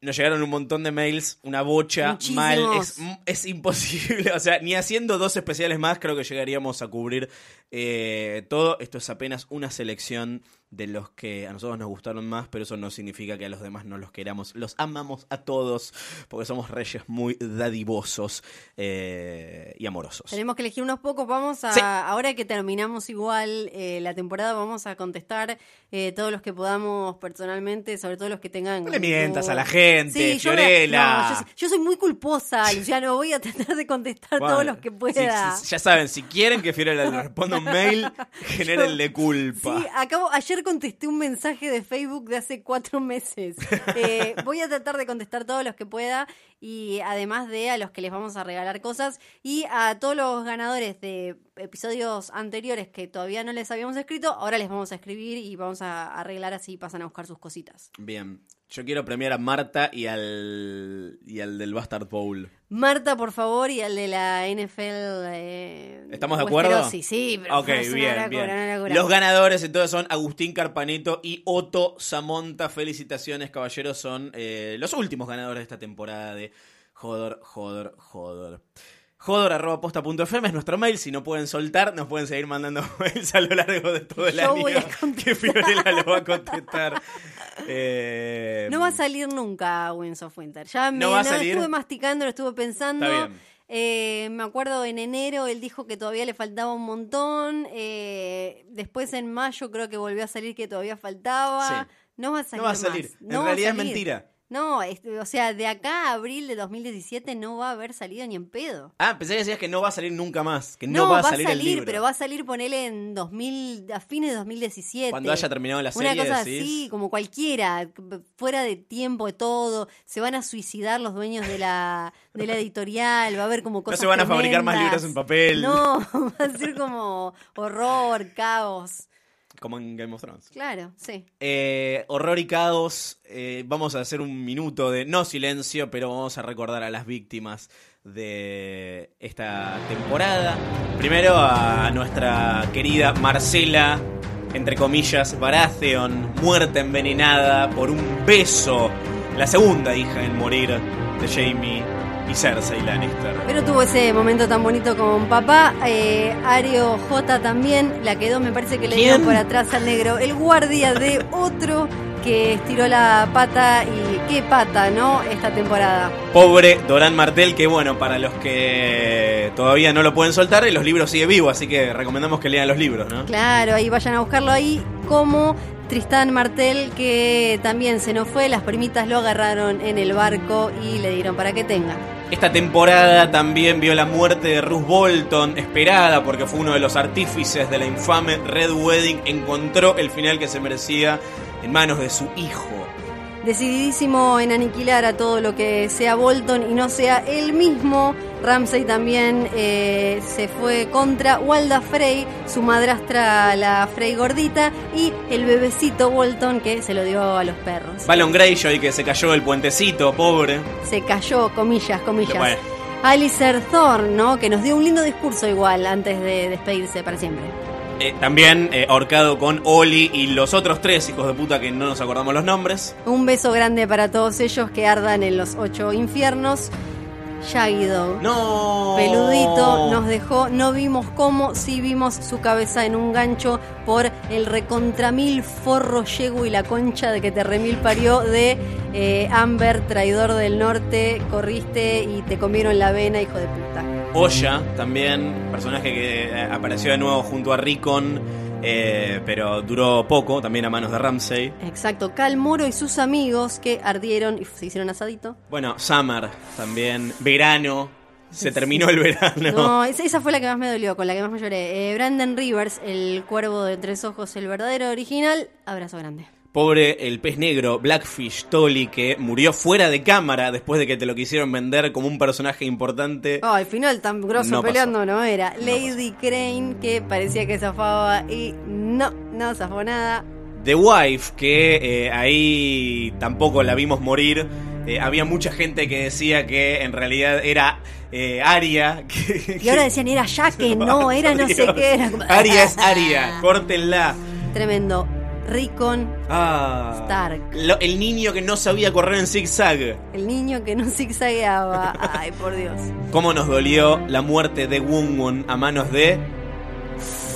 S5: nos llegaron un montón de mails, una bocha mal, es, es, imposible, o sea, ni haciendo dos especiales más creo que llegaríamos a cubrir eh, todo, esto es apenas una selección de los que a nosotros nos gustaron más, pero eso no significa que a los demás no los queramos. Los amamos a todos porque somos reyes muy dadivosos eh, y amorosos.
S4: Tenemos que elegir unos pocos. Vamos a,
S5: Sí.
S4: ahora que terminamos igual eh, la temporada, vamos a contestar eh, todos los que podamos personalmente, sobre todo los que tengan.
S5: No le mientas a la gente,
S4: yo me-
S5: Fiorella.
S4: no, yo, yo soy muy culposa, Luciano. Voy a tratar de contestar
S5: Bueno,
S4: todos los que pueda.
S5: sí, ya saben, si quieren que Fiorella le responda un mail, genérenle culpa.
S4: Sí, acabo, ayer contesté un mensaje de Facebook de hace cuatro meses. Eh, voy a tratar de contestar todos los que pueda y además de a los que les vamos a regalar cosas y a todos los ganadores de episodios anteriores que todavía no les habíamos escrito, ahora les vamos a escribir y vamos a arreglar así pasan a buscar sus cositas.
S5: Bien, yo quiero premiar a Marta y al, y al del Bastard Bowl.
S4: Marta, por favor, y al de la NFL. eh,
S5: ¿Estamos de acuerdo?
S4: Sí, sí, pero
S5: Ok,
S4: fue una
S5: bien,
S4: locura,
S5: bien. Los ganadores entonces son Agustín Carpaneto y Otto Samonta. Felicitaciones, caballeros. Son eh, los últimos ganadores de esta temporada de Jodor, Jodor, Jodor. Jodor.posta.fm es nuestro mail. Si no pueden soltar, nos pueden seguir mandando mails a lo largo de todo el
S4: Yo
S5: año.
S4: voy a
S5: que Fiorella lo va a contestar. Eh,
S4: No va a salir nunca Winds of Winter. Ya me
S5: No va a
S4: lo
S5: salir.
S4: estuve masticando, lo estuve pensando.
S5: Está bien.
S4: Eh, me acuerdo en enero él dijo que todavía le faltaba un montón. eh, después en mayo creo que volvió a salir que todavía faltaba.
S5: Sí.
S4: No va a salir.
S5: No va a salir.
S4: más.
S5: En
S4: No
S5: realidad es mentira.
S4: No, este, o sea, de acá a abril de 2017 no va a haber salido ni en pedo.
S5: Ah, pensé que decías que no va a salir nunca más. Que no, va a salir, el libro.
S4: pero va a salir, ponele en 2000, a fines de 2017.
S5: Cuando haya terminado la
S4: Una
S5: serie,
S4: cosa
S5: decís.
S4: así, como cualquiera, fuera de tiempo de todo. Se van a suicidar los dueños de la, de la editorial, va a haber como cosas
S5: se van a fabricar más libros en papel.
S4: No, va a ser como horror, caos.
S5: Como en Game of Thrones.
S4: Claro, sí.
S5: Eh, horror y caos. eh, vamos a hacer un minuto de no silencio, pero vamos a recordar a las víctimas de esta temporada. Primero a nuestra querida Marcela, entre comillas, Baratheon, muerta envenenada por un beso. La segunda hija en morir de Jamie y Cersei Lannister.
S4: Pero tuvo ese momento tan bonito con papá. Eh, Ario J también la quedó, me parece que le dieron por atrás al negro. El guardia de otro que estiró la pata y qué pata, ¿no? Esta temporada.
S5: Pobre Doran Martel, que bueno, para los que todavía no lo pueden soltar, los libros sigue vivo, así que recomendamos que lean los libros, ¿no?
S4: Claro, ahí vayan a buscarlo ahí como Tristán Martel que también se nos fue, las primitas lo agarraron en el barco y le dieron para que tenga.
S5: Esta temporada también vio la muerte de Ruth Bolton, esperada porque fue uno de los artífices de la infame Red Wedding, encontró el final que se merecía en manos de su hijo.
S4: Decididísimo en aniquilar a todo lo que sea Bolton y no sea él mismo. Ramsey también eh, se fue contra Walda Frey, su madrastra la Frey gordita y el bebecito Bolton que se lo dio a los perros.
S5: Balon Greyjoy que se cayó del puentecito, pobre.
S4: Se cayó, comillas, comillas.
S5: Bueno.
S4: Alistair Thorne, ¿no? Que nos dio un lindo discurso igual antes de despedirse para siempre.
S5: Eh, también eh, ahorcado con Oli y los otros tres hijos de puta que no nos acordamos los nombres.
S4: Un beso grande para todos ellos que ardan en los ocho infiernos. Shaggy Dog.
S5: No.
S4: Peludito nos dejó, no vimos cómo, sí vimos su cabeza en un gancho por el recontramil forro yegu y la concha de que te remil parió de eh, Amber, traidor del norte, corriste y te comieron la vena, hijo de puta.
S5: Oya, también, personaje que eh, apareció de nuevo junto a Rickon, eh, pero duró poco, también a manos de Ramsey.
S4: Exacto, Cal Moro y sus amigos que ardieron y se hicieron asadito.
S5: Bueno, Summer, también, verano, se terminó el verano.
S4: No, esa, esa fue la que más me dolió, con la que más me lloré. Eh, Brandon Rivers, el cuervo de tres ojos, el verdadero original, abrazo grande.
S5: Pobre el pez negro, Blackfish Tolly, que murió fuera de cámara después de que te lo quisieron vender como un personaje importante.
S4: Oh, al final tan grosso
S5: No pasó.
S4: peleando no era. Lady Crane, que parecía que zafaba y no, no zafó nada.
S5: The Wife, que eh, ahí tampoco la vimos morir. Eh, había mucha gente que decía que en realidad era eh, Aria. que-
S4: Y ahora decían, era ya que no, era no sé qué. Era
S5: Aria es Aria, córtenla.
S4: Tremendo. Rickon,
S5: Ah,
S4: Stark.
S5: lo- el niño que no sabía correr en zigzag.
S4: el niño que no zigzagueaba. Ay, por Dios.
S5: ¿Cómo nos dolió la muerte de Wungun a manos de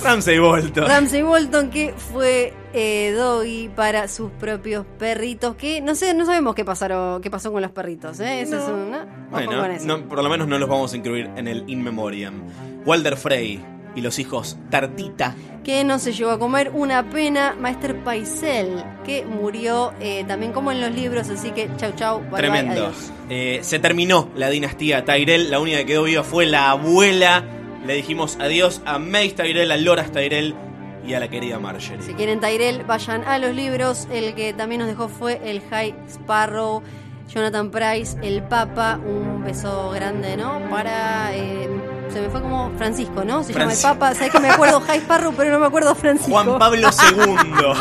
S5: Ramsey Bolton.
S4: Ramsey Bolton, que fue eh, doggy para sus propios perritos, que no sé, no sabemos qué pasaron, qué pasó con los perritos, ¿eh? Eso es un, ¿no? Ojo
S5: Bueno,
S4: con eso.
S5: no, por lo menos no los vamos a incluir en el In Memoriam. Walder Frey y los hijos Tartita.
S4: que no se llegó a comer una pena Maester Paisel, que murió eh, también como en los libros, así que chau chau, bye, bye,
S5: Tremendo.
S4: adiós.
S5: Eh, se terminó la dinastía Tyrell. La única que quedó viva fue la abuela. Le dijimos adiós a Mace Tyrell, a Loras Tyrell y a la querida Marjorie.
S4: Si quieren Tyrell, vayan a los libros. El que también nos dejó fue el High Sparrow, Jonathan Price, el Papa. Un beso grande, ¿no? Para. eh, se me fue como Francisco, ¿no? Se llama el Papa. Sabes que me acuerdo High Sparrow, pero no me acuerdo Francisco.
S5: Juan Pablo II.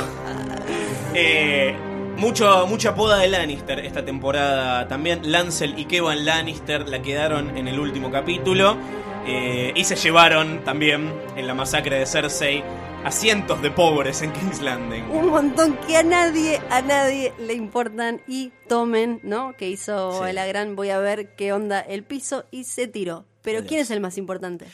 S5: Eh, mucho, mucha poda de Lannister esta temporada también. Lancel y Kevan Lannister la quedaron en el último capítulo. Eh, y se llevaron también en la masacre de Cersei a cientos de pobres en King's Landing.
S4: un montón que a nadie, a nadie le importan y tomen, ¿no? Que hizo
S5: Sí.
S4: la gran voy a ver qué onda el piso y se tiró. Pero. ¿quién es el más importante?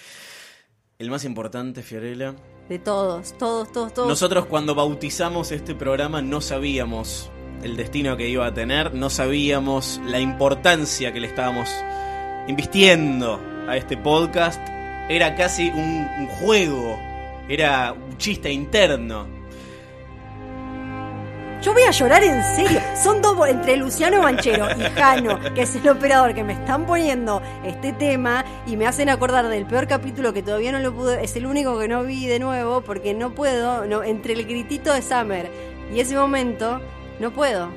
S5: El más importante, Fiorella.
S4: De todos, todos, todos, todos.
S5: Nosotros cuando bautizamos este programa no sabíamos el destino que iba a tener, no sabíamos la importancia que le estábamos invistiendo a este podcast. Era casi un, un juego, era un chiste interno.
S4: Yo voy a llorar en serio. Son dos, entre Luciano Banchero y Jano, que es el operador que me están poniendo este tema y me hacen acordar del peor capítulo que todavía no lo pude, es el único que no vi de nuevo porque no puedo, no, entre el gritito de Summer y ese momento, no puedo.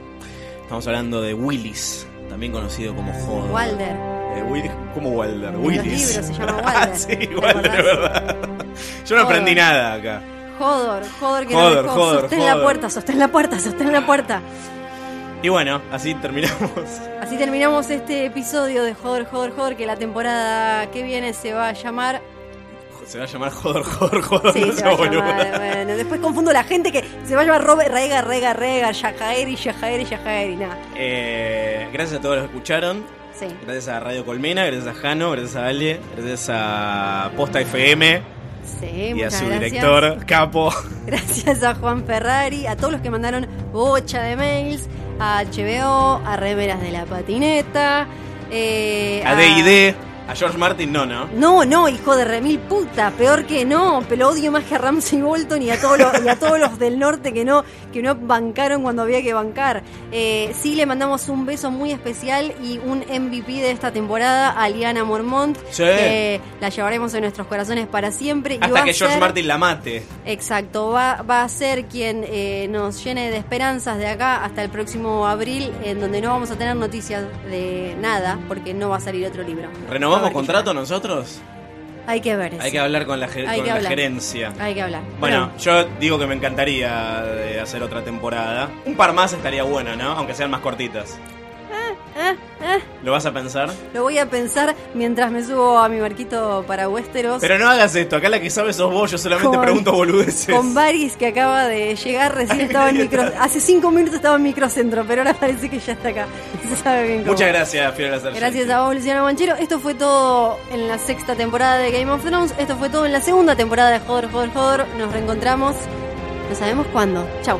S5: Estamos hablando de Willis, también conocido como Hodor.
S4: Walder.
S5: Eh, Willis, ¿Cómo Walder?
S4: En los
S5: Willis.
S4: libros se llama Walder.
S5: sí,
S4: ¿te
S5: Walder, es verdad. Yo no aprendí nada acá.
S4: Jodor, Jodor que
S5: Hodor,
S4: no dejó.
S5: Hodor,
S4: sostén la puerta, sostén la puerta, sostén la puerta.
S5: Y bueno, así terminamos.
S4: Así terminamos este episodio de Jodor, Jodor, Jodor, que la temporada que viene se va a llamar
S5: Se va a llamar Hodor, Hodor, Hodor.
S4: Sí,
S5: no
S4: se
S5: sea
S4: va a
S5: boluda.
S4: llamar. Bueno, después confundo a la gente que se va a llamar Robert Rega, Rega, Rega, Yajaeri, Yajaeri, Yajaeri, nada.
S5: Eh, gracias a todos los que escucharon.
S4: Sí.
S5: Gracias a Radio Colmena, gracias a Jano, gracias a Ale, gracias a Posta FM
S4: Sí,
S5: y a su
S4: gracias.
S5: director, Capo.
S4: Gracias a Juan Ferrari, a todos los que mandaron bocha de mails, a HBO, a Remeras de la Patineta, eh,
S5: A D&D, a George Martin, no, ¿no?
S4: No, no, hijo de remil puta, peor que no, pero odio más que a Ramsey Bolton y a todos los, y a todos los del norte que no, que no bancaron cuando había que bancar. Eh, sí le mandamos un beso muy especial y un MVP de esta temporada a Liana Mormont.
S5: Sí.
S4: que la llevaremos en nuestros corazones para siempre. y va
S5: Hasta que George
S4: ser-
S5: Martin la mate.
S4: Exacto, va, va a ser quien eh, nos llene de esperanzas de acá hasta el próximo abril, en donde no vamos a tener noticias de nada, porque no va a salir otro libro.
S5: ¿Renovamos
S4: que
S5: contrato nosotros?
S4: Hay que ver eso.
S5: Hay que hablar con la, ger-
S4: Hay
S5: con
S4: que
S5: la
S4: hablar.
S5: gerencia.
S4: Hay que hablar.
S5: Bueno, yo digo que me encantaría hacer otra temporada. Un par más estaría bueno, ¿no? Aunque sean más cortitas.
S4: Eh, eh,
S5: ¿Lo vas a pensar?
S4: lo voy a pensar mientras me subo a mi barquito para Westeros.
S5: Pero no hagas esto, acá la que sabe sos vos, yo solamente
S4: Con-
S5: pregunto boludeces.
S4: Con Baris que acaba de llegar, recién estaba en micro. Hace cinco minutos estaba en microcentro, pero ahora parece que ya está acá. Se sabe bien cómo.
S5: Muchas gracias, Fiorella Sargenti.
S4: Gracias a vos, Luciano Manchero. Esto fue todo en la sexta temporada de Game of Thrones. Esto fue todo en la segunda temporada de Joder, Joder, Joder. Nos reencontramos. No sabemos cuándo. Chau.